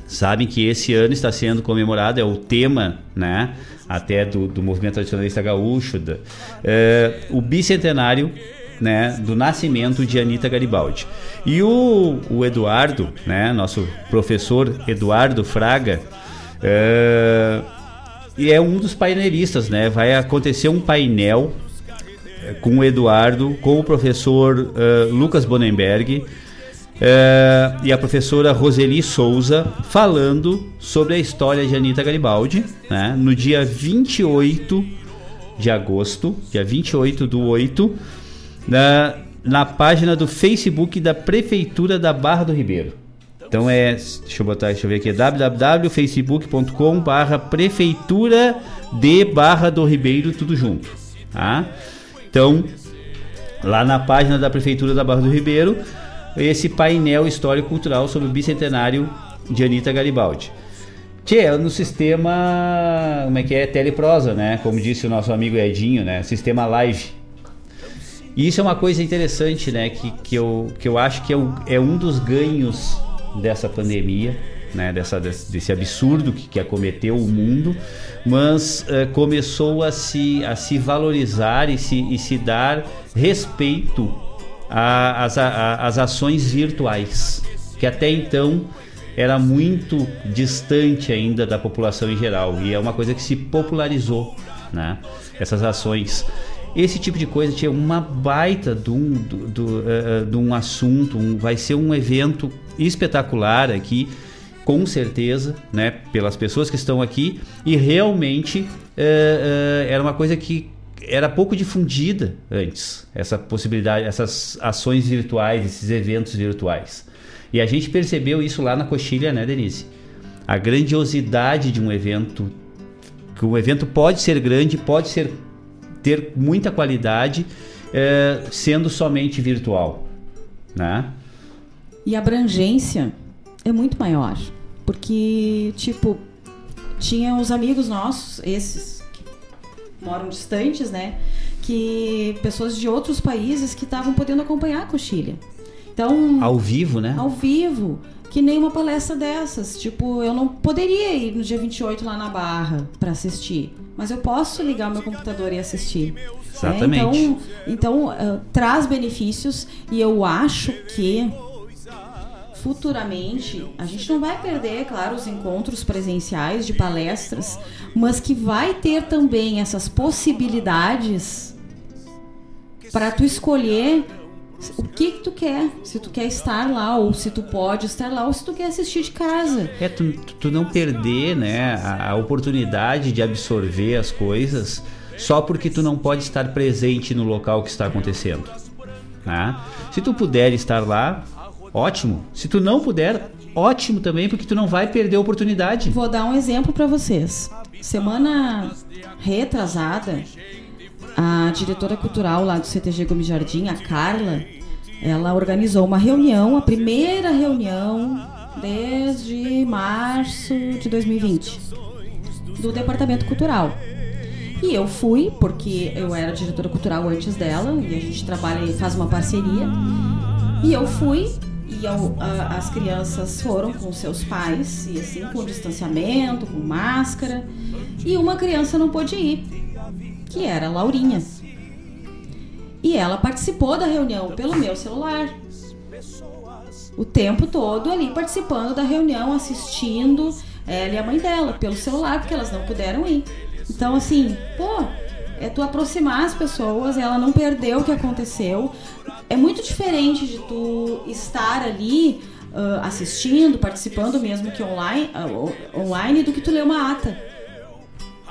Sabem que esse ano está sendo comemorado, é o tema, né? Até do, do movimento tradicionalista gaúcho, da, é, o bicentenário né, do nascimento de Anitta Garibaldi. E o, o Eduardo, né, nosso professor Eduardo Fraga, é, é um dos painelistas, né? Vai acontecer um painel eh, com o Eduardo, com o professor eh, Lucas Bonenberg, É, e a professora Roseli Souza falando sobre a história de Anitta Garibaldi, né, no dia 28 de agosto, dia 28 do 8, na, na página do Facebook da Prefeitura da Barra do Ribeiro. Então é, deixa eu botar, deixa eu ver aqui, www.facebook.com barra Prefeitura de Barra do Ribeiro, tudo junto, tá? Então, lá na página da Prefeitura da Barra do Ribeiro, esse painel histórico-cultural sobre o bicentenário de Anitta Garibaldi. Tchê, no sistema, como é que é, teleprosa, né? Como disse o nosso amigo Edinho, né? Sistema live. E isso é uma coisa interessante, né? Que, que, eu, que eu acho que é, um, é um dos ganhos dessa pandemia, né? Dessa, desse, absurdo que, que acometeu o mundo, mas uh, começou a se, a se valorizar e se, e se dar respeito às ações virtuais, que até então era muito distante ainda da população em geral e é uma coisa que se popularizou, né? Essas ações. Esse tipo de coisa tinha uma baita de um, do, do, uh, de um assunto, um, vai ser um evento espetacular aqui, com certeza, né? Pelas pessoas que estão aqui e realmente uh, era uma coisa que era pouco difundida antes, essa possibilidade, essas ações virtuais, esses eventos virtuais. E a gente percebeu isso lá na Coxilha, né, Denise? A grandiosidade de um evento, que um evento pode ser grande, pode ser ter muita qualidade, é, sendo somente virtual, né? E a abrangência é muito maior, porque tipo tinha os amigos nossos, esses que moram distantes, né? Que pessoas de outros países que estavam podendo acompanhar a coxilha. Então, ao vivo, né? Ao vivo, que nem uma palestra dessas. Tipo, eu não poderia ir no dia 28 lá na Barra para assistir, mas eu posso ligar o meu computador e assistir. Exatamente. É, então, então uh, traz benefícios e eu acho que futuramente a gente não vai perder, claro, os encontros presenciais de palestras, mas que vai ter também essas possibilidades para tu escolher o que, que tu quer, se tu quer estar lá, ou se tu pode estar lá, ou se tu quer assistir de casa. É, tu, tu não perder, né, a, a oportunidade de absorver as coisas só porque tu não pode estar presente no local que está acontecendo. Né? Se tu puder estar lá, ótimo. Se tu não puder, ótimo também, porque tu não vai perder a oportunidade. Vou dar um exemplo para vocês. Semana retrasada, a diretora cultural lá do CTG Gomes Jardim, a Carla, ela organizou uma reunião, a primeira reunião desde março de 2020 do departamento cultural. E eu fui, porque eu era diretora cultural antes dela, e a gente trabalha e faz uma parceria. E eu fui, e eu, a, as crianças foram com seus pais, e assim, com distanciamento, com máscara. E uma criança não pôde ir que era Laurinha. E ela participou da reunião pelo meu celular. O tempo todo ali participando da reunião, assistindo ela e a mãe dela pelo celular, porque elas não puderam ir. Então, assim, pô, é tu aproximar as pessoas, ela não perdeu o que aconteceu. É muito diferente de tu estar ali uh, assistindo, participando mesmo que online, uh, online, do que tu ler uma ata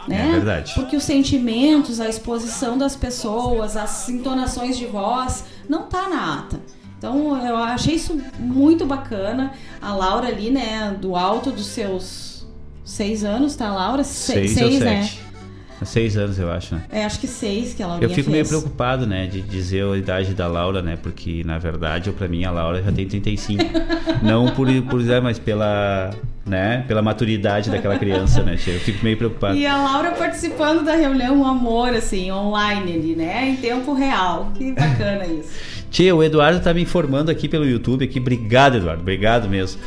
né? É verdade. Porque os sentimentos, a exposição das pessoas, as entonações de voz, não tá na ata. Então eu achei isso muito bacana. A Laura ali, né, do alto dos seus seis anos, tá, Laura? Se seis, seis né? Há seis anos, eu acho, né? É, acho que seis que a Laurinha Eu fico fez. meio preocupado, né, de dizer a idade da Laura, né? Porque, na verdade, para mim, a Laura já tem 35. Não por, por mas pela, né, pela maturidade daquela criança, né? Eu fico meio preocupado. E a Laura participando da reunião, um amor, assim, online ali, né? Em tempo real. Que bacana isso. Tia, o Eduardo tá me informando aqui pelo YouTube aqui. Obrigado, Eduardo. Obrigado mesmo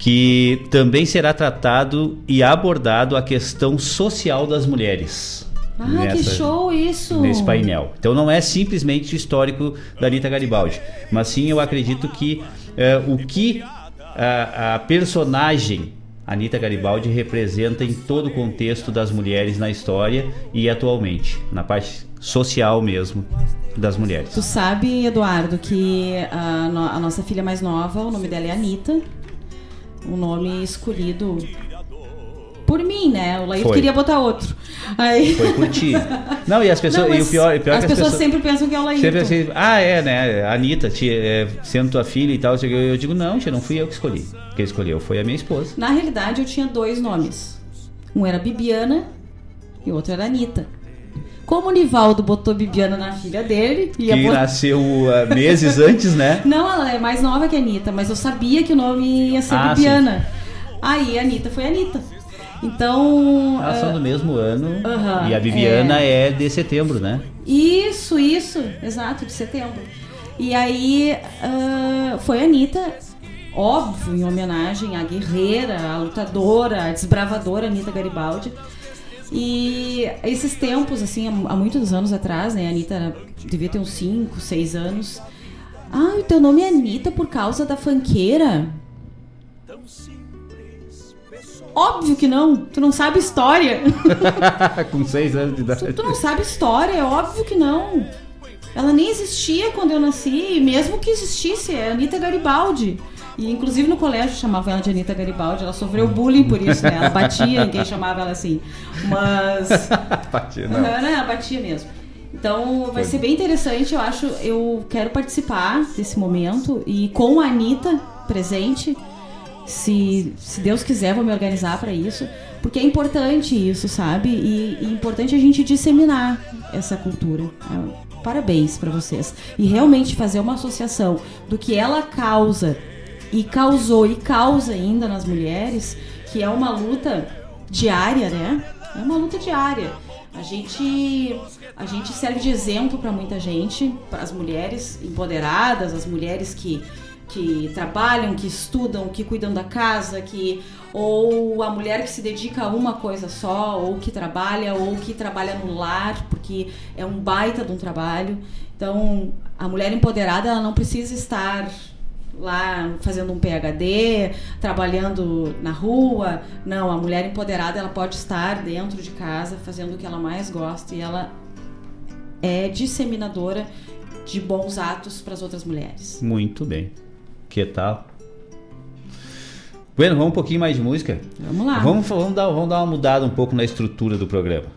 que também será tratado e abordado a questão social das mulheres. Ah, nessa, que show isso! Nesse painel. Então não é simplesmente o histórico da Anitta Garibaldi, mas sim eu acredito que uh, o que a, a personagem Anitta Garibaldi representa em todo o contexto das mulheres na história e atualmente, na parte social mesmo das mulheres. Tu sabe, Eduardo, que a, no- a nossa filha mais nova, o nome dela é Anitta. Um nome escolhido por mim, né? O Laíto Foi. queria botar outro. Aí... Foi por ti. Não, e as pessoas. Não, e o pior, o pior as é que pessoas sempre pensam que é o Laíto. Sempre assim, ah, é, né? A Anitta, tia, é, sendo tua filha e tal. Eu digo, não, tia, não fui eu que escolhi. Quem escolheu foi a minha esposa. Na realidade, eu tinha dois nomes. Um era Bibiana e o outro era Anitta. Como o Nivaldo botou Bibiana na filha dele, Que botar- nasceu ah, meses antes, né? Não, ela é mais nova que a Anitta, mas eu sabia que o nome ia ser Ah, Bibiana. Aí a Anitta foi a Anitta. Então. Elas são ah, do mesmo ano. Aham, e a Viviana é. de setembro, né? Isso, isso, exato, de setembro. E aí ah, foi a Anitta, óbvio, em homenagem à guerreira, à lutadora, à desbravadora Anitta Garibaldi. E esses tempos, assim, há muitos anos atrás, né? A Anitta devia ter uns 5, 6 anos. Ah, o teu nome é Anitta por causa da fanqueira? Óbvio que não, tu não sabe história. Com seis anos de idade. Tu não sabe história, é óbvio que não. Ela nem existia quando eu nasci, mesmo que existisse, é Anitta Garibaldi. E inclusive no colégio chamavam ela de Anitta Garibaldi, ela sofreu bullying por isso, né? Ela batia em quem chamava ela assim. Mas. Batia, não. Aham, né? Ela batia mesmo. Então vai ser bem interessante, eu acho. Eu quero participar desse momento e com a Anitta presente, se, se Deus quiser, vou me organizar para isso, porque é importante isso, sabe? E, e é importante a gente disseminar essa cultura. Ah, Parabéns para vocês. E realmente fazer uma associação do que ela causa e causou e causa ainda nas mulheres, que é uma luta diária, né? É uma luta diária. A gente, a gente serve de exemplo para muita gente, para as mulheres empoderadas, as mulheres que, que trabalham, que estudam, que cuidam da casa, que ou a mulher que se dedica a uma coisa só, ou que trabalha, ou que trabalha no lar, porque é um baita de um trabalho. Então, a mulher empoderada, ela não precisa estar lá fazendo um PhD, trabalhando na rua. Não, a mulher empoderada ela pode estar dentro de casa fazendo o que ela mais gosta e ela é disseminadora de bons atos para as outras mulheres. Muito bem. Que tal? Bueno, vamos um pouquinho mais de música? Vamos lá. Vamos, vamos, dar, vamos dar uma mudada um pouco na estrutura do programa.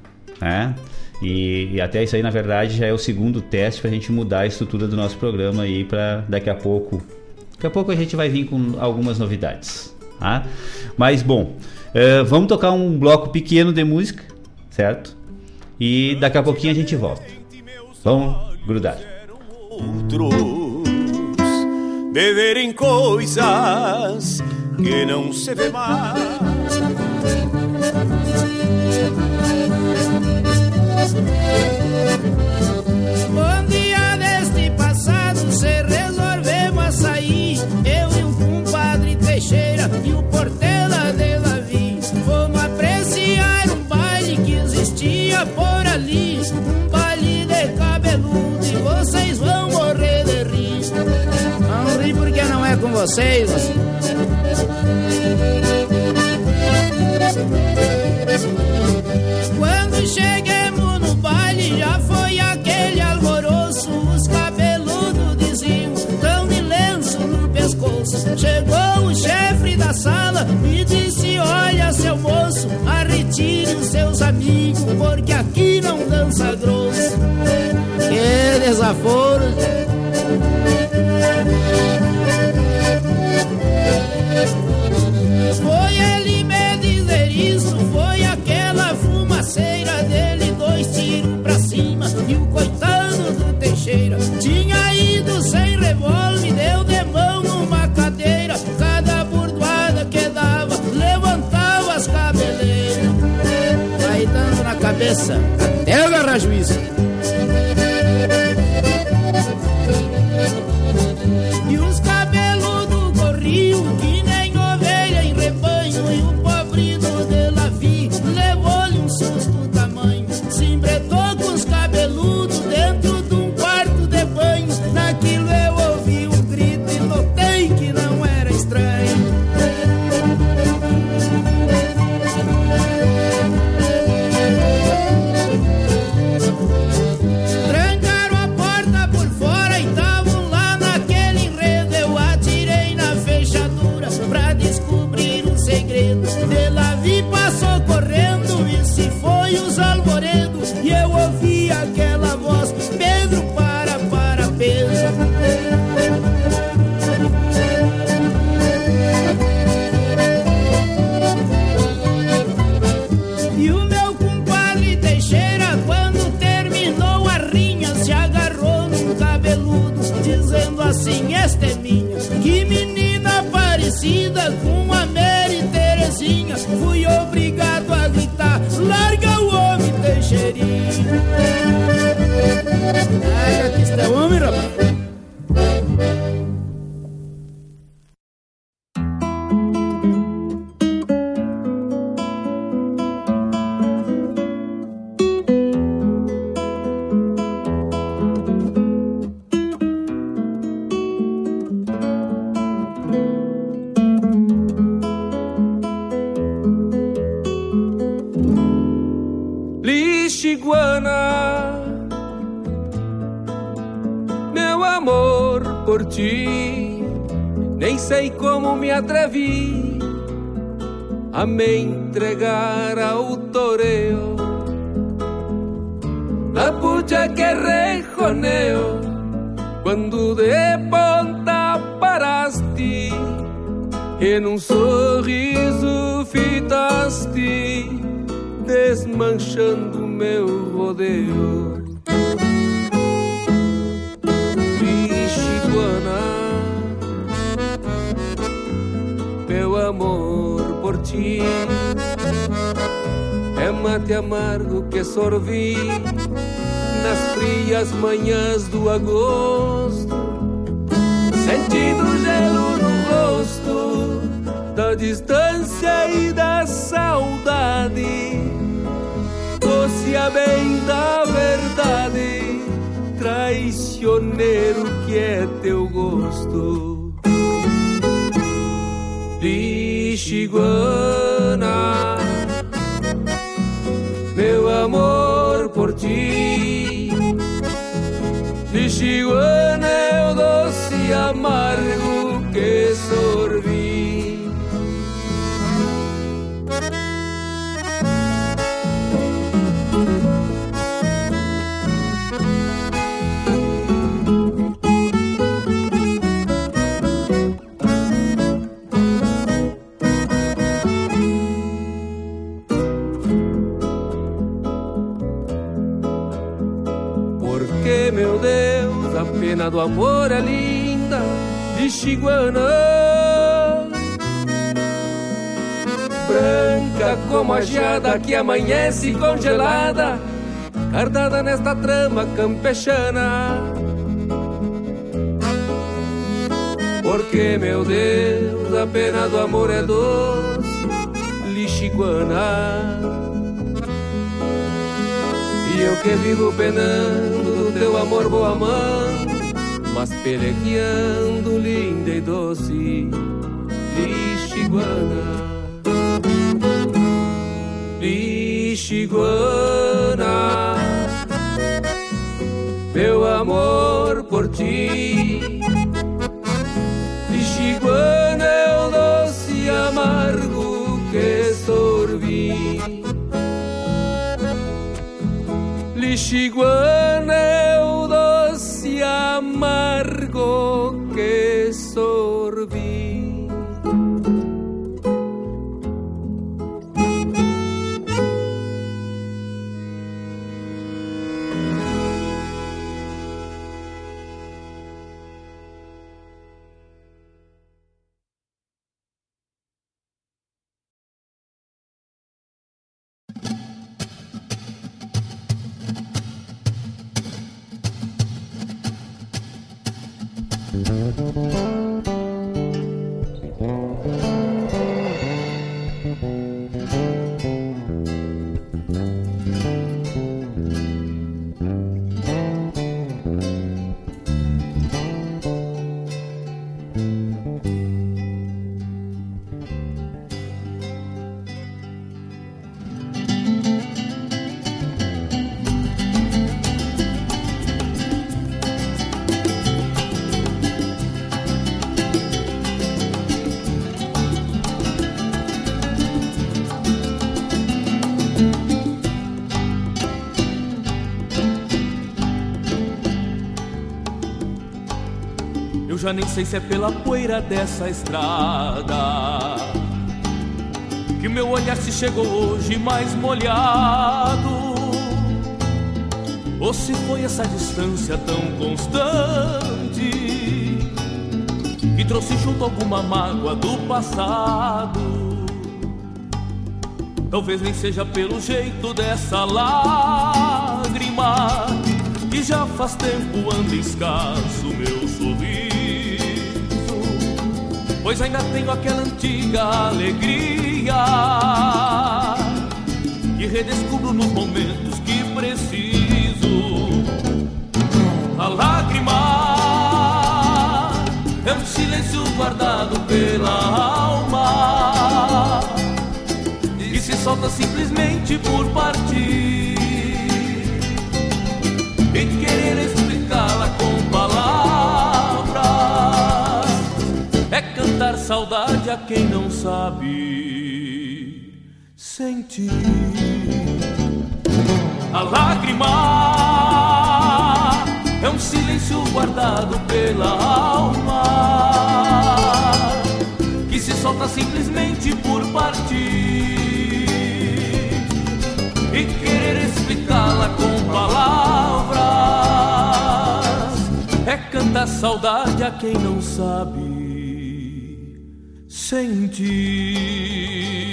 Né? E, e até isso aí, na verdade, já é o segundo teste para a gente mudar a estrutura do nosso programa aí para daqui a pouco. Daqui a pouco a gente vai vir com algumas novidades. Tá? Mas bom, eh, vamos tocar um bloco pequeno de música, certo? E daqui a pouquinho a gente volta. Vamos grudar. outros de verem coisas que não se vê mais. Vocês. Quando chegamos no baile já foi aquele alvoroço. Os cabeludos diziam tão de lenço no pescoço. Chegou o chefe da sala e disse olha seu moço Arretire os seus amigos porque aqui não dança grosso. Que desaforo tinha ido sem revólver, deu de mão numa cadeira, cada burdoada que dava levantava as cabeleiras, vai dando na cabeça até agarrar juízo. agora. Que amanhece congelada, cardada nesta trama campechana. Porque, meu Deus, a pena do amor é doce, lixiguana. E eu que vivo penando do teu amor boa mão, mas pelegueando linda e doce, lixiguana. Lixiguana, meu amor por ti. Lixiguana é o doce amargo que sorvi. Lixiguana já nem sei se é pela poeira dessa estrada que meu olhar se chegou hoje mais molhado. Ou se foi essa distância tão constante que trouxe junto alguma mágoa do passado. Talvez nem seja pelo jeito dessa lágrima que já faz tempo anda escasso meu pois ainda tenho aquela antiga alegria que redescubro nos momentos que preciso. A lágrima é um silêncio guardado pela alma e se solta simplesmente por partir cantar saudade a quem não sabe sentir. A lágrima é um silêncio guardado pela alma que se solta simplesmente por partir e querer explicá-la com palavras é cantar saudade a quem não sabe sentir.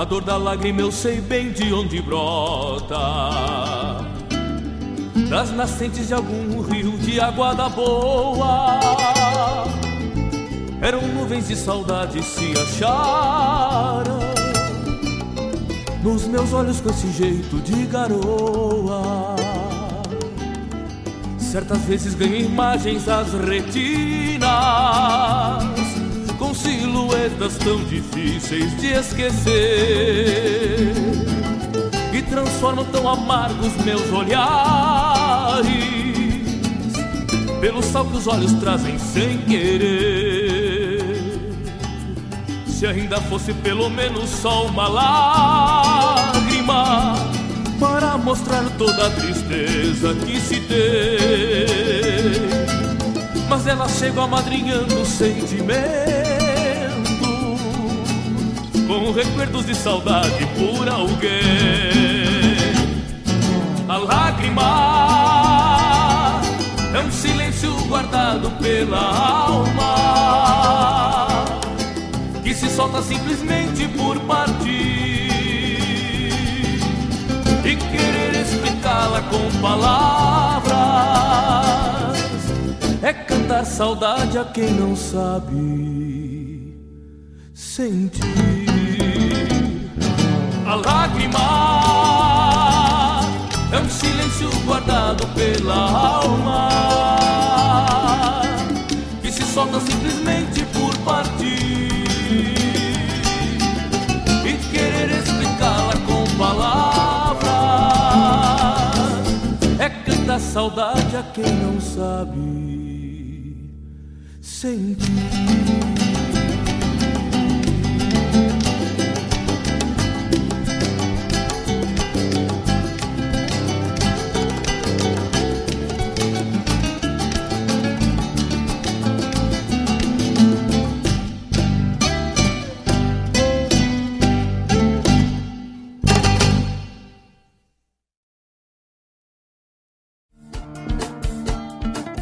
A dor da lágrima eu sei bem de onde brota. Das nascentes de algum rio de água da boa. Eram nuvens de saudade se acharam. Nos meus olhos com esse jeito de garoa. Certas vezes ganho imagens às retinas silhuetas tão difíceis de esquecer e transformam tão amargos meus olhares pelo sal que os olhos trazem sem querer. Se ainda fosse pelo menos só uma lágrima para mostrar toda a tristeza que se tem mas ela chega amadrinhando o sentimento com recuerdos de saudade por alguém. A lágrima é um silêncio guardado pela alma que se solta simplesmente por partir e querer explicá-la com palavras é cantar saudade a quem não sabe sentir. A lágrima é um silêncio guardado pela alma que se solta simplesmente por partir e querer explicá-la com palavras é cantar saudade a quem não sabe sentir.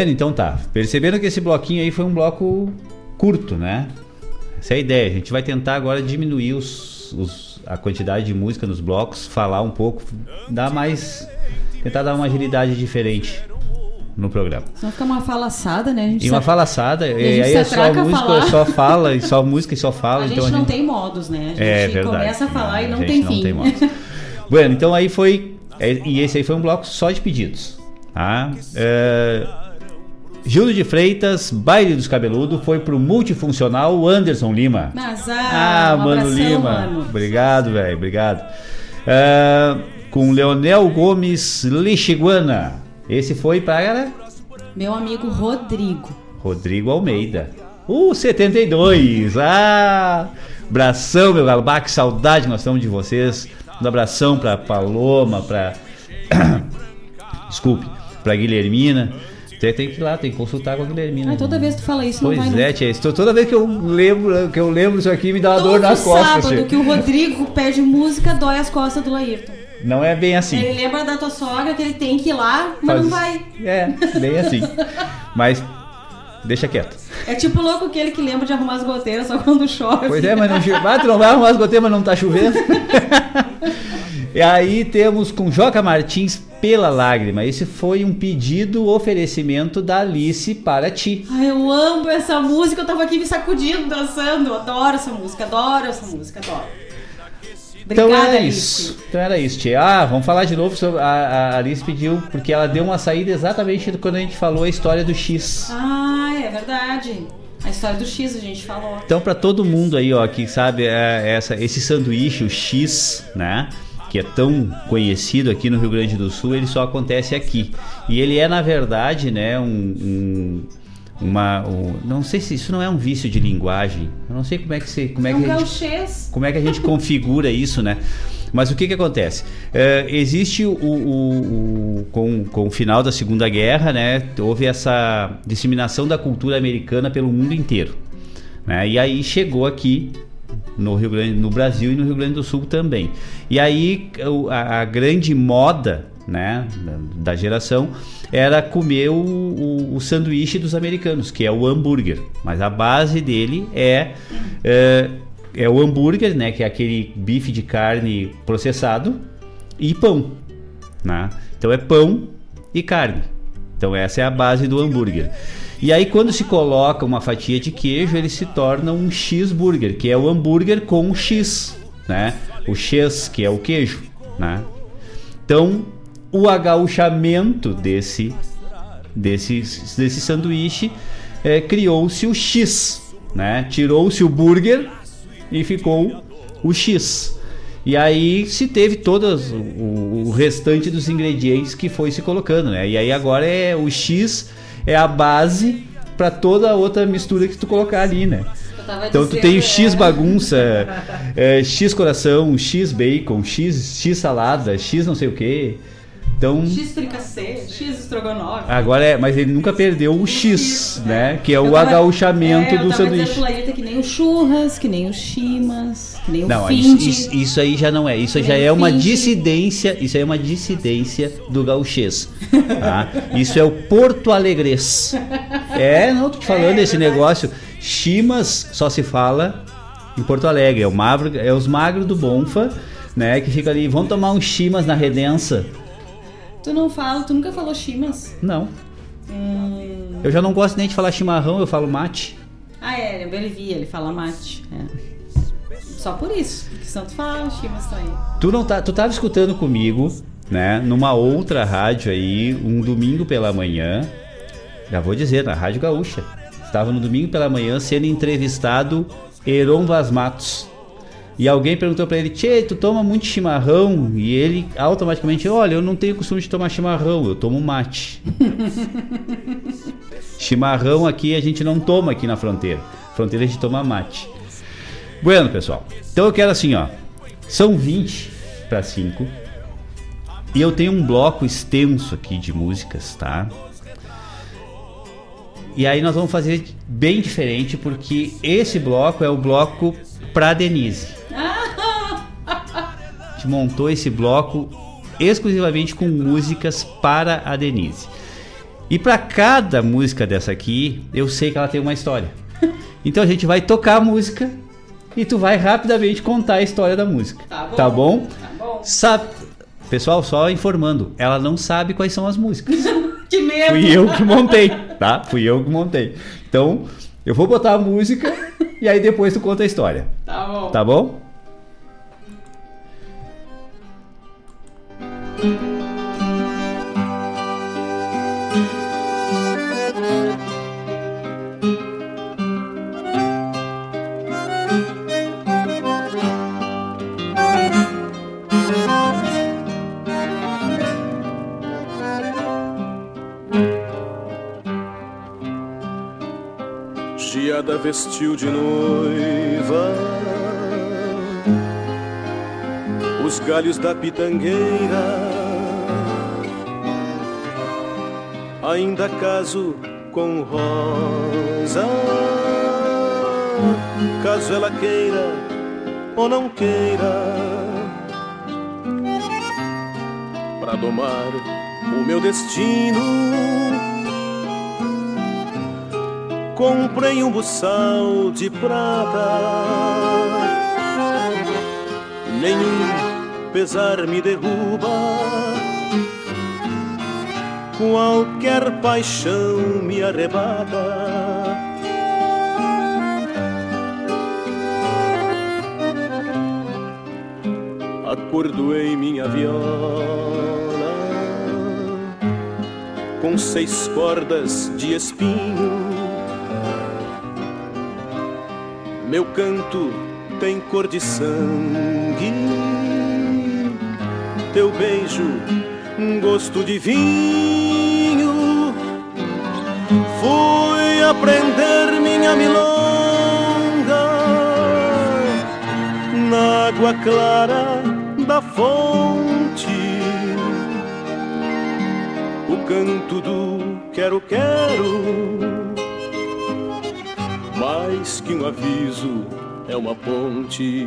Bueno, então tá. Perceberam que esse bloquinho aí foi um bloco curto, né? Essa é a ideia. A gente vai tentar agora diminuir os, os- a quantidade de música nos blocos, falar um pouco, dar mais. tentar dar uma agilidade diferente no programa. Senão fica uma falaçada, né? A gente E uma falaçada, E a e gente aí é só a música, só fala, e só música e só fala. A gente então não tem modos, né? A gente É verdade. começa a falar e não a gente tem não fim. tem modos. bueno, então aí foi. é, E esse aí foi um bloco só de pedidos. Tá? É, Júlio de Freitas, Baile dos Cabeludo, foi pro multifuncional Anderson Lima. Mas, Ah, ah, um Mano abração, Lima. mano. Obrigado, velho. Obrigado. É, com Leonel Gomes Lixiguana. Esse foi para Meu amigo Rodrigo. Rodrigo Almeida. Uh, 72. Ah! Abração, meu galo. Que saudade nós estamos de vocês. Um abração pra Paloma, pra. Desculpe, pra Guilhermina. Tem, tem que ir lá, tem que consultar com a Guilhermina. Ai, toda vez que tu fala isso, Pois não vai é, nunca. tia. isso- Toda vez que eu lembro, que eu lembro isso aqui, me dá uma dor Todo nas costas. sábado tia. que o Rodrigo pede música, dói as costas do Laírton. Não é bem assim. Ele lembra da tua sogra que ele tem que ir lá, mas Faz- não vai. É, bem assim. Mas deixa quieto. É tipo louco aquele que lembra de arrumar as goteiras só quando chove. Pois é, mas não. Ah, tu não vai arrumar as goteiras, mas não tá chovendo. e aí temos com Joca Martins pela lágrima. Esse foi um pedido, oferecimento da Alice para ti. Ai, eu amo essa música, eu tava aqui me sacudindo, dançando. Adoro essa música, adoro essa música, adoro. Então Obrigada, era Alice. isso. Então era isso, tia. Ah, vamos falar de novo sobre. A, a Alice pediu, porque ela deu uma saída exatamente quando a gente falou a história do X. Ah, é verdade. A história do X a gente falou. Então, para todo mundo aí, ó, que sabe é, essa, esse sanduíche, o X, né? Que é tão conhecido aqui no Rio Grande do Sul, ele só acontece aqui. E ele é, na verdade, né, um. um- uma, um- não sei se isso não é um vício de linguagem. Eu não sei como é que se, como é que a gente, como é que a gente configura isso, né? Mas o que que acontece? É, existe o, o- o- com, com o final da Segunda Guerra, né? Houve essa disseminação da cultura americana pelo mundo inteiro, né? E aí chegou aqui no Rio Grande, no Brasil e no Rio Grande do Sul também. E aí a, a grande moda, né, da geração era comer o, o- o sanduíche dos americanos, que é o hambúrguer. Mas a base dele é, é é o hambúrguer, né, que é aquele bife de carne processado e pão, né? Então é pão e carne. Então essa é a base do hambúrguer. E aí quando se coloca uma fatia de queijo, ele se torna um cheeseburger, que é o hambúrguer com X, né? O X, que é o queijo, né? Então, o agauchamento desse desse desse sanduíche é, criou-se o X, né? Tirou-se o burger e ficou o X. E aí se teve todas o, o restante dos ingredientes que foi se colocando, né? E aí agora é o X é a base para toda a outra mistura que tu colocar ali, né? Então tu tem o é. X bagunça, é, X coração, X bacon, X, X salada, X não sei o que. Então X fricassê, X estrogonofe. agora é, mas ele nunca perdeu o X, né? Que é Eu o tava- agauchamento é, eu do tava sanduíche. pro Laírta que nem o churras, que nem o chimas, que nem Não, o isso, finde. isso, isso aí já não é. Isso já é uma dissidência. Isso aí é uma dissidência do gauchês. Tá? Isso é o Porto Alegres. É, não tô te falando esse negócio. Chimas só se fala em Porto Alegre. É, o magro, é os magros do Bonfa, né? Que fica ali. Vão tomar uns chimas na redença. Tu não fala, tu nunca falou chimas? Não. Hum... Eu já não gosto nem de falar chimarrão, eu falo mate. Ah, é, ele via, ele fala mate. é. Só por isso, porque senão tu fala chimas também. Tu não tá, tu tava escutando comigo, né, numa outra rádio aí, um domingo pela manhã. Já vou dizer, na Rádio Gaúcha. Estava no domingo pela manhã sendo entrevistado Heron Vaz Matos. E alguém perguntou pra ele: "Tchê, tu toma muito chimarrão?" E ele automaticamente: "Olha, eu não tenho costume de tomar chimarrão, eu tomo mate." chimarrão aqui a gente não toma aqui na fronteira. Fronteira a gente toma mate. Bueno, pessoal. Então eu quero assim, ó. São 20 para 5. E eu tenho um bloco extenso aqui de músicas, tá? E aí nós vamos fazer bem diferente porque esse bloco é o bloco pra Denise. A gente montou esse bloco exclusivamente com músicas para a Denise. E para cada música dessa aqui, eu sei que ela tem uma história. Então a gente vai tocar a música e tu vai rapidamente contar a história da música. Tá bom. Tá bom? Tá bom. Sabe, pessoal, só informando, ela não sabe quais são as músicas. que medo! Fui eu que montei, tá? Fui eu que montei. Então, eu vou botar a música e aí depois tu conta a história. Tá bom. Tá bom? Chiada vestiu de noiva. Os galhos da pitangueira. Ainda caso com rosa, caso ela queira ou não queira, para domar o meu destino comprei um buçal de prata. Nenhum pesar me derruba, qualquer paixão me arrebata. Acordoei minha viola com seis cordas de espinho. Meu canto tem cor de sangue, teu beijo, um gosto de vinho. Fui aprender minha milonga na água clara da fonte. O canto do quero-quero mais que um aviso é uma ponte.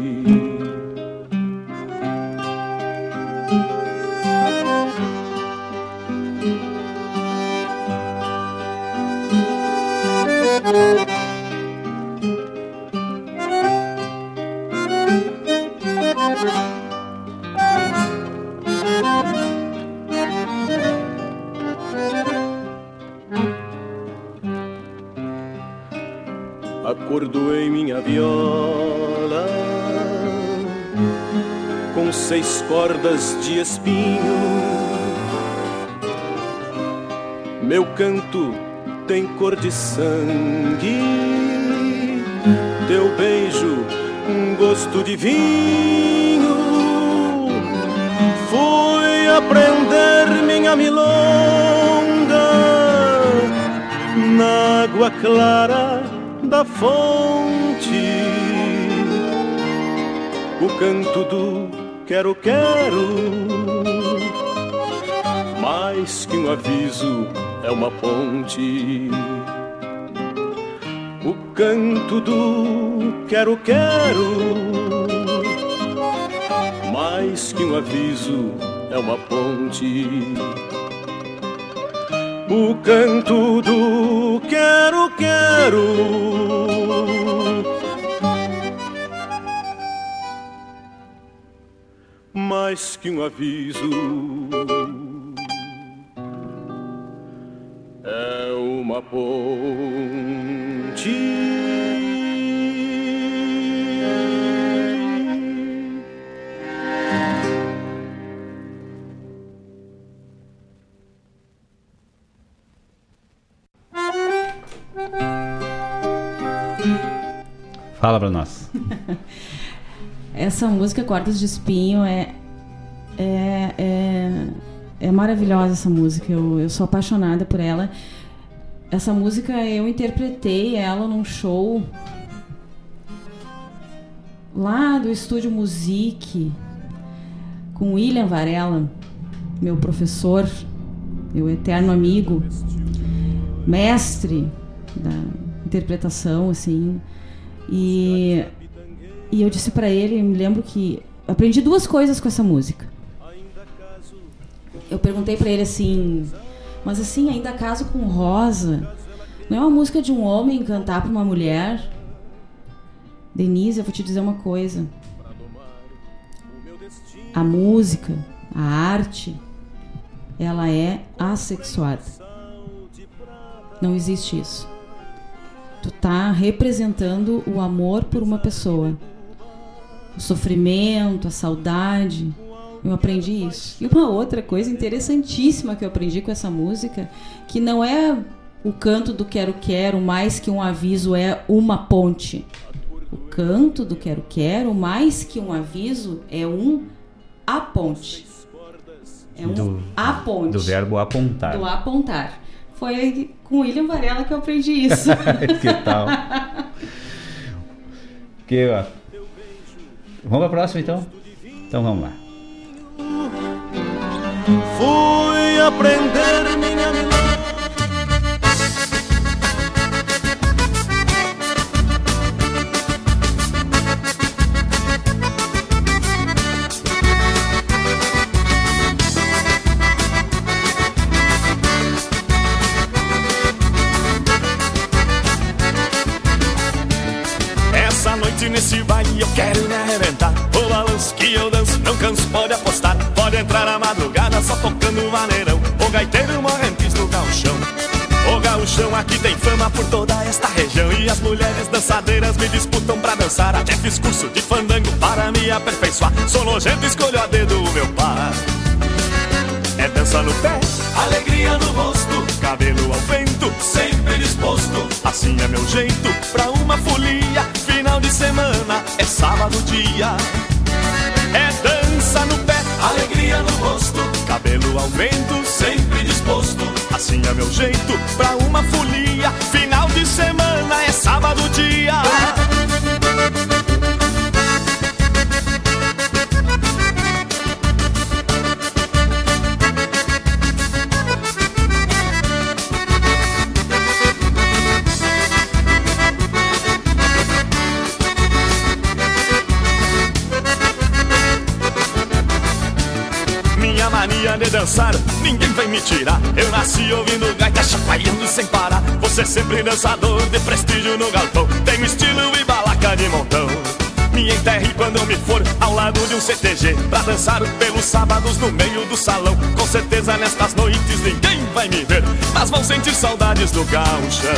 Acordoei minha viola com seis cordas de espinho. Meu canto tem cor de sangue, teu beijo um gosto de vinho. Fui aprender minha milonga na água clara da fonte. O canto do quero-quero, mais que um aviso, é uma ponte. O canto do quero-quero, mais que um aviso, é uma ponte. O canto do quero-quero. Mais que um aviso, Fala pra nós. Essa música Cordas de Espinho é é, é, é maravilhosa essa música. Eu, eu sou apaixonada por ela. Essa música eu interpretei ela num show lá do estúdio Musique com William Varela, meu professor, meu eterno amigo, mestre da interpretação, assim. E, e eu disse para ele, me lembro que aprendi duas coisas com essa música. Eu perguntei para ele assim, Mas assim, ainda caso com rosa. Não é uma música de um homem cantar pra uma mulher? Denise, eu vou te dizer uma coisa. A música, a arte, ela é assexuada. Não existe isso. Tu tá representando o amor por uma pessoa. O sofrimento, a saudade. Eu aprendi isso. E uma outra coisa interessantíssima que eu aprendi com essa música, que não é o canto do quero quero, mais que um aviso é uma ponte. O canto do quero quero, mais que um aviso é um a ponte. É um Do- a ponte. Do verbo apontar. Do apontar. Foi com William Varela que eu aprendi isso. que tal? Que, ó. Vamos pra próxima então? Então vamos lá. Fui aprender pode apostar Pode entrar a madrugada só tocando maneirão. O gaiteiro morrentes no gauchão O gauchão aqui tem fama por toda esta região. E as mulheres dançadeiras me disputam pra dançar. Até fiz curso de fandango para me aperfeiçoar. Sou nojento, escolho a dedo o meu par. É dança no pé, alegria no rosto Cabelo ao vento, sempre disposto. Assim é meu jeito pra uma folia Final de semana é sábado dia no pé, alegria no rosto. Cabelo ao vento, sempre disposto. Assim é meu jeito pra uma folia. Final de semana é sábado dia dançar, ninguém vai me tirar. Eu nasci ouvindo gaita chacoalhando sem parar. Você sempre dançador de prestígio no galpão. Tenho estilo e balaca de montão. Me enterre quando eu me for ao lado de um CTG Pra dançar pelos sábados no meio do salão Com certeza nestas noites ninguém vai me ver Mas vão sentir saudades do gauchão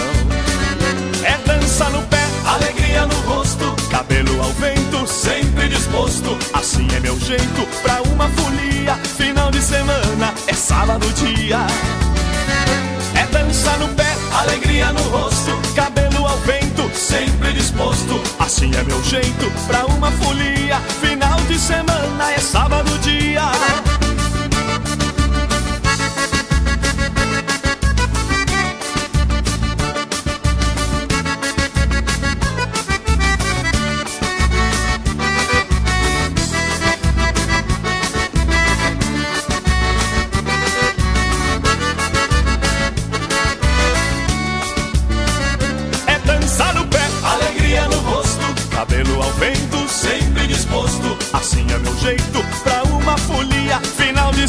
É dança no pé, alegria no rosto Cabelo ao vento, sempre disposto Assim é meu jeito pra uma folia Final de semana é sábado dia. É dança no pé, alegria no rosto Cabelo ao vento, sempre disposto. Assim é meu jeito pra uma folia. Final de semana é sábado dia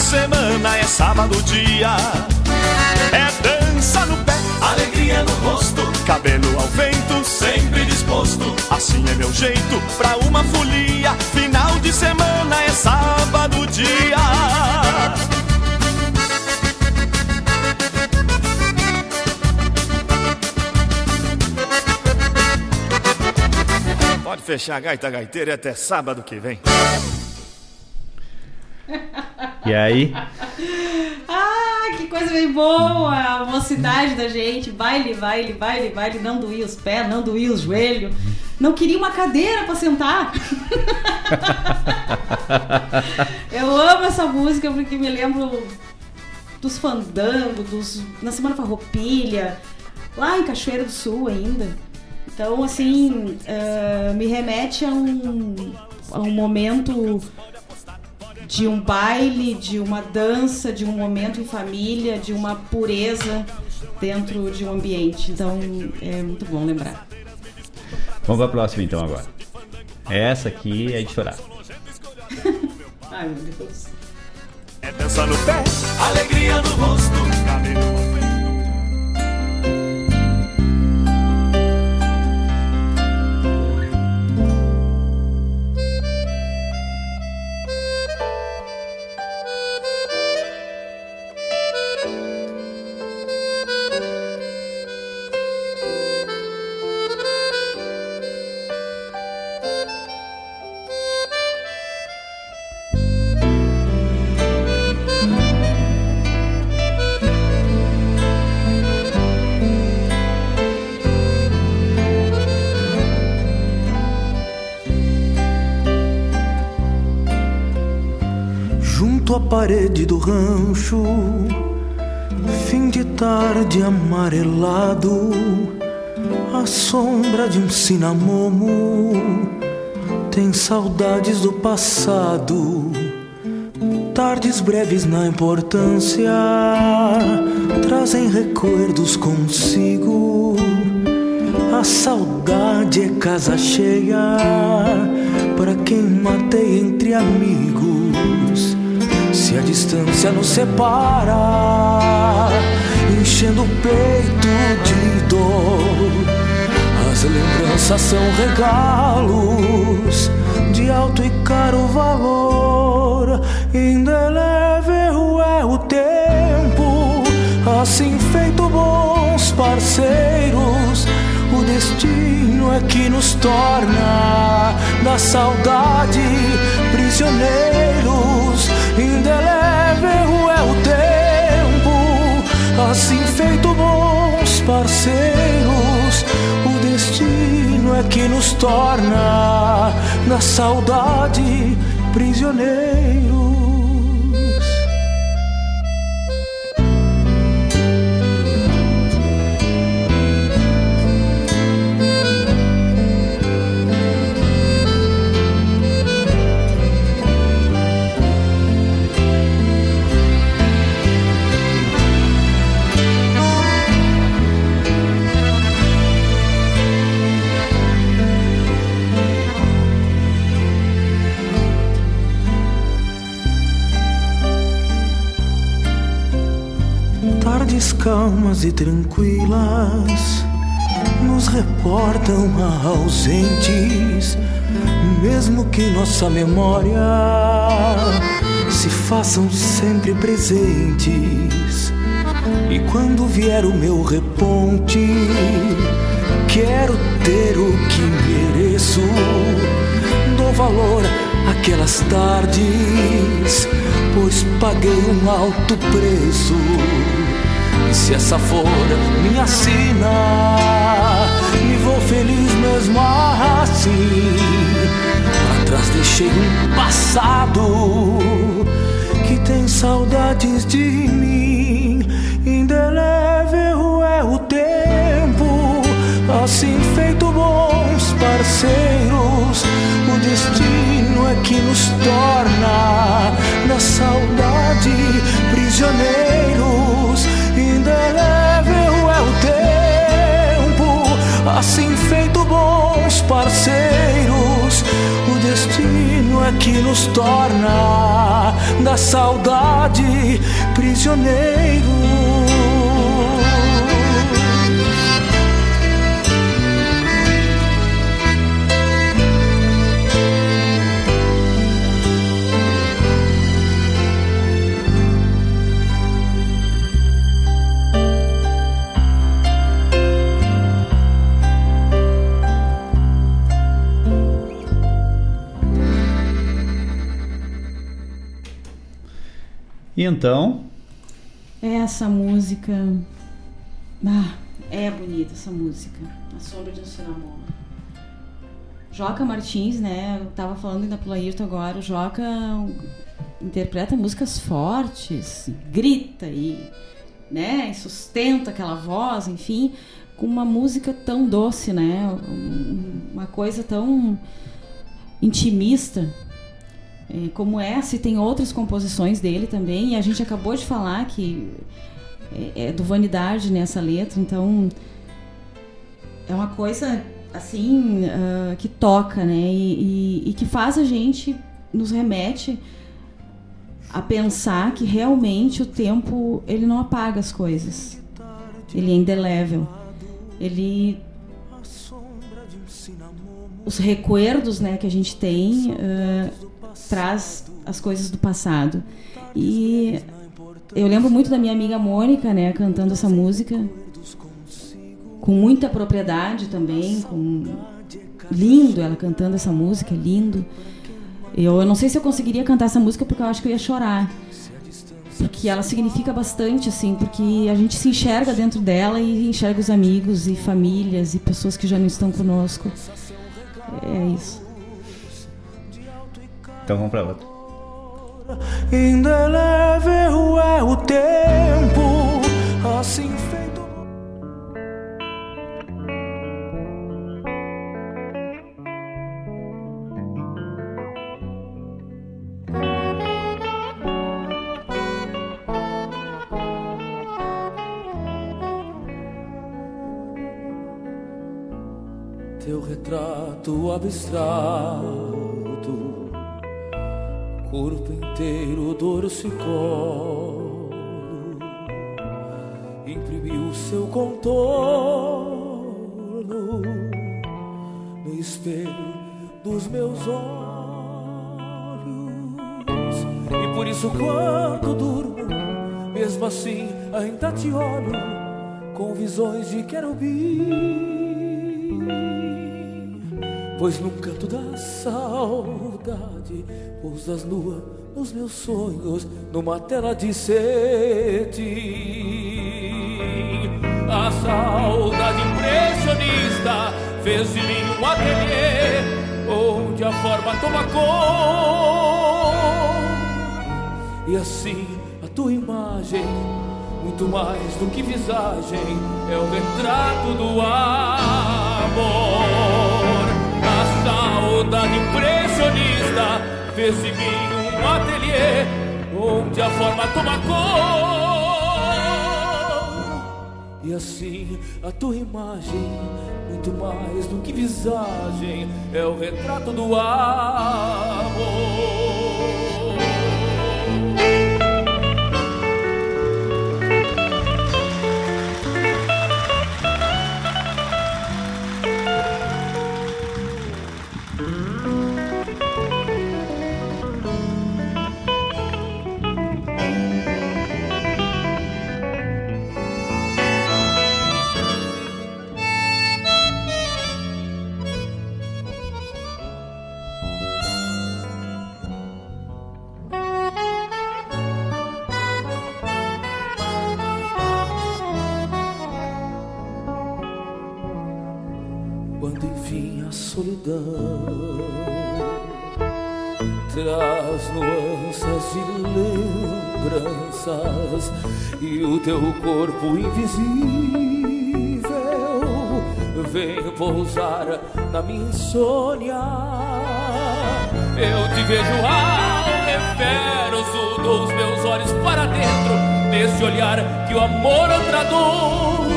semana é sábado dia. É dança no pé, alegria no rosto, cabelo ao vento, sempre disposto. Assim é meu jeito pra uma folia. Final de semana é sábado dia. Pode fechar a gaita gaiteira até sábado que vem. E aí? Ah, que coisa bem boa! A mocidade da gente. Baile, baile, baile, baile. Não doía os pés, não doía os joelhos. Não queria uma cadeira pra sentar. Eu amo essa música porque me lembro dos fandangos, dos, na Semana Farroupilha, lá em Cachoeira do Sul ainda. Então, assim, eh, me remete a um, a um momento de um baile, de uma dança, de um momento em família, de uma pureza dentro de um ambiente. Então, é muito bom lembrar. Vamos pra próxima então agora. Essa aqui é de chorar. Ai, meu Deus. É dança no pé, alegria no rosto. cabelo do rancho, fim de tarde amarelado, a sombra de um cinamomo tem saudades do passado. Tardes breves na importância trazem recuerdos consigo. A saudade é casa cheia para quem matei entre amigos. A distância nos separa, enchendo o peito de dor, as lembranças são regalos de alto e caro valor. Indelével é o tempo, assim feito bons parceiros. O destino é que nos torna da saudade prisioneiros. Indelével é o tempo, assim feito bons parceiros. O destino é que nos torna da saudade prisioneiros. Calmas e tranquilas nos reportam a ausentes, mesmo que nossa memória se façam sempre presentes. E quando vier o meu reponte, quero ter o que mereço. Dou valor àquelas tardes, pois paguei um alto preço. Se essa for minha sina, me vou feliz mesmo assim. Pra trás deixei um passado que tem saudades de mim. Indelével é o tempo, assim feito bons parceiros. O destino é que nos torna na saudade prisioneiros. É o tempo, assim feito bons parceiros. O destino é que nos torna da saudade prisioneiros. E então, Essa música. Ah, é bonita essa música. A sombra de um cinamomo. Joca Martins, né? Eu tava falando ainda pro Ayrton agora. O Joca interpreta músicas fortes, grita e, né, e sustenta aquela voz, enfim, com uma música tão doce, né? Um- Uma coisa tão intimista. É, como essa, e tem outras composições dele também, e a gente acabou de falar que é, é do Vanidade nessa letra, então é uma coisa assim ah, que toca, né? E, e- e que faz a gente, nos remete a pensar que realmente o tempo ele não apaga as coisas. Ele é indelével. Ele os recuerdos, né, que a gente tem uh, traz as coisas do passado. E eu lembro muito da minha amiga Mônica, né, cantando essa música com muita propriedade também, com lindo ela cantando essa música, lindo. Eu, eu não sei se eu conseguiria cantar essa música porque eu acho que eu ia chorar. Porque ela significa bastante, assim, porque a gente se enxerga dentro dela e enxerga os amigos e famílias e pessoas que já não estão conosco. É isso. Então vamos pra outra. Indelével é o tempo, assim retrato abstrato corpo inteiro dorso e colo imprimiu seu contorno no espelho dos meus olhos. E por isso quando durmo mesmo assim ainda te olho com visões de querubim Pois no canto da saudade Pousas nua nos meus sonhos Numa tela de cetim A saudade impressionista Fez de mim um ateliê Onde a forma toma cor E assim a tua imagem muito mais do que visagem, é o retrato do amor. Saudade impressionista fez de mim um ateliê onde a forma toma cor. E assim a tua imagem, muito mais do que visagem, é o retrato do amor. Solidão traz nuances de lembranças e o teu corpo invisível vem pousar na minha insônia. Eu te vejo ao reverso dos meus olhos para dentro, nesse olhar que o amor traduz.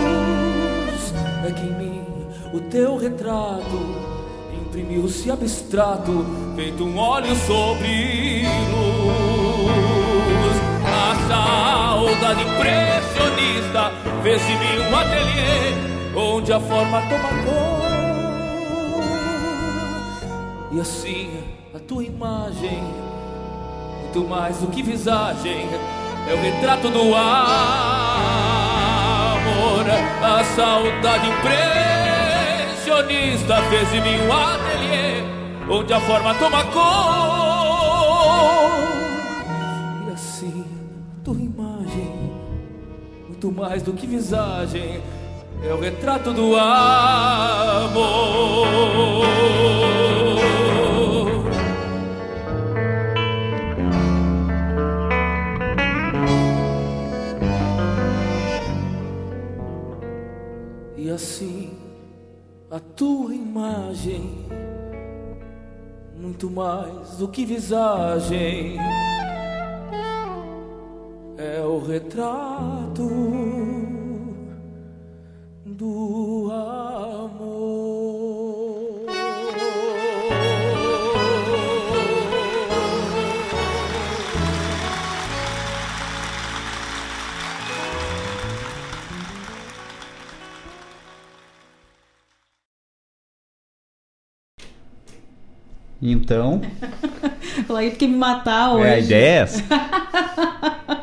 É que em mim o teu retrato imprimiu-se abstrato, feito um óleo sobre luz. A saudade impressionista fez de mim um ateliê onde a forma toma cor. E assim a tua imagem, muito mais do que visagem, é o retrato do amor. A saudade impressionista fez de mim um ateliê onde a forma toma cor. E assim tua imagem, muito mais do que visagem, é o retrato do amor. E assim a tua imagem, muito mais do que visagem, é o retrato do amor. Então, O Laírto quer me matar hoje. é, a ideia é essa.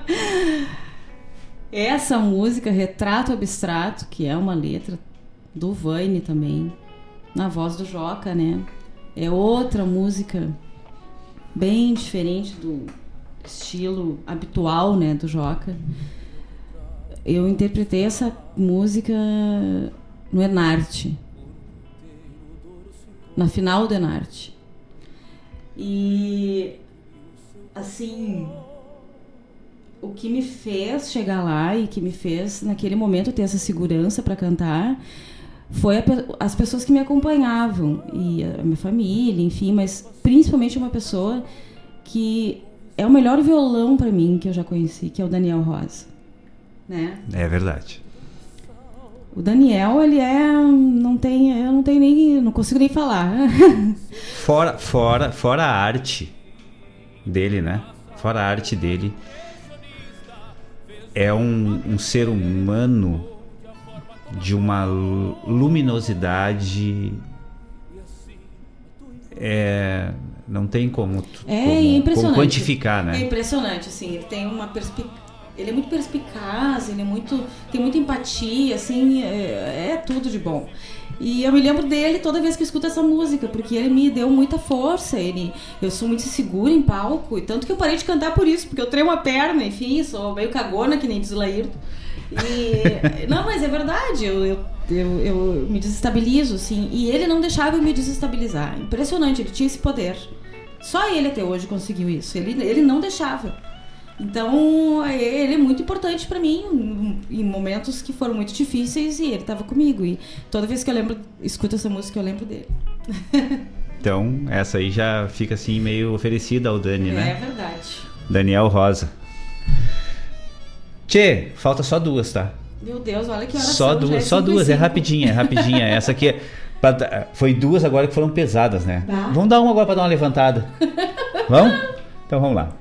Essa música, Retrato Abstrato, que é uma letra do Vane também, na voz do Joca, né? É outra música bem diferente do estilo habitual, né, do Joca. Eu interpretei essa música no Enarte, na final do Enarte. E assim, o que me fez chegar lá e que me fez naquele momento ter essa segurança para cantar foi a as pessoas que me acompanhavam e a minha família, enfim, mas principalmente uma pessoa que é o melhor violão para mim que eu já conheci, que é o Daniel Rosa, né? É verdade. O Daniel, ele é não tem, eu não tenho nem, não consigo nem falar. Fora, fora, fora a arte dele, né? Fora a arte dele, é um, um ser humano de uma lu- luminosidade. É, não tem como, É como- como quantificar, É né? impressionante, assim. Ele tem uma perspic... Ele é muito perspicaz, ele é muito. tem muita empatia, assim, é, é tudo de bom. E eu me lembro dele toda vez que eu escuto essa música, porque ele me deu muita força. Ele, eu sou muito segura em palco, e tanto que eu parei de cantar por isso, porque eu treino a perna, enfim, sou meio cagona, que nem diz o. E, não, mas é verdade, eu, eu, eu, eu me desestabilizo, assim, e ele não deixava eu me desestabilizar. Impressionante, ele tinha esse poder. Só ele até hoje conseguiu isso, ele, ele não deixava. Então, ele é muito importante pra mim em momentos que foram muito difíceis e ele tava comigo. E toda vez que eu lembro, escuto essa música, eu lembro dele. Então, essa aí já fica assim meio oferecida ao Dani, É né? verdade. Daniel Rosa. Tchê, falta só duas, tá? Meu Deus, olha que horas Só são, já duas, é só duas, é rapidinha, é rapidinha. Essa aqui é, pra- foi duas agora que foram pesadas, né? Tá. Vamos dar uma agora pra dar uma levantada. Vamos? Então vamos lá.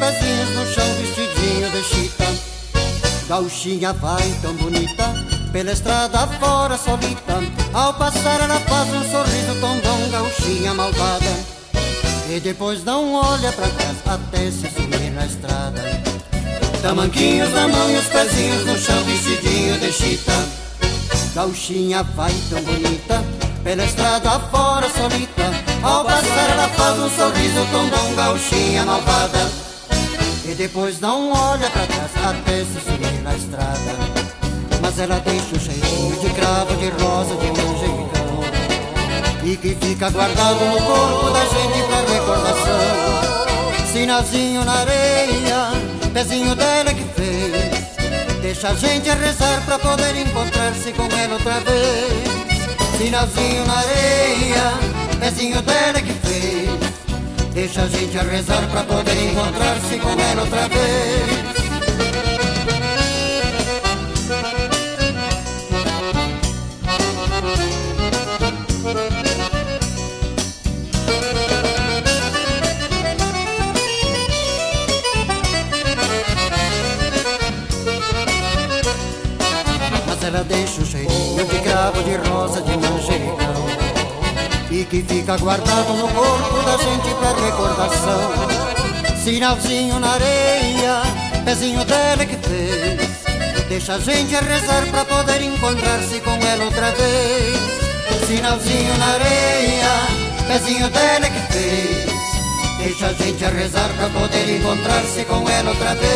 Pezinhos no chão, vestidinho de chita. Gauchinha vai tão bonita, pela estrada fora solita. Ao passar ela faz um sorriso tondão, gauchinha malvada. E depois não olha pra trás até se sumir na estrada. Tamanquinhos na mão e os pezinhos no chão, vestidinho de chita. Gauchinha vai tão bonita, pela estrada fora solita. Ao passar ela faz um sorriso tondão, gauchinha malvada. E depois não olha pra trás até se sumir na estrada. Mas ela deixa o cheirinho de cravo, de rosa, de manjericão. E que fica guardado no corpo da gente pra recordação. Sinalzinho na areia, pezinho dela que fez. Deixa a gente rezar pra poder encontrar-se com ela outra vez. Sinalzinho na areia, pezinho dela que fez. Deixa a gente a rezar pra poder encontrar-se com ela outra vez. Mas ela deixa o cheirinho de cravo, de rosa, de E que fica guardado no corpo da gente pra recordação. Sinalzinho na areia, pezinho dela que fez Deixa a gente a rezar pra poder encontrar-se com ela outra vez. Sinalzinho na areia, pezinho dela que fez Deixa a gente a rezar pra poder encontrar-se com ela outra vez.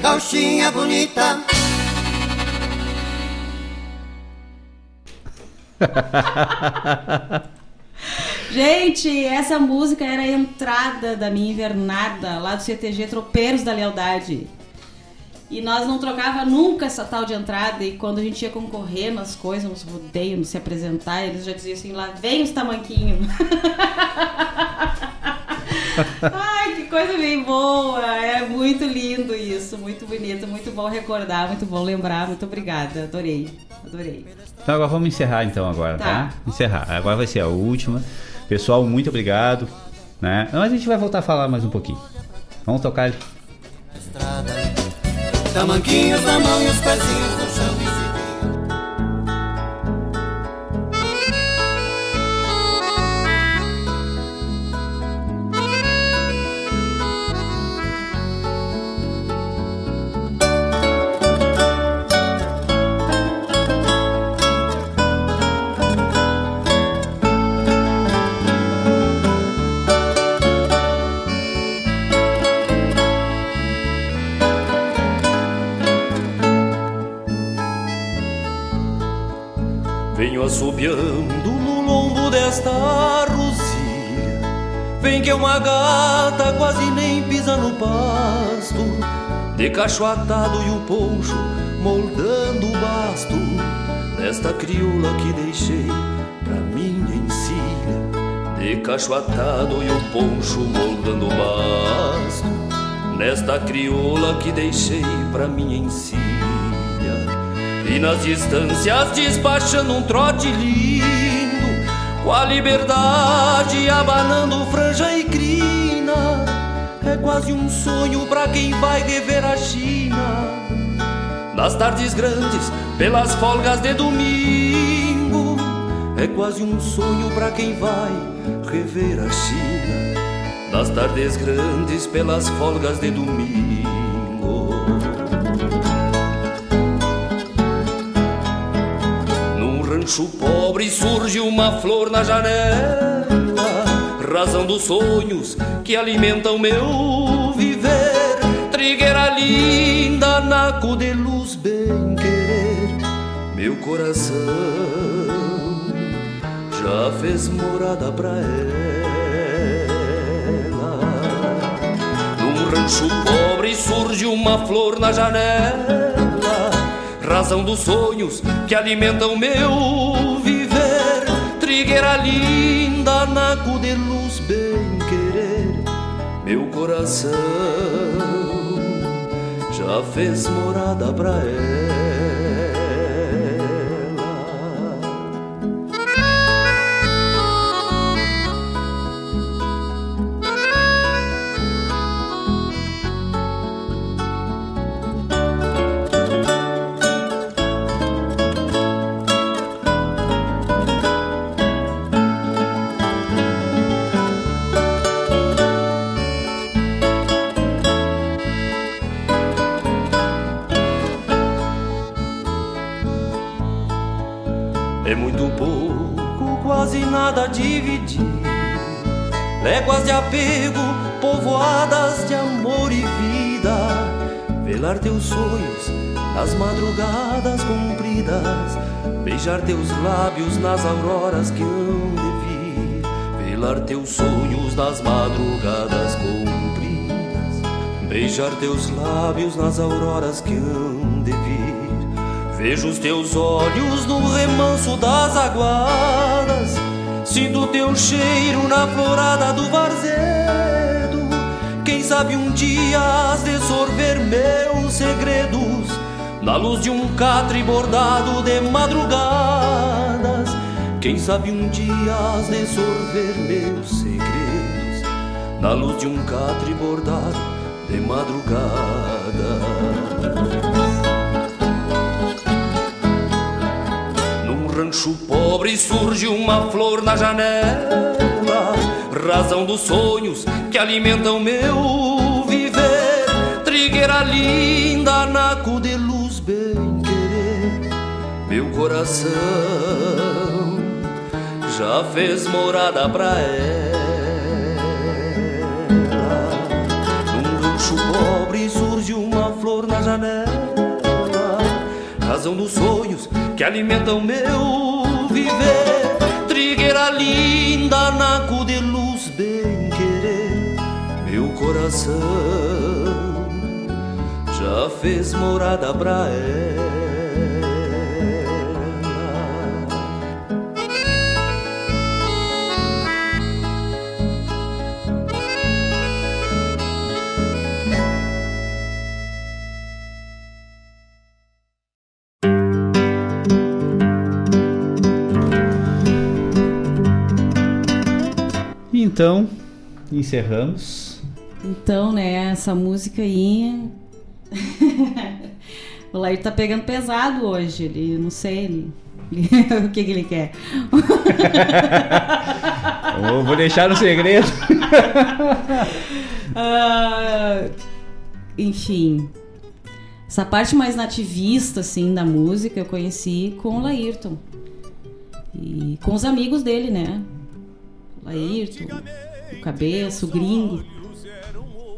Gauchinha bonita Gente, essa música era a entrada da minha invernada lá do CTG Tropeiros da Lealdade. E nós não trocava nunca essa tal de entrada. E quando a gente ia concorrer nas coisas, nos rodeios, nos se apresentar, eles já diziam assim: lá vem os tamanquinhos. Ai, que coisa bem boa. É muito lindo isso, muito bonito, muito bom recordar, muito bom lembrar. Muito obrigada, adorei, adorei. Então agora vamos encerrar então agora, tá? Tá. Encerrar. Agora vai ser a última. Pessoal, muito obrigado. Né? Mas a gente vai voltar a falar mais um pouquinho. Vamos tocar ele. Tamanquinhos na mão e os pezinhos no chão É uma gata, quase nem pisa no pasto De cacho atado e o poncho moldando o basto Desta crioula que deixei pra minha encilha De cacho atado e o poncho moldando o basto Nesta crioula que deixei pra minha encilha. E nas distâncias despachando um trote lindo Com a liberdade abanando franja e crina É quase um sonho pra quem vai rever a China. Nas tardes grandes, pelas folgas de domingo É quase um sonho pra quem vai rever a China. Nas tardes grandes, pelas folgas de domingo rancho pobre surge uma flor na janela, razão dos sonhos que alimentam meu viver. Trigueira linda, naco de luz, bem querer, meu coração já fez morada pra ela. Num rancho pobre surge uma flor na janela razão dos sonhos que alimentam meu viver. Trigueira linda, naco de luz, bem querer, meu coração já fez morada pra ela. Léguas de apego, povoadas de amor e vida. Velar teus sonhos nas madrugadas compridas. Beijar teus lábios nas auroras que hão de vir. Velar teus sonhos nas madrugadas compridas. Beijar teus lábios nas auroras que hão de vir. Vejo os teus olhos no remanso das aguadas, sinto teu cheiro na florada do varzedo. Quem sabe um dia has de sorver meus segredos na luz de um catre bordado de madrugadas. Quem sabe um dia has de sorver meus segredos na luz de um catre bordado de madrugada. Rancho pobre surge uma flor na janela, razão dos sonhos que alimentam meu viver. Trigueira linda, naco de luz, bem querer, meu coração já fez morada pra ela. Num rancho pobre surge uma flor na janela, razão dos sonhos que alimentam meu viver. Trigueira linda, naco de luz, bem querer, meu coração já fez morada pra ela. Encerramos. Então, né, essa música aí. o Lair tá pegando pesado hoje. Ele, não sei, ele, o que, que ele quer. Eu vou deixar no segredo. Ah, enfim. Essa parte mais nativista, assim, da música eu conheci com o Laírton. E com os amigos dele, né? Laírton, o Cabeça, o Gringo,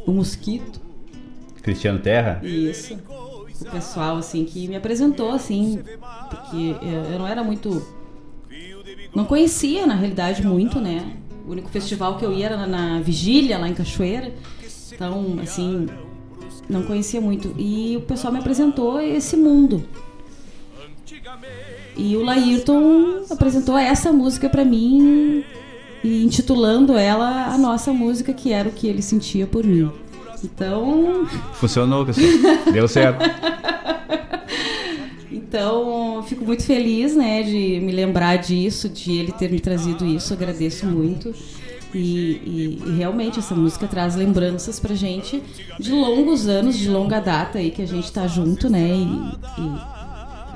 o Mosquito. Cristiano Terra? Isso. O pessoal, assim, que me apresentou, assim, porque eu, não era muito. Não conhecia, na realidade, muito, né? O único festival que eu ia era na, na Vigília, lá em Cachoeira. Então, assim, não conhecia muito. E o pessoal me apresentou esse mundo. E o Laírton apresentou essa música pra mim e intitulando ela a nossa música, que era o que ele sentia por mim. Então, Funcionou, pessoal. Deu certo. Então, fico muito feliz, né, de me lembrar disso, de ele ter me trazido isso, agradeço muito. E, e- e realmente essa música traz lembranças pra gente de longos anos, de longa data aí que a gente tá junto, né?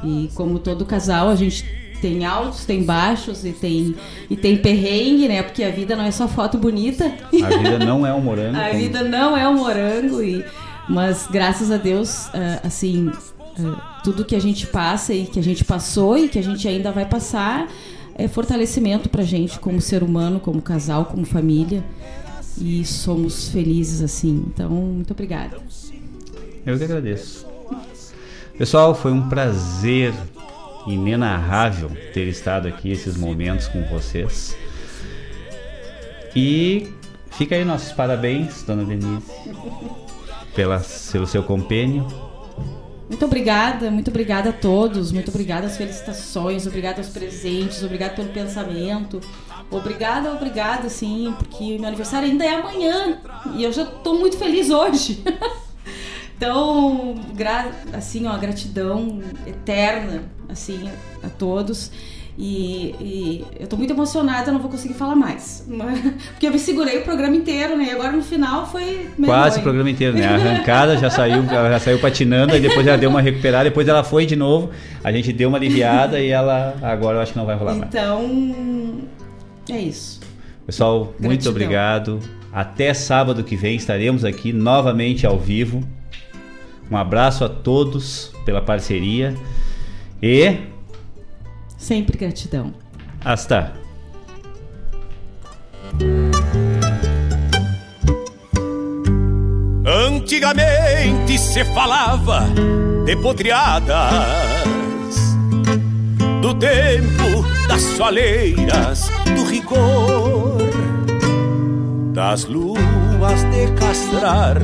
E, e- e como todo casal, a gente tem altos, tem baixos e tem, e tem perrengue, né? Porque a vida não é só foto bonita. A vida não é um morango. A como- vida não é um morango, e, mas graças a Deus, ah, assim, ah, tudo que a gente passa e que a gente passou e que a gente ainda vai passar é fortalecimento pra gente como ser humano, como casal, como família. E somos felizes assim. Então, muito obrigada. Eu que agradeço. Pessoal, foi um prazer inenarrável ter estado aqui esses momentos com vocês. E fica aí nossos parabéns, dona Denise, pela, pelo seu compênio. Muito obrigada, muito obrigada a todos, muito obrigada às felicitações, obrigada aos presentes, obrigada pelo pensamento. Obrigada, obrigada, sim, porque meu aniversário ainda é amanhã e eu já tô muito feliz hoje. então, assim, ó, gratidão eterna, assim, a todos. E, e eu tô muito emocionada, eu não vou conseguir falar mais. Porque eu me segurei o programa inteiro, né? E agora no final foi. Quase o programa inteiro, né? A arrancada já saiu, ela já saiu patinando, aí depois ela deu uma recuperada, depois ela foi de novo, a gente deu uma aliviada e ela agora eu acho que não vai rolar mais. Então, é isso. Pessoal, muito Gratidão. obrigado. Até sábado que vem estaremos aqui novamente ao vivo. Um abraço a todos pela parceria e Sempre gratidão. hasta. Antigamente se falava de podreadas Do tempo das soleiras, do rigor Das luas de castrar